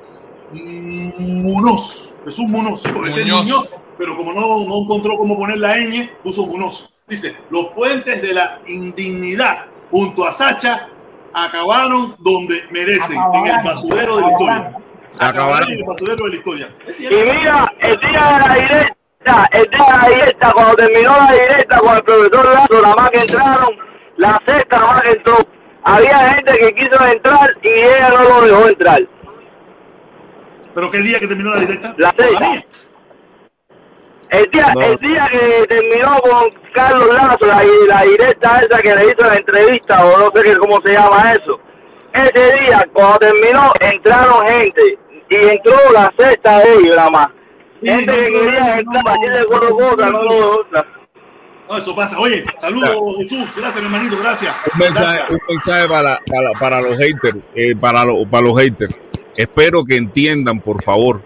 Munoz. Jesús Munoz. Puede ser Muñoz. Pero como no, no encontró cómo poner la ñ, puso Munoz. Dice, los puentes de la indignidad junto a Sacha acabaron donde merecen, en el basurero de la historia. Acabaron. en el basurero de la historia. Es Y mira, el día de la directa, el día de la directa, cuando terminó la directa con el profesor Lazo, la más que entraron, la sexta más que entró. Había gente que quiso entrar y ella no lo dejó entrar. Pero qué día que terminó la directa. La sexta. El día, No. el día que terminó con Carlos Lazo, la, la directa esa que le hizo la entrevista, o no sé qué, cómo se llama eso. Ese día, cuando terminó, entraron gente. Y entró la sexta de ellos, nada más. Sí, Gente no, que quería no, entrar no, para hacerle no, lo dejó entrar. No, eso pasa. Oye, saludos Jesús. Gracias, mi hermanito. Gracias. Un mensaje, Gracias. un mensaje para, para, para los haters, eh, para, lo- para los haters. Espero que entiendan, por favor,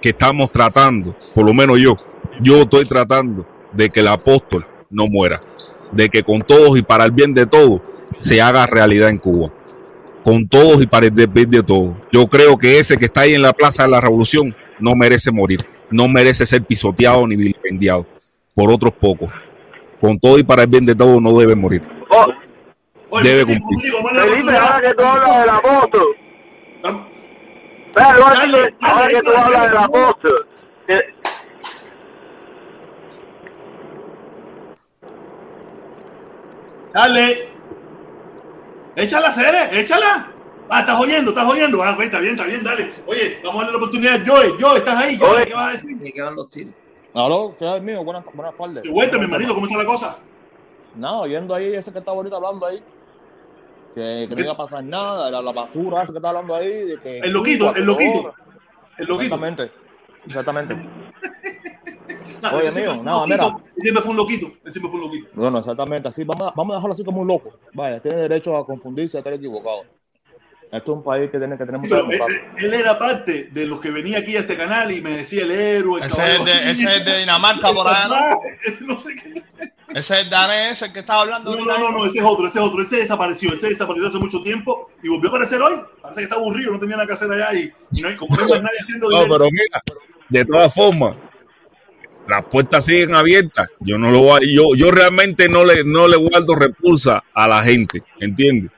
que estamos tratando, por lo menos yo, yo estoy tratando de que el apóstol no muera, de que con todos y para el bien de todos se haga realidad en Cuba, con todos y para el bien de todos. Yo creo que ese que está ahí en la Plaza de la Revolución no merece morir, no merece ser pisoteado ni vilipendiado por otros pocos. Con todo y para el bien de todos no debe morir. Oh, Oye, Debe la Felipe, ahora que tú hablas Vamos. Espera, Eduardo, Dale, ahora que tú hablas. Échala, Cere, échala. Ah, estás oyendo, estás oyendo. Ah, pues, está bien, está bien, dale. Oye, vamos a darle la oportunidad. Joey, Joey, estás ahí. Joey. ¿qué vas a decir? ¿De qué van los tiros? Aló, ¿qué es mío? Buenas, buenas tardes. De vuelta, mi marido, ¿cómo está la cosa? No, oyendo ahí ese que está ahorita hablando ahí. Que, que no iba a pasar nada, la, la basura ese que está hablando ahí. De que El loquito, el loquito. El loquito. Exactamente. Exactamente. No, Oye, mío, no. Él siempre fue un loquito. Él siempre fue un loquito. Bueno, exactamente. Así, vamos a, vamos a dejarlo así como un loco. Vaya, tiene derecho a confundirse, a estar equivocado. Esto es un país que tiene que tener mucha él, él era parte de los que venía aquí a este canal y me decía el héroe. el Ese es caballo. de- ese es de Dinamarca por allá, ¿no? No sé qué. Ese es el danés, el que estaba hablando. No, no, no, no, ese es otro, ese es otro. Ese desapareció, ese desapareció hace mucho tiempo y volvió a aparecer hoy. Parece que está aburrido, no tenía nada que hacer allá y, y no hay, como no hay nadie haciendo No, dinero. pero mira, de todas formas, las puertas siguen abiertas. Yo no lo voy a- yo, yo realmente no le, no le guardo repulsa a la gente, ¿entiendes?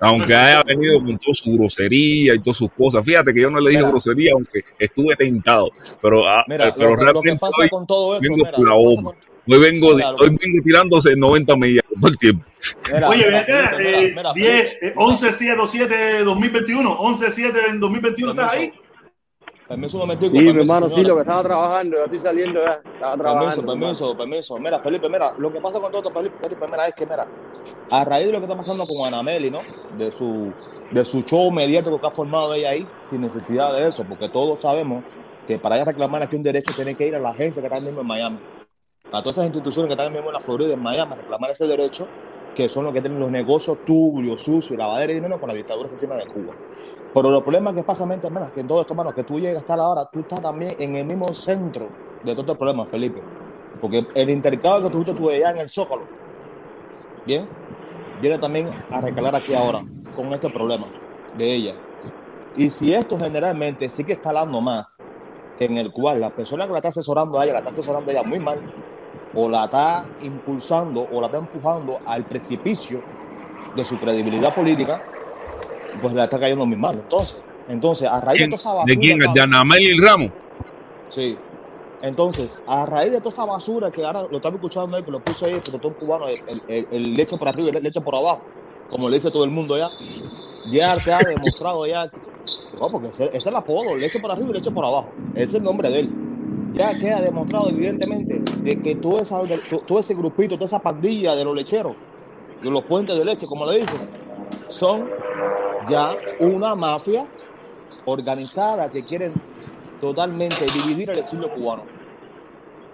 Aunque haya venido con toda su grosería y todas sus cosas. Fíjate que yo no le dije Mira. grosería, aunque estuve tentado. Pero, ah, Mira, eh, pero lo, lo que realmente pasa hoy con todo esto, vengo mira, pura lo con- Hoy vengo, de- Mira, lo- hoy vengo tirándose 90 millas todo el tiempo. mira, Oye, ven mira, acá, Felipe, eh, mira, mira, 10, Felipe, eh, 11 7 7 2021, 11 7 en 2021, ¿estás ahí? Permiso un momentico, Sí, mi permiso, hermano, sí, señora. lo que estaba trabajando, ya estoy saliendo ya. Estaba Permiso, trabajando. permiso, permiso. Mira, Felipe, mira, lo que pasa con todo esto, Felipe, Felipe, mira, es que, mira, a raíz de lo que está pasando con Anameli, ¿no? De su, de su show mediático que ha formado ella ahí, sin necesidad de eso, porque todos sabemos que para ella reclamar aquí un derecho tiene que ir a la agencia que está mismo en Miami. A todas esas instituciones que están mismo en la Florida, en Miami, a reclamar ese derecho, que son los que tienen los negocios turbios, sucios, lavadera de dinero con la dictadura asesina de Cuba. Pero los problemas que pasa, mente, hermano, es que en todo esto, hermano, que tú llegas a estar ahora, tú estás también en el mismo centro de todo este problema, Felipe. Porque el intercambio que tuviste tú allá en el Zócalo, bien, viene también a recalar aquí ahora con este problema de ella. Y si esto generalmente sigue escalando más, que en el cual la persona que la está asesorando a ella, la está asesorando a ella muy mal, o la está impulsando o la está empujando al precipicio de su credibilidad política, pues la está cayendo muy mal. Entonces, entonces a raíz de ¿Quién? toda esa basura, ¿De quién? ¿De Anameli Ramos? Sí. Entonces, a raíz de toda esa basura que ahora lo estamos escuchando ahí, que lo puso ahí el protector cubano, el, el, el- el leche por arriba y el leche por abajo, como le dice todo el mundo ya, ya te ha demostrado ya, que- no, porque ese, ese es el apodo, leche por arriba y leche por abajo, ese es el nombre de él. Ya queda demostrado evidentemente de que todo, esa, de- todo ese grupito, toda esa pandilla de los lecheros, de los puentes de leche, como le dicen, son ya una mafia organizada que quieren totalmente dividir el exilio cubano.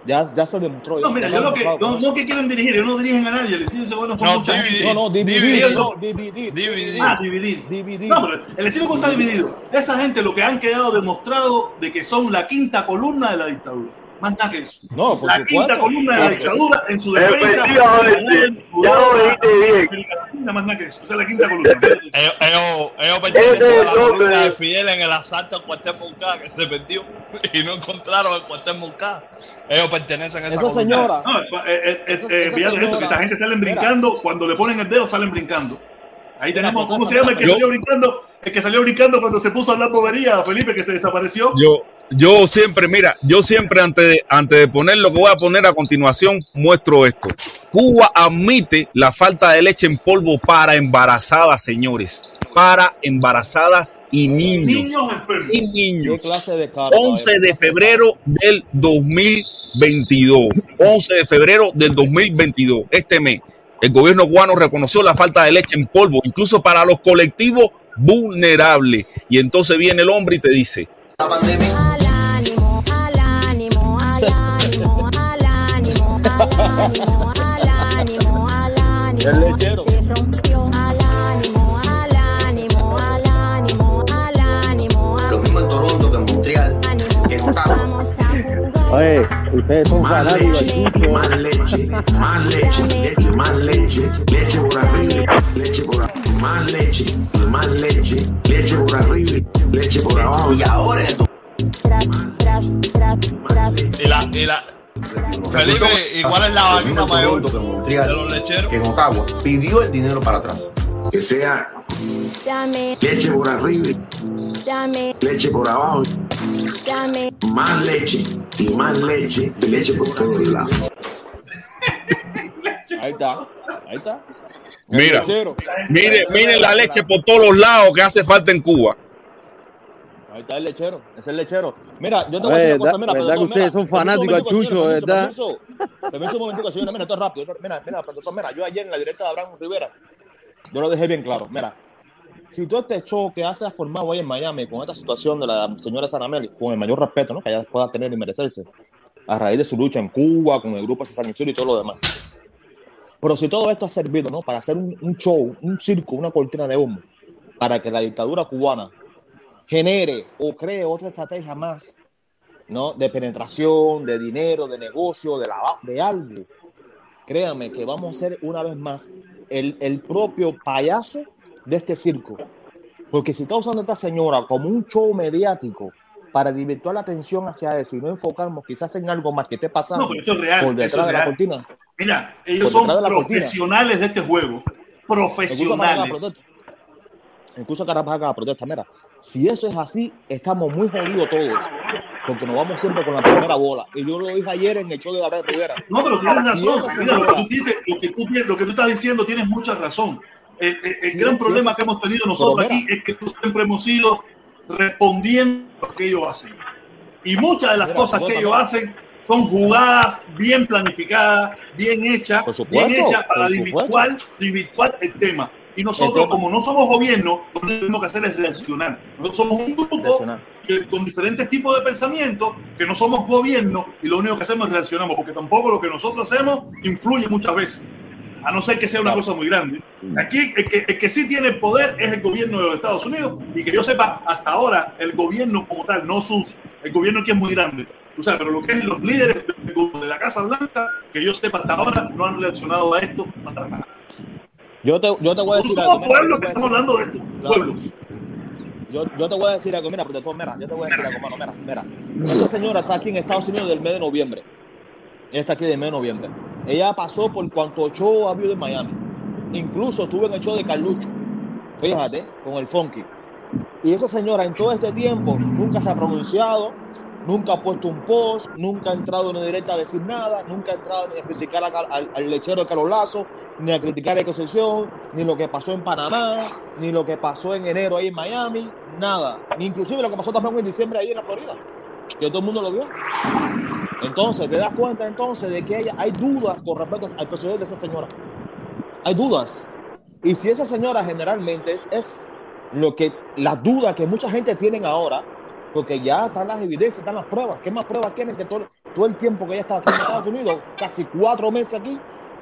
Ya, ya se demostró. No, mira, yo lo que, no, no que quieren dirigir, ellos no dirigen a nadie, les dicen, bueno, son No, mucha dividir. gente. No, no, dividir, Dividir, no, no. dividir, Dividir. Ah, dividir. dividir. No, pero el exilio está dividido. Esa gente lo que han quedado demostrado de que son la quinta columna de la dictadura. Más nada que eso. No, por la supuesto. quinta columna de la dictadura en su defensa. Efectivamente, ya lo dijiste bien. Más nada que eso. Esa es la quinta columna. Ellos, pertenecen es a la el columna de Fidel en el asalto al cuartel Moncada que se perdió y no encontraron el cuartel Moncada. Ellos pertenecen a esa, Esa columna. señora, No, eh, eh, eh, Esa- eh, esa fíjate eso, que esa gente sale Mira. brincando, cuando le ponen el dedo salen brincando. Ahí tenemos, ¿cómo se llama el que salió brincando? El que salió brincando cuando se puso a hablar bobería, Felipe, que se desapareció. Yo, yo siempre, mira, yo siempre antes de, antes de poner lo que voy a poner a continuación, muestro esto. Cuba admite la falta de leche en polvo para embarazadas, señores. Para embarazadas y niños. Niños enfermos. Y ¿qué niños. clase de cara? 11 de febrero del 2022. 11 de febrero del 2022. Este mes, el gobierno cubano reconoció la falta de leche en polvo, incluso para los colectivos vulnerables. Y entonces viene el hombre y te dice, Al ánimo, al ánimo, al ánimo, al ánimo, al ánimo, al ánimo, al ánimo. El lechero. Se rompió. Al ánimo, al ánimo, al ánimo, al ánimo, al Lo mismo en Toronto que en Montreal, ánimo. que en Ottawa. Oye, ustedes son Más leche, más leche, más leche, leche, más leche, leche por arriba, leche por abajo, más leche, más leche, leche por arriba, leche por abajo. Y ahora esto. Y la, y la, Felipe, ¿y cuál es la vaquita mayor de los lecheros? que en Ottawa pidió el dinero para atrás. Que sea Dame, leche por arriba, dame, leche por abajo, dame. más leche y más leche y leche por todos lados. Ahí está, ahí está. Mira, mire, mire la leche por todos los lados que hace falta en Cuba. Ahí está el lechero, ese es el lechero. Mira, yo te A voy a decir una cosa, mira, verdad que ustedes son fanáticos a Chucho, señora, permiso, ¿verdad? Permiso, permiso un momentico, señora, mira, esto es rápido. Mira, mira, pero, mira, yo ayer en la directa de Abraham Rivera, yo lo dejé bien claro. Mira, si todo este show que hace ha formado hoy en Miami con esta situación de la señora Sanameli, con el mayor respeto ¿no? que ella pueda tener y merecerse, a raíz de su lucha en Cuba, con el grupo San Isidro y todo lo demás. Pero si todo esto ha servido ¿no? para hacer un, un show, un circo, una cortina de humo, para que la dictadura cubana genere o cree otra estrategia más ¿no? de penetración, de dinero, de negocio, de, de algo, créanme que vamos a ser una vez más el, el propio payaso de este circo. Porque si está usando a esta señora como un show mediático para divertir la atención hacia eso y no enfocarnos quizás en algo más que esté pasando No, pero eso es real, por eso detrás es de la cortina. Mira, ellos son de la profesionales de este juego. La Profesionales. Escucha cara para acá la protesta. Mira, si eso es así, estamos muy jodidos todos. Porque nos vamos siempre con la primera bola. Y yo lo dije ayer en el show de Gabriel Rivera. No, pero tienes razón. Mira, lo que tú dices, lo que tú, pi- lo que tú estás diciendo, tienes mucha razón. El, el- el Sí, gran sí, problema sí, que hemos tenido nosotros aquí es que siempre hemos ido respondiendo a lo que ellos hacen. Y muchas de las Mira, cosas que ellos hacen son jugadas bien planificadas, bien hechas, supuesto, bien hechas para divirtuar, divirtuar el tema. Y nosotros, como no somos gobierno, lo que tenemos que hacer es reaccionar. Nosotros somos un grupo que- con diferentes tipos de pensamientos, que no somos gobierno y lo único que hacemos es reaccionamos, porque tampoco lo que nosotros hacemos influye muchas veces, a no ser que sea una Claro. cosa muy grande. Aquí el que, el que sí tiene el poder es el gobierno de los Estados Unidos y que yo sepa, hasta ahora el gobierno como tal, no sus, el gobierno aquí es muy grande. Tú sabes, pero lo que es los líderes de, de la Casa Blanca, que yo sepa hasta ahora, no han reaccionado a esto para nada. Yo te, yo te voy a decir algo. somos pueblo que estamos hablando de esto, Claro. pueblo. Yo, yo te voy a decir algo, mira, protector, mira, yo te voy a decir algo, mano, mira, mira. Esa señora está aquí en Estados Unidos del mes de noviembre. Ella está aquí del mes de noviembre. Ella pasó por cuanto show ha habido en Miami. Incluso estuvo en el show de Carlucho. Fíjate, con el Funky. Y esa señora en todo este tiempo nunca se ha pronunciado, nunca ha puesto un post, nunca ha entrado en directa a decir nada, nunca ha entrado ni a criticar al, lechero de Carlos Lazo, ni a criticar a Ecosesión, ni lo que pasó en Panamá, ni lo que pasó en enero ahí en Miami, nada. Ni inclusive lo que pasó también en diciembre ahí en la Florida, que todo el mundo lo vio. Entonces, te das cuenta entonces de que hay, hay dudas con respecto al proceder de esa señora. Hay dudas. Y si esa señora generalmente es, es lo que las dudas que mucha gente tienen ahora, porque ya están las evidencias, están las pruebas. ¿Qué más pruebas tienen que todo, todo el tiempo que ella está aquí en Estados Unidos? Casi cuatro meses aquí.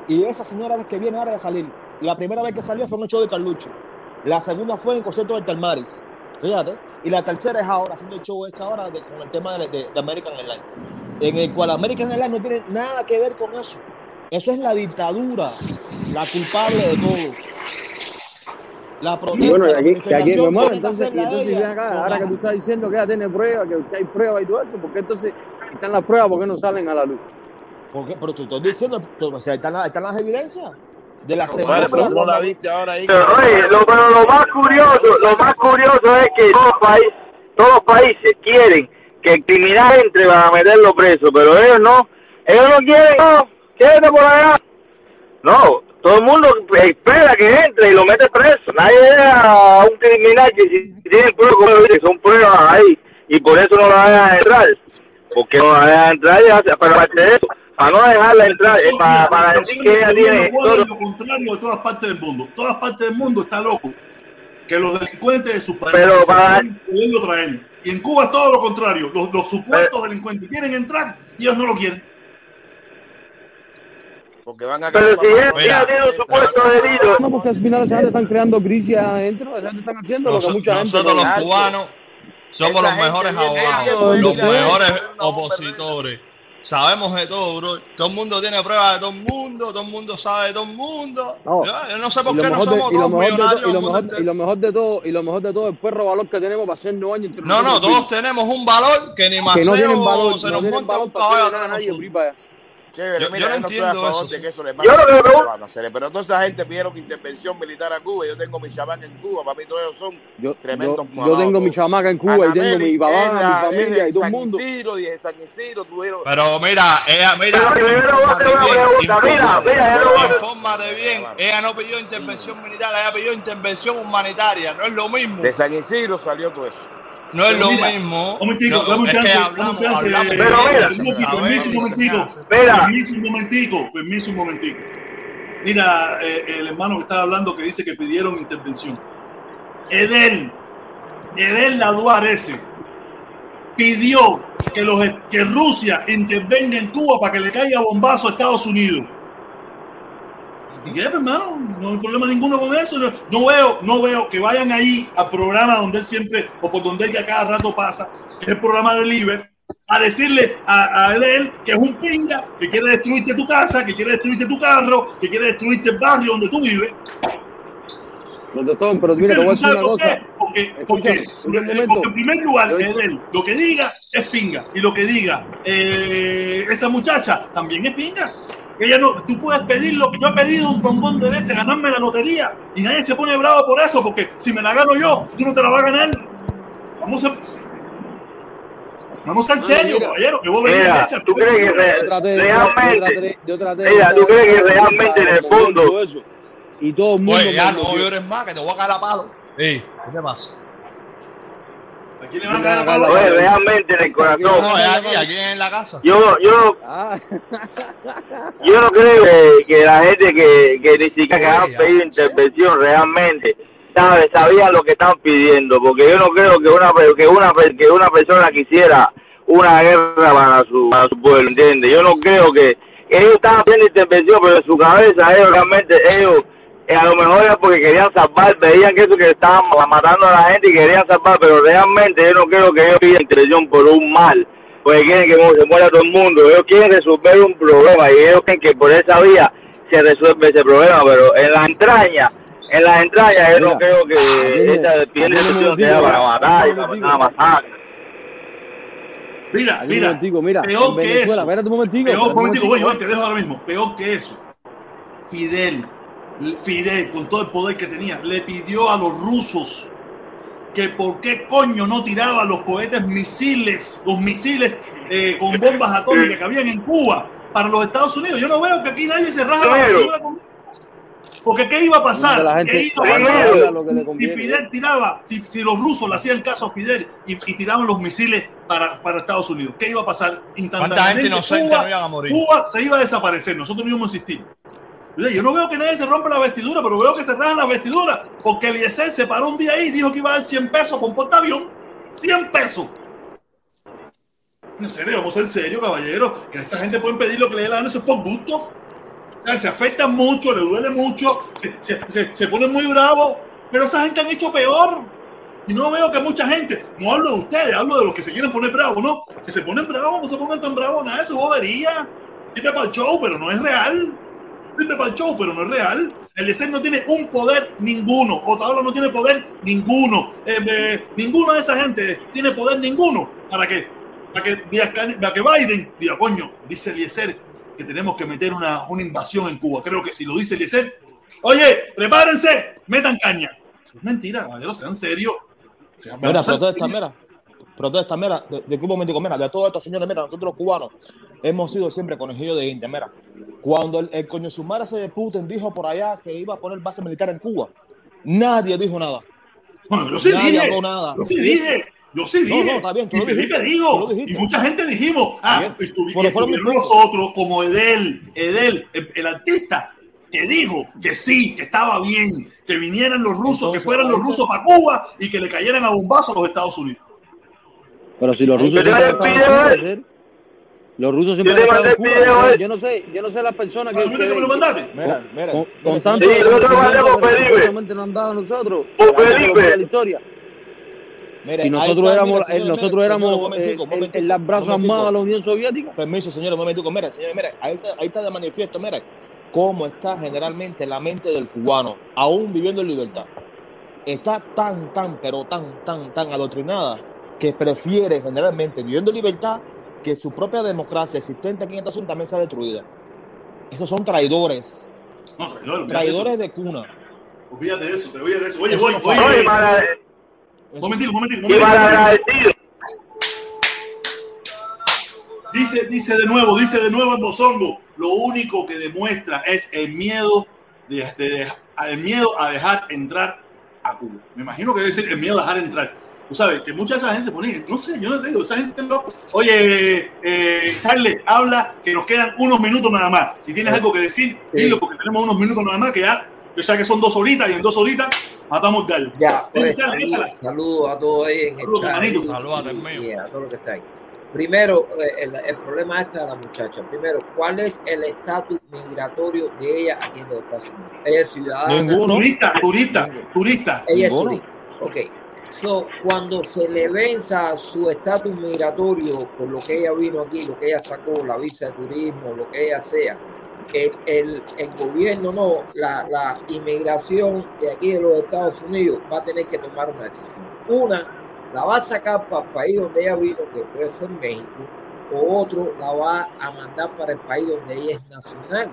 Y esa señora es que viene ahora a salir. La primera vez que salió fue en el show de Carlucho. La segunda fue en el concierto del Telmaris. Fíjate. Y la tercera es ahora, haciendo el show esta ahora con el tema de- de American Airlines. En el cual American Airlines no tiene nada que ver con eso. Eso es la dictadura, la culpable de todo. La protesta, Y bueno, que aquí, que aquí entonces, y entonces ella acá, ahora que tú estás diciendo que ya tiene pruebas, que, hay pruebas y todo eso, porque entonces están las pruebas, ¿por qué no salen a la luz? Porque, pero te estoy diciendo, o sea, ahí están, las- están las evidencias de la semana. Vale, pero tú no la viste ahora ahí. Pero, oye, lo, pero lo más curioso, lo más curioso es que todos los países, todos los países quieren que el criminal entre para meterlo preso, pero ellos no, ellos no quieren, no, quédate por allá. No, todo el mundo espera que entre y lo mete preso. Nadie deja a un criminal que si tiene pruebas, son pruebas ahí, y por eso no la dejan entrar. Porque no la dejan entrar, y hace- pero aparte de eso, para no dejarla entrar, eh, para, para decir que ella tiene todo lo contrario de todas partes del mundo. Todas partes del mundo está loco que los delincuentes de sus países Pero para- traer. Y en Cuba es todo lo contrario. Los, los supuestos delincuentes quieren entrar y ellos no lo quieren. Porque van a Pero si para- él ella tiene un supuesto delito. No, porque al final esa gente están creando crisis adentro, esa gente están haciendo lo que mucha gente... nosotros no- los cubanos somos Esa los mejores abogados, los mejores opositores. Sabemos de todo, bro. Todo el mundo tiene pruebas de todo el mundo, todo el mundo sabe de todo el mundo. No. Ya, yo no sé por qué no de- somos y lo todos mejor de millonarios. todo- y lo mejor- entero. y lo mejor de todo, y lo mejor de todo, el perro valor que tenemos para hacer nueve años. entre No, no, nosotros todos tenemos un valor que ni que no Maceo tienen valor, se no nos monta un caballo Chévere, Yo- mira, yo no no estoy a entiendo favor eso. de que eso le Yo pase a los pero toda esa gente pidieron intervención militar a Cuba. Yo tengo mi chamaca en Cuba, para mí todos ellos son Yo, tremendos yo, yo tengo mi chamaca en Cuba y tengo Anameli mi papá, mi familia y todo el mundo. Isidro, San Isidro tuvieron... Pero mira, ella, mira, Pero primero infórmate bien. Ella no pidió intervención militar, ella pidió intervención humanitaria. No es lo mismo. De San Isidro salió todo eso. No es lo mira, mismo. Un momentico, No, dame un es que chance, hablamos, un chance. hablamos. Pero mira, Permiso, un momentico. Permiso un momentico, permiso un momentico. Mira, eh, el hermano que estaba hablando que dice que pidieron intervención. Edel, Edel Laduar ese, pidió que, los, que Rusia intervenga en Cuba para que le caiga bombazo a Estados Unidos. ¿Y qué, pues, hermano? No hay problema ninguno con eso. No, no veo, no veo que vayan ahí al programa donde él siempre, o por donde él ya cada rato pasa, que es el programa de Liber, a decirle a, a él que es un pinga, que quiere destruirte tu casa, que quiere destruirte tu carro, que quiere destruirte el barrio donde tú vives. Son, pero mira, te voy a decir ¿Sabes una por cosa. qué? Porque, porque, porque en primer lugar, Edel, lo que diga es pinga. Y lo que diga eh, esa muchacha también es pinga. Ella no, tú puedes pedir lo que yo he pedido un bombón de veces, ganarme la lotería. Y nadie se pone bravo por eso, porque si me la gano yo, tú no te la vas a ganar. Vamos a. Vamos a ser serios, mira. caballero, que vos venís a ¿tú crees que realmente, yo traté ¿tú crees que realmente en el fondo, y todo el mundo Oye, ya no llores más, que te voy a caer a palo. Ey, ¿qué te pasa? Le a oye, realmente en el No, corazón, no, es aquí, aquí en la casa. yo, yo, Ah, yo no creo que, la gente que, que ni siquiera que han pedido intervención realmente sabe, sabían lo que están pidiendo, porque yo no creo que una que una que una persona quisiera una guerra para su, para su pueblo, ¿entiendes? Yo no creo que ellos estaban haciendo intervención, pero en su cabeza ellos realmente, ellos a lo mejor era porque querían salvar, veían que eso que estaban matando a la gente y querían salvar, pero realmente yo no creo que ellos pidan intervención por un mal, porque quieren que se muera todo el mundo, ellos quieren resolver un problema y ellos creen que por esa vía se resuelve ese problema, pero en las entrañas, en las entrañas yo no creo que atiende un intervención sea para matar y para masacre. Mira, mira, momentico, mira, peor que eso. espérate un momentico, Peor, un te dejo ahora mismo. Peor que eso. Fidel, Fidel, con todo el poder que tenía, le pidió a los rusos que por qué coño no tiraban los cohetes misiles, los misiles eh, con bombas atómicas que habían en Cuba para los Estados Unidos. Yo no veo que aquí nadie se raja la Primero. vestidura con porque ¿qué iba a pasar? La gente- ¿Qué iba a la pasar? haga lo que le Si. Fidel tiraba, si, si los rusos le hacían caso a Fidel y, y tiraban los misiles para, para Estados Unidos, ¿qué iba a pasar? ¿Cuánta Instantáneamente gente inocente Cuba- no iban a morir? Cuba se iba a desaparecer, nosotros existir. Oye, Yo no veo que nadie se rompa la vestidura, pero veo que se rajan la vestidura, porque Eliezer se paró un día ahí y dijo que iba a dar 100 pesos por portaavión. 100 pesos. En serio, vamos a ser serios, caballero. Que esta gente puede pedir lo que le dé la gana, eso es por gusto. Se afectan mucho, le duele mucho, se, se, se, se ponen muy bravos, pero esa gente han hecho peor. Y no veo que mucha gente, no hablo de ustedes, hablo de los que se quieren poner bravos, ¿no? Que se ponen bravos, no se pongan tan bravos, nada eso, bobería. Sirve para el show, pero no es real. Sirve para el show, pero no es real. El ESER no tiene un poder ninguno. Otaola no tiene poder ninguno. Eh, eh, ninguna de esa gente tiene poder ninguno. ¿Para qué? Para que, para que Biden diga, coño, dice Eliezer que tenemos que meter una, una invasión en Cuba. Creo que si lo dice Eliezer, oye, prepárense, metan caña. Es mentira, caballeros, sean serios. Sean- protesta, mira. Protesta, mira. De, de un momentico, mira. De todos estos señores, mira, nosotros los cubanos hemos sido siempre conejillos de India. Mira, cuando el, el coño sumara ese de Putin dijo por allá que iba a poner base militar en Cuba, nadie dijo nada. Bueno, yo sí Nadie dije. habló nada. Yo sí dije. Yo sí No, dije. no, está bien, y Felipe dijo. Y mucha gente dijimos. Ah, estuvi- estuvieron nosotros, como Edel, Edel, el, el artista, que dijo que sí, que estaba bien, que vinieran los rusos, que fueran los rusos para Cuba y que le cayeran a bombazo a los Estados Unidos. Pero si los rusos el ¿sí? Los rusos siempre Yo han estado mandé en el Cuba. video, Yo- eh. Yo no sé, yo no sé las personas ¿A que, que me lo mandaste? Mira, mira. con, con tanto Sí, yo te lo mandé por Felipe. nos han dado a nosotros Por Felipe. la historia. mira, Y nosotros está, éramos, mira, eh, señores, nosotros mira, éramos eh, momentico, el, momentico, el, las brazos un momentico. armados de la Unión Soviética. Permiso, señores, un momentico. Mira, señores, mira, ahí está, ahí está de manifiesto, mira, cómo está generalmente la mente del cubano, aún viviendo en libertad. Está tan, tan, pero tan, tan, tan adoctrinada que prefiere generalmente, viviendo en libertad, que su propia democracia existente aquí en Estados Unidos también sea destruida. Esos son traidores. No, traidor, Traidores de de cuna. Olvídate de eso, te olvídate de eso. Oye, Eso voy, no oye, sabe. oye. y mal- Un momentito, un momentito, momentito. malagradecido. Dice, dice de nuevo, dice de nuevo en Bozongo, lo único que demuestra es el miedo de, de- de- el miedo a dejar entrar a Cuba. Me imagino que debe ser el miedo a dejar entrar. Tú sabes que mucha de esa gente pone, no sé, yo no te digo, esa gente no. Oye, eh, Charles, habla que nos quedan unos minutos nada más. Si tienes algo que decir, dilo porque tenemos unos minutos nada más que ya, yo sé que son dos horitas y en dos horitas matamos gallo. Ya, pues, Charles, saludos a todos ahí en el Saludos, y a todos los que están ahí. Primero, eh, el, el problema este de la muchacha. Primero, ¿cuál es el estatus migratorio de ella aquí en los Estados Unidos? Ella es ciudadana. Ninguno. Turista, turista, turista. Ella es Ninguno. turista. Ok. So, cuando se le venza su estatus migratorio por lo que ella vino aquí, lo que ella sacó, la visa de turismo, lo que ella sea, el, el, el gobierno no, la, la inmigración de aquí de los Estados Unidos va a tener que tomar una decisión. Una, la va a sacar para el país donde ella vino, que puede ser México, o otro la va a mandar para el país donde ella es nacional.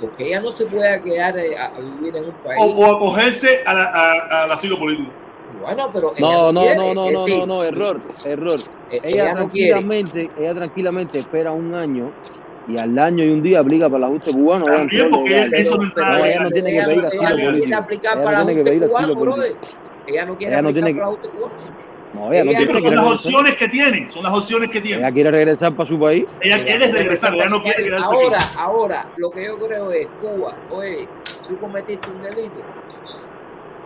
Porque ella no se puede quedar eh, a, vivir en un país. O, o acogerse al asilo político. Bueno, pero ella No, no, quiere, no, no, no, no, no, error, error. eh, Ella, ella no tranquilamente, ella tranquilamente espera un año y al año y un día aplica para el ajuste cubano. También porque lo- eso no No, ella legal. no tiene que ella, pedir ella asilo no quiere político. aplicar Ella para no tiene que ajuste pedir asilo cubano, político. brother. Ella no quiere Ella no aplicar tiene que- para ajuste cubano. No, ella no Ella tiene pero son las regresar. opciones que tiene, son las opciones que tiene. Ella quiere regresar para su país. Ella quiere regresar, ella no quiere quedarse Ahora, aquí. ahora, lo que yo creo es, Cuba, oye, tú cometiste un delito.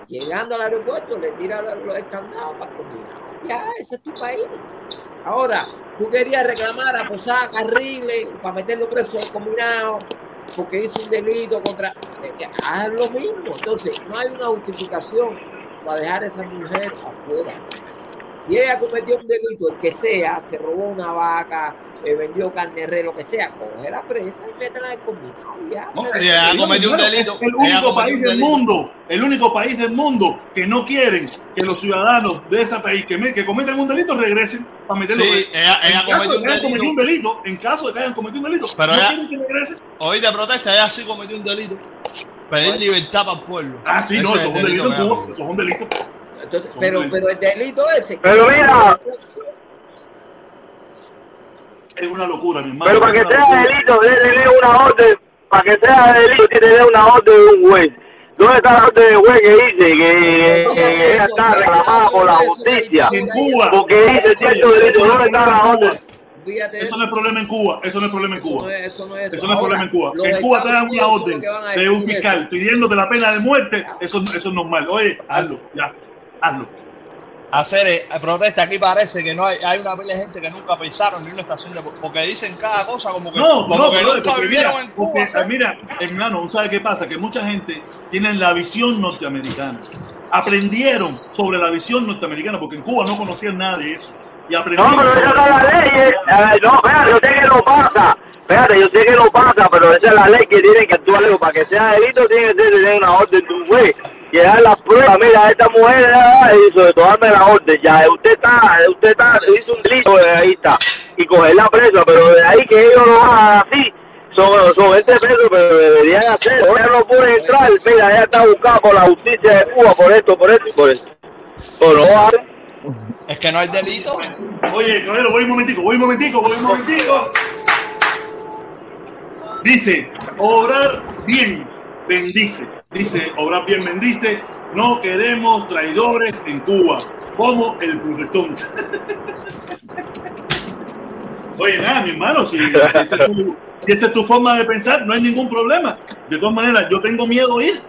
Llegando al aeropuerto, le tiras los escandados para combinar. Ya, ese es tu país. Ahora, tú querías reclamar a Posada Carriles para meterlo preso al combinado porque hizo un delito contra. eh, Haz lo mismo. Entonces, no hay una justificación para dejar a esa mujer afuera. Si ella cometió un delito, el que sea, se robó una vaca, eh, vendió carne re, lo que sea, coge la presa y métela en el combinado. Ya. No, un delito. Es el único país del mundo, el único país del mundo que no quieren que los ciudadanos de ese país que, me- que cometen un delito regresen para meterlo Sí, preso. ella- ella en caso cometió de un que hayan delito. cometido un delito, en caso de que hayan cometido un delito, Pero no ella- quieren que regresen. Hoy de protesta, ella sí cometió un delito. Pedir libertad para el pueblo. Ah, sí, no, eso es un el delito eso es un delito. Entonces, pero, pero el delito ese. Pero mira, Es una locura, mi hermano. pero para que sea locura. delito, debe tener una orden, para que sea delito, tiene que tener una orden de un juez. ¿Dónde está la orden del juez que dice que, que ella está reclamada por la justicia? En Cuba. Porque dice cierto delito, ¿dónde está la orden? Eso no es problema en Cuba, eso no es problema en Eso no Cuba. es, eso no es Eso no es problema en Cuba. En Cuba te dan una orden de un fiscal pidiéndote la pena de muerte, eso, eso es normal. Oye, hazlo, ya, hazlo. Hacer eh, protesta aquí parece que no hay, hay una pila de gente que nunca pensaron ni una estación de porque dicen cada cosa como que, No, como no, que pero nunca porque vivieron mira, en Cuba. porque, mira, hermano, ¿tú ¿sabes qué pasa? Que mucha gente tiene la visión norteamericana. Aprendieron sobre la visión norteamericana porque en Cuba no conocían nada de eso. Y No, aprendieron pero esa sobre- no es la ley. eh. Eh, no, espérate, yo sé que lo pasa. Espérate, yo sé que lo pasa, pero esa es la ley que tiene que actuar. Para que sea delito, tiene que tener una orden de un juez. Que dar las pruebas. Mira, esta mujer hizo de tomarme la orden. Ya, usted está, usted está, hizo un delito, eh, ahí está. Y cogerla presa, pero de ahí que ellos lo hagan así. Son, son gente preso, pero deberían hacerlo. Ella no puede entrar. Mira, ella está buscada por la justicia de Cuba, por esto, por esto y por esto. Pero no. Es que no hay delito. Oye, caballero, voy un momentico, voy un momentico, voy un momentico. Dice, obrar bien, bendice. Dice, obrar bien, bendice. No queremos traidores en Cuba, como el burretón. Oye, nada, mi hermano, si, si esa es tu, si esa es tu forma de pensar, no hay ningún problema. De todas maneras, yo tengo miedo a ir.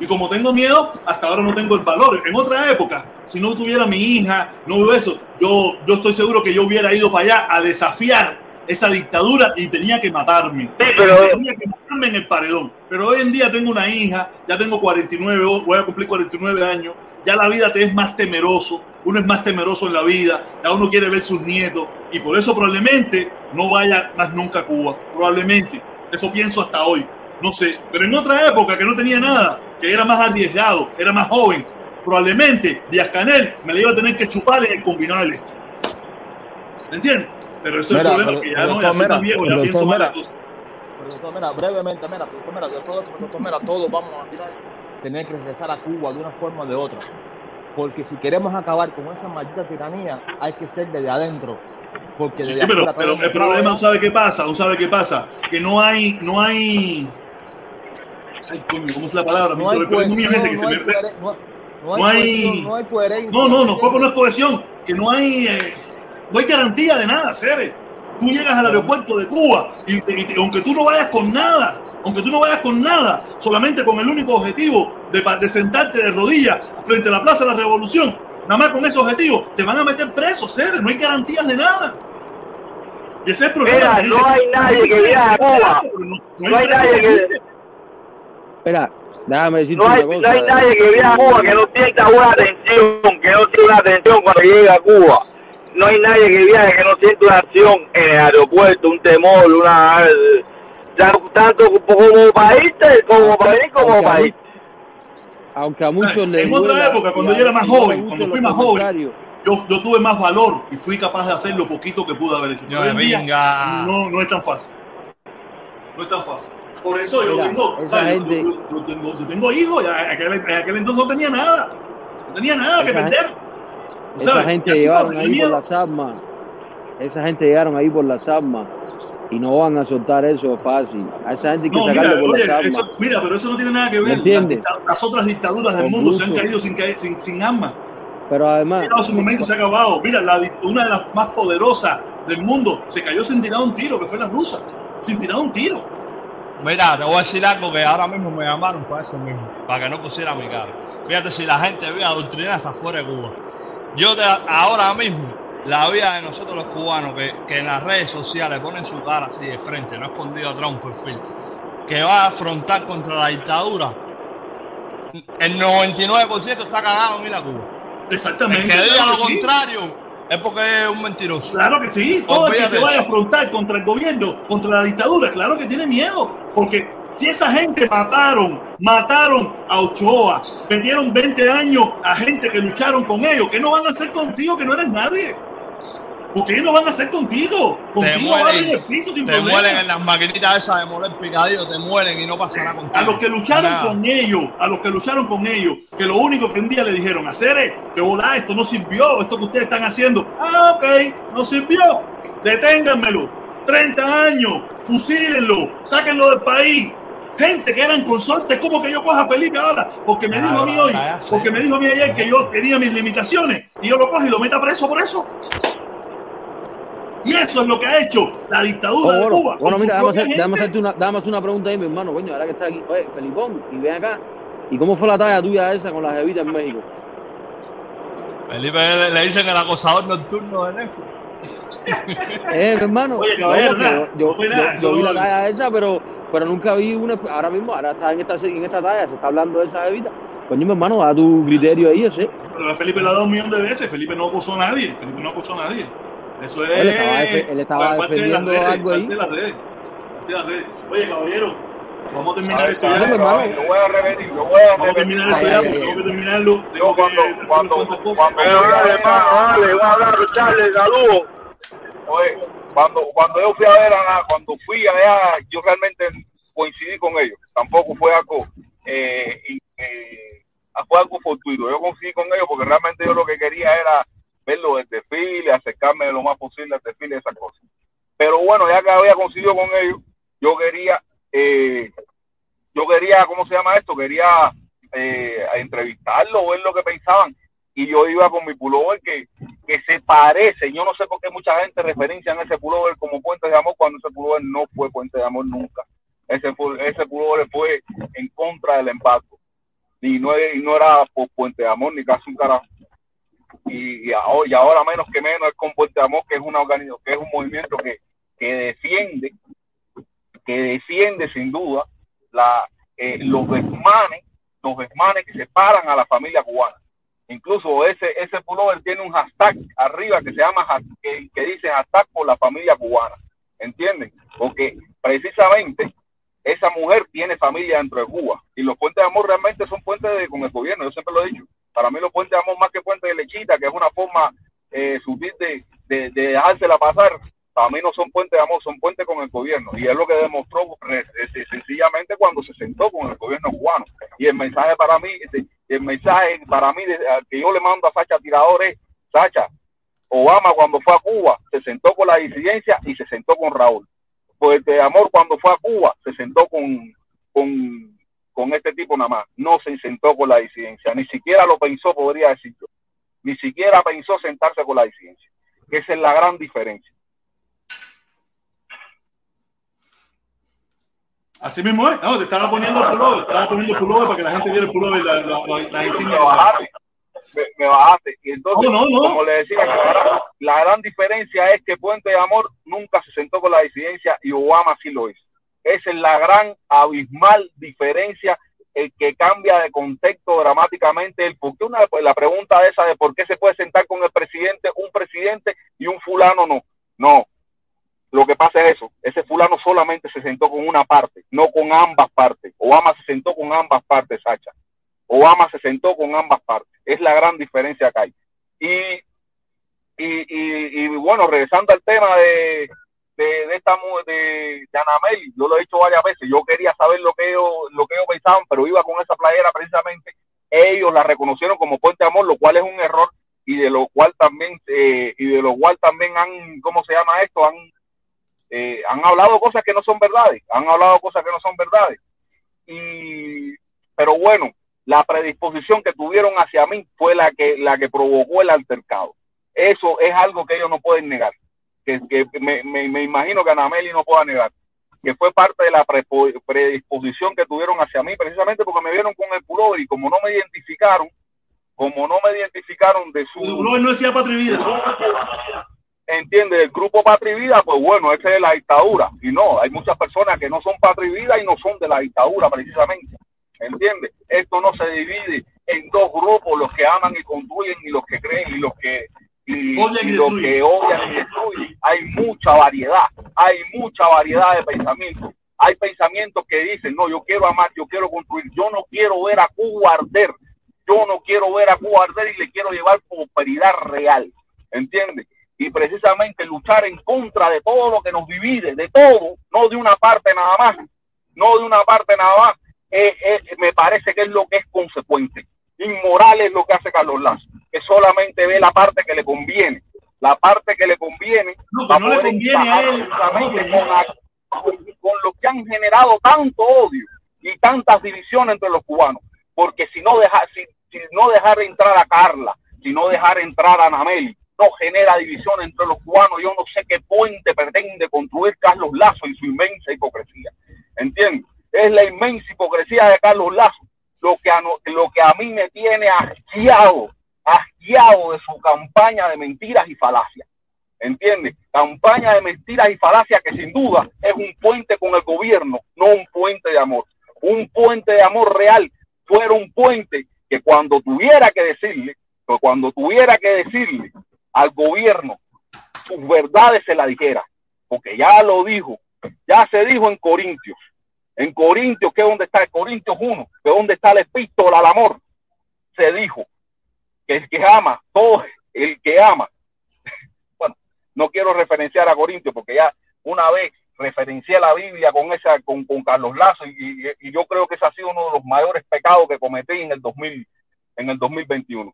Y como tengo miedo, hasta ahora no tengo el valor. En otra época, si no tuviera mi hija, no veo eso, yo, yo estoy seguro que yo hubiera ido para allá a desafiar esa dictadura y tenía que matarme. pero- Tenía que matarme en el paredón. Pero hoy en día tengo una hija, ya tengo 49, o- voy a cumplir 49 años, ya la vida te es más temeroso, uno es más temeroso en la vida, ya uno quiere ver sus nietos y por eso probablemente no vaya más nunca a Cuba, probablemente. Eso pienso hasta hoy, no sé. Pero en otra época que no tenía nada, que era más arriesgado, era más joven, probablemente Díaz Canel me le iba a tener que chupar en el combinado del este. ¿Me entiendes? Pero eso es el problema, pero- que ya no, ya mira, viejo, ya pienso mira, mira, brevemente, mira, doctor, mira, todo esto, doctor, mira, todos vamos a final tener que regresar a Cuba de una forma o de otra. Porque si queremos acabar con esa maldita tiranía, hay que ser desde adentro. Porque Sí, desde sí, pero, afuera pero el problema, ¿no sabe qué pasa? ¿No sabe qué pasa? Que no hay, no hay... Ay, coño, ¿cómo es la palabra? No hay cohesión, no hay no- no no no no es cohesión, que no hay, eh, no hay garantía de nada, Cere. Tú llegas al aeropuerto de Cuba y, te- y te- aunque tú no vayas con nada, aunque tú no vayas con nada, solamente con el único objetivo de, de sentarte de rodillas frente a la Plaza de la Revolución, nada más con ese objetivo, te van a meter preso, Cere. No hay garantías de nada. Y ese es el problema. Mira, no hay nadie que viaje a Cuba. No, No hay nadie que, Espera, déjame decirte no hay, una cosa. no hay nadie que viaje a Cuba que no sienta una atención, que no sienta una atención cuando llega a Cuba. No hay nadie que viaje que no sienta una acción en el aeropuerto, un temor, una ya, tanto como país, como país como Aunque a país. Aunque a muchos les En otra época, cuando yo era más no joven, cuando fui más joven, yo, yo tuve más valor y fui capaz de hacer lo poquito que pude haber hecho. Yo hoy en día no, no es tan fácil. No es tan fácil. Por eso yo Mira, tengo. Yo- gente- yo, yo tengo, yo tengo hijos, en aquel, en aquel entonces no tenía nada. No tenía nada que perder. Esa ¿sabes? gente llegaron ahí por miedo. las armas. Esa gente llegaron ahí por las armas. Y no van a soltar eso fácil. A esa gente hay que No, mira, sacarle por oye, las armas. eso- mira, pero eso no tiene nada que ¿Me ver. Las, las otras dictaduras del Con mundo se han caído sin, sin, sin armas. Pero además, Mira, su momento se ha acabado. Mira, la, una de las más poderosas del mundo se cayó sin tirar un tiro, que fue la rusa. Sin tirar un tiro. Mira, te voy a decir algo que ahora mismo me llamaron para eso mismo, para que no pusiera mi cara. Fíjate si la gente ve adoctrinada hasta fuera de Cuba. Yo te- ahora mismo, la vida de nosotros los cubanos, que, que en las redes sociales ponen su cara así de frente, no escondido atrás un perfil, que va a afrontar contra la dictadura, el 99% está cagado en ir a Cuba. Exactamente. El que diga claro lo que sí. contrario es porque es un mentiroso. Claro que sí, todo el que se vaya a afrontar contra el gobierno, contra la dictadura, claro que tiene miedo, porque si esa gente mataron, mataron a Ochoa, perdieron 20 años a gente que lucharon con ellos, ¿qué no van a hacer contigo que no eres nadie? ¿Por qué no van a hacer contigo? Te Contigo van en el piso sin te problema. mueren en las maquinitas esas de moler picadillo, te mueren y no pasa nada contigo. A los que lucharon Nada. con ellos, a los que lucharon con ellos, que lo único que un día le dijeron, hacer es que volá, esto no sirvió, esto que ustedes están haciendo. Ah, ok, no sirvió. Deténganmelo. 30 años, fusílenlo, sáquenlo del país. Gente que eran consortes, como que yo coja a Felipe ahora, porque me dijo a mí hoy, porque me dijo a mí ayer que yo tenía mis limitaciones, y yo lo cojo y lo meta preso por eso. Y eso es lo que ha hecho la dictadura Oh, de Cuba. bueno, mira, déjame, hacer- déjame gente. hacerte una, déjame hacer una pregunta ahí, mi hermano, coño, ahora que está aquí. Oye, Felipón, y ven acá. ¿Y cómo fue la talla tuya esa con las jevitas en México? Felipe le, le dicen el acosador nocturno de Netflix. Eh, mi hermano. Oye, no, yo, yo- yo vi la talla esa, pero, pero nunca vi una. Ahora mismo, ahora está en esta, en esta talla, se está hablando de esa jevita. Coño, mi hermano, da tu criterio ahí, ese. Pero a Felipe le ha dado un millón de veces. Felipe no acusó a nadie. Felipe no acusó a nadie. Eso es. Él estaba defe- él estaba parte de las defendiendo redes, algo ahí. parte de las redes, parte de las redes. Oye, caballero, vamos a terminar esto ya. Lo voy a repetir, lo voy a Vamos a terminar esto ya, porque tengo que terminarlo. Tengo que voy a hablar, Charles, saludos. Oye, cuando, cuando yo fui a ver a cuando fui allá, yo realmente coincidí con ellos. Tampoco fue algo, eh, eh, fue algo fortuito. Yo coincidí con ellos porque realmente yo lo que quería era verlo del desfile, acercarme lo más posible al desfile, esas cosas. Pero bueno, ya que había coincidido con ellos, yo quería, eh, yo quería, ¿cómo se llama esto? Quería eh, entrevistarlo, ver lo que pensaban. Y yo iba con mi pullover que, que se parece. Yo no sé por qué mucha gente referencia en ese pullover como Puente de Amor cuando ese pullover no fue Puente de Amor nunca. Ese, ese pullover fue en contra del embargo. Y no, y no era por Puente de Amor ni casi un carajo. Y, y ahora, y ahora menos que menos es con Puente de Amor, que es una organización, que es un movimiento que, que defiende, que defiende sin duda la, eh, los desmanes, los desmanes que separan a la familia cubana. Incluso ese, ese pullover tiene un hashtag arriba que se llama, que, que dice hashtag por la familia cubana. ¿Entienden? Porque precisamente esa mujer tiene familia dentro de Cuba. Y los puentes de amor realmente son puentes de, con el gobierno, yo siempre lo he dicho. Para mí los puentes de amor más que puentes de lechita, que es una forma eh, de, de, de dejársela pasar, para mí no son puentes de amor, son puentes con el gobierno. Y es lo que demostró eh, eh, sencillamente cuando se sentó con el gobierno cubano. Y el mensaje para mí, este, el mensaje para mí que yo le mando a Sacha Tirador es, Sacha, Obama cuando fue a Cuba se sentó con la disidencia y se sentó con Raúl. Puente de Amor cuando fue a Cuba se sentó con, con, con este tipo nada más. No se sentó con la disidencia. Ni siquiera lo pensó, podría decir yo. Ni siquiera pensó sentarse con la disidencia. Esa es la gran diferencia. Así mismo es. No, te estaba poniendo el pullover, estaba poniendo el pullover para que la gente viera el pullover, la, la, la, la insignia. me bajaste, me, me bajaste. Y entonces, No, no, no. como le decía, la gran, la gran diferencia es que Puente de Amor nunca se sentó con la disidencia y Obama sí lo hizo. Esa es la gran abismal diferencia el que cambia de contexto dramáticamente el por qué una la pregunta esa de por qué se puede sentar con el presidente un presidente y un fulano no no lo que pasa es eso ese fulano solamente se sentó con una parte no con ambas partes. Obama se sentó con ambas partes Sacha. Obama se sentó con ambas partes. Es la gran diferencia que hay. Y y, y, bueno regresando al tema de de, de esta de, de Anameli, yo lo he dicho varias veces, yo quería saber lo que ellos, lo que ellos pensaban, pero iba con esa playera precisamente, ellos la reconocieron como Puente Amor, lo cual es un error, y de lo cual también, eh, y de lo cual también han, ¿cómo se llama esto? Han, eh, han hablado cosas que no son verdades, han hablado cosas que no son verdades. Y, pero bueno, la predisposición que tuvieron hacia mí fue la que, la que provocó el altercado. Eso es algo que ellos no pueden negar que, que me, me, me imagino que Anameli no pueda negar, que fue parte de la predisposición que tuvieron hacia mí, precisamente porque me vieron con el pullover y como no me identificaron, como no me identificaron de su... El pullover no decía Patria y Vida. Entiende, el grupo Patria y Vida, pues bueno, ese es la dictadura. Y no, hay muchas personas que no son Patria y Vida y no son de la dictadura precisamente. ¿Entiende? Esto no se divide en dos grupos, los que aman y construyen y los que creen y los que y, Odian y los que odian y destruyen. Hay mucha variedad, hay mucha variedad de pensamientos. Hay pensamientos que dicen, no, yo quiero amar, yo quiero construir, yo no quiero ver a Cuba arder, yo no quiero ver a Cuba arder y le quiero llevar prosperidad real, ¿entiendes? Y precisamente luchar en contra de todo lo que nos divide, de todo, no de una parte nada más, no de una parte nada más, eh, eh, me parece que es lo que es consecuente. Inmoral es lo que hace Carlos Lazo, que solamente ve la parte que le conviene, la parte que le conviene. No, que no le conviene a él. No, con, la- con- con lo que han generado tanto odio y tantas divisiones entre los cubanos. Porque si no dejar, si, si no dejar entrar a Carla, si no dejar entrar a Anameli, no genera división entre los cubanos. Yo no sé qué puente pretende construir Carlos Lazo en su inmensa hipocresía. ¿Entiendes? Es la inmensa hipocresía de Carlos Lazo lo que a, lo que a mí me tiene asqueado, asqueado de su campaña de mentiras y falacias. ¿Entiendes? Campaña de mentiras y falacias que sin duda es un puente con el gobierno, no un puente de amor. Un puente de amor real fuera un puente que cuando tuviera que decirle, cuando tuviera que decirle al gobierno sus verdades se la dijera, porque ya lo dijo, ya se dijo en Corintios, en Corintios, que es donde está el Corintios 1, que donde está la epístola al amor, se dijo que el que ama, todo el que ama, bueno, no quiero referenciar a Corintios porque ya una vez referencié la Biblia con esa, con, con Carlos Lazo y, y- y yo creo que ese ha sido uno de los mayores pecados que cometí en el 2000, en el 2021.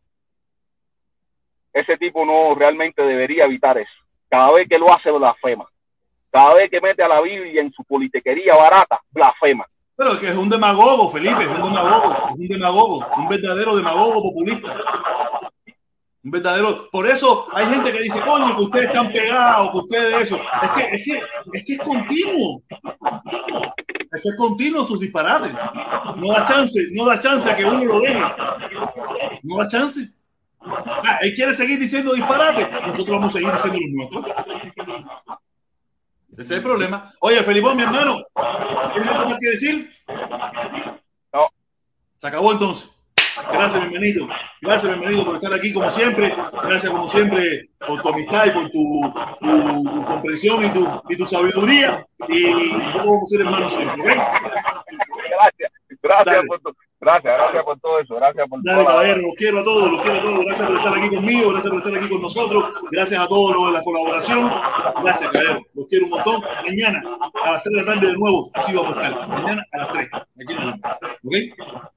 Ese tipo no realmente debería evitar eso. Cada vez que lo hace, blasfema. Cada vez que mete a la Biblia en su politiquería barata, blasfema. Pero que es un demagogo, Felipe, es un demagogo, es un demagogo, un verdadero demagogo populista. Un verdadero. Por eso hay gente que dice, coño, que ustedes están pegados, que ustedes eso. Es que es, que, es, que es continuo. Es que es continuo sus disparates. No da chance, no da chance a que uno lo deje. No da chance. Ah, él quiere seguir diciendo disparate. Nosotros vamos a seguir diciendo los nuestros. Ese es el problema. Oye, Felipón, mi hermano, ¿tienes algo más que decir? No. Se acabó entonces. Gracias, bienvenido. Gracias, bienvenido por estar aquí como siempre. Gracias, como siempre, por tu amistad y por tu, tu- tu comprensión y tu, y tu sabiduría. Y nosotros vamos a ser hermanos siempre. Gracias, gracias Dale. por tu, Gracias, gracias por todo eso. Gracias por Dale, caballero, los quiero a todos, los quiero a todos. Gracias por estar aquí conmigo, gracias por estar aquí con nosotros, gracias a todos los de la colaboración. Gracias, caballero, los quiero un montón. Mañana a las 3 de la tarde de nuevo, sí vamos a estar. Mañana a las 3. Aquí nos vemos. ¿Ok?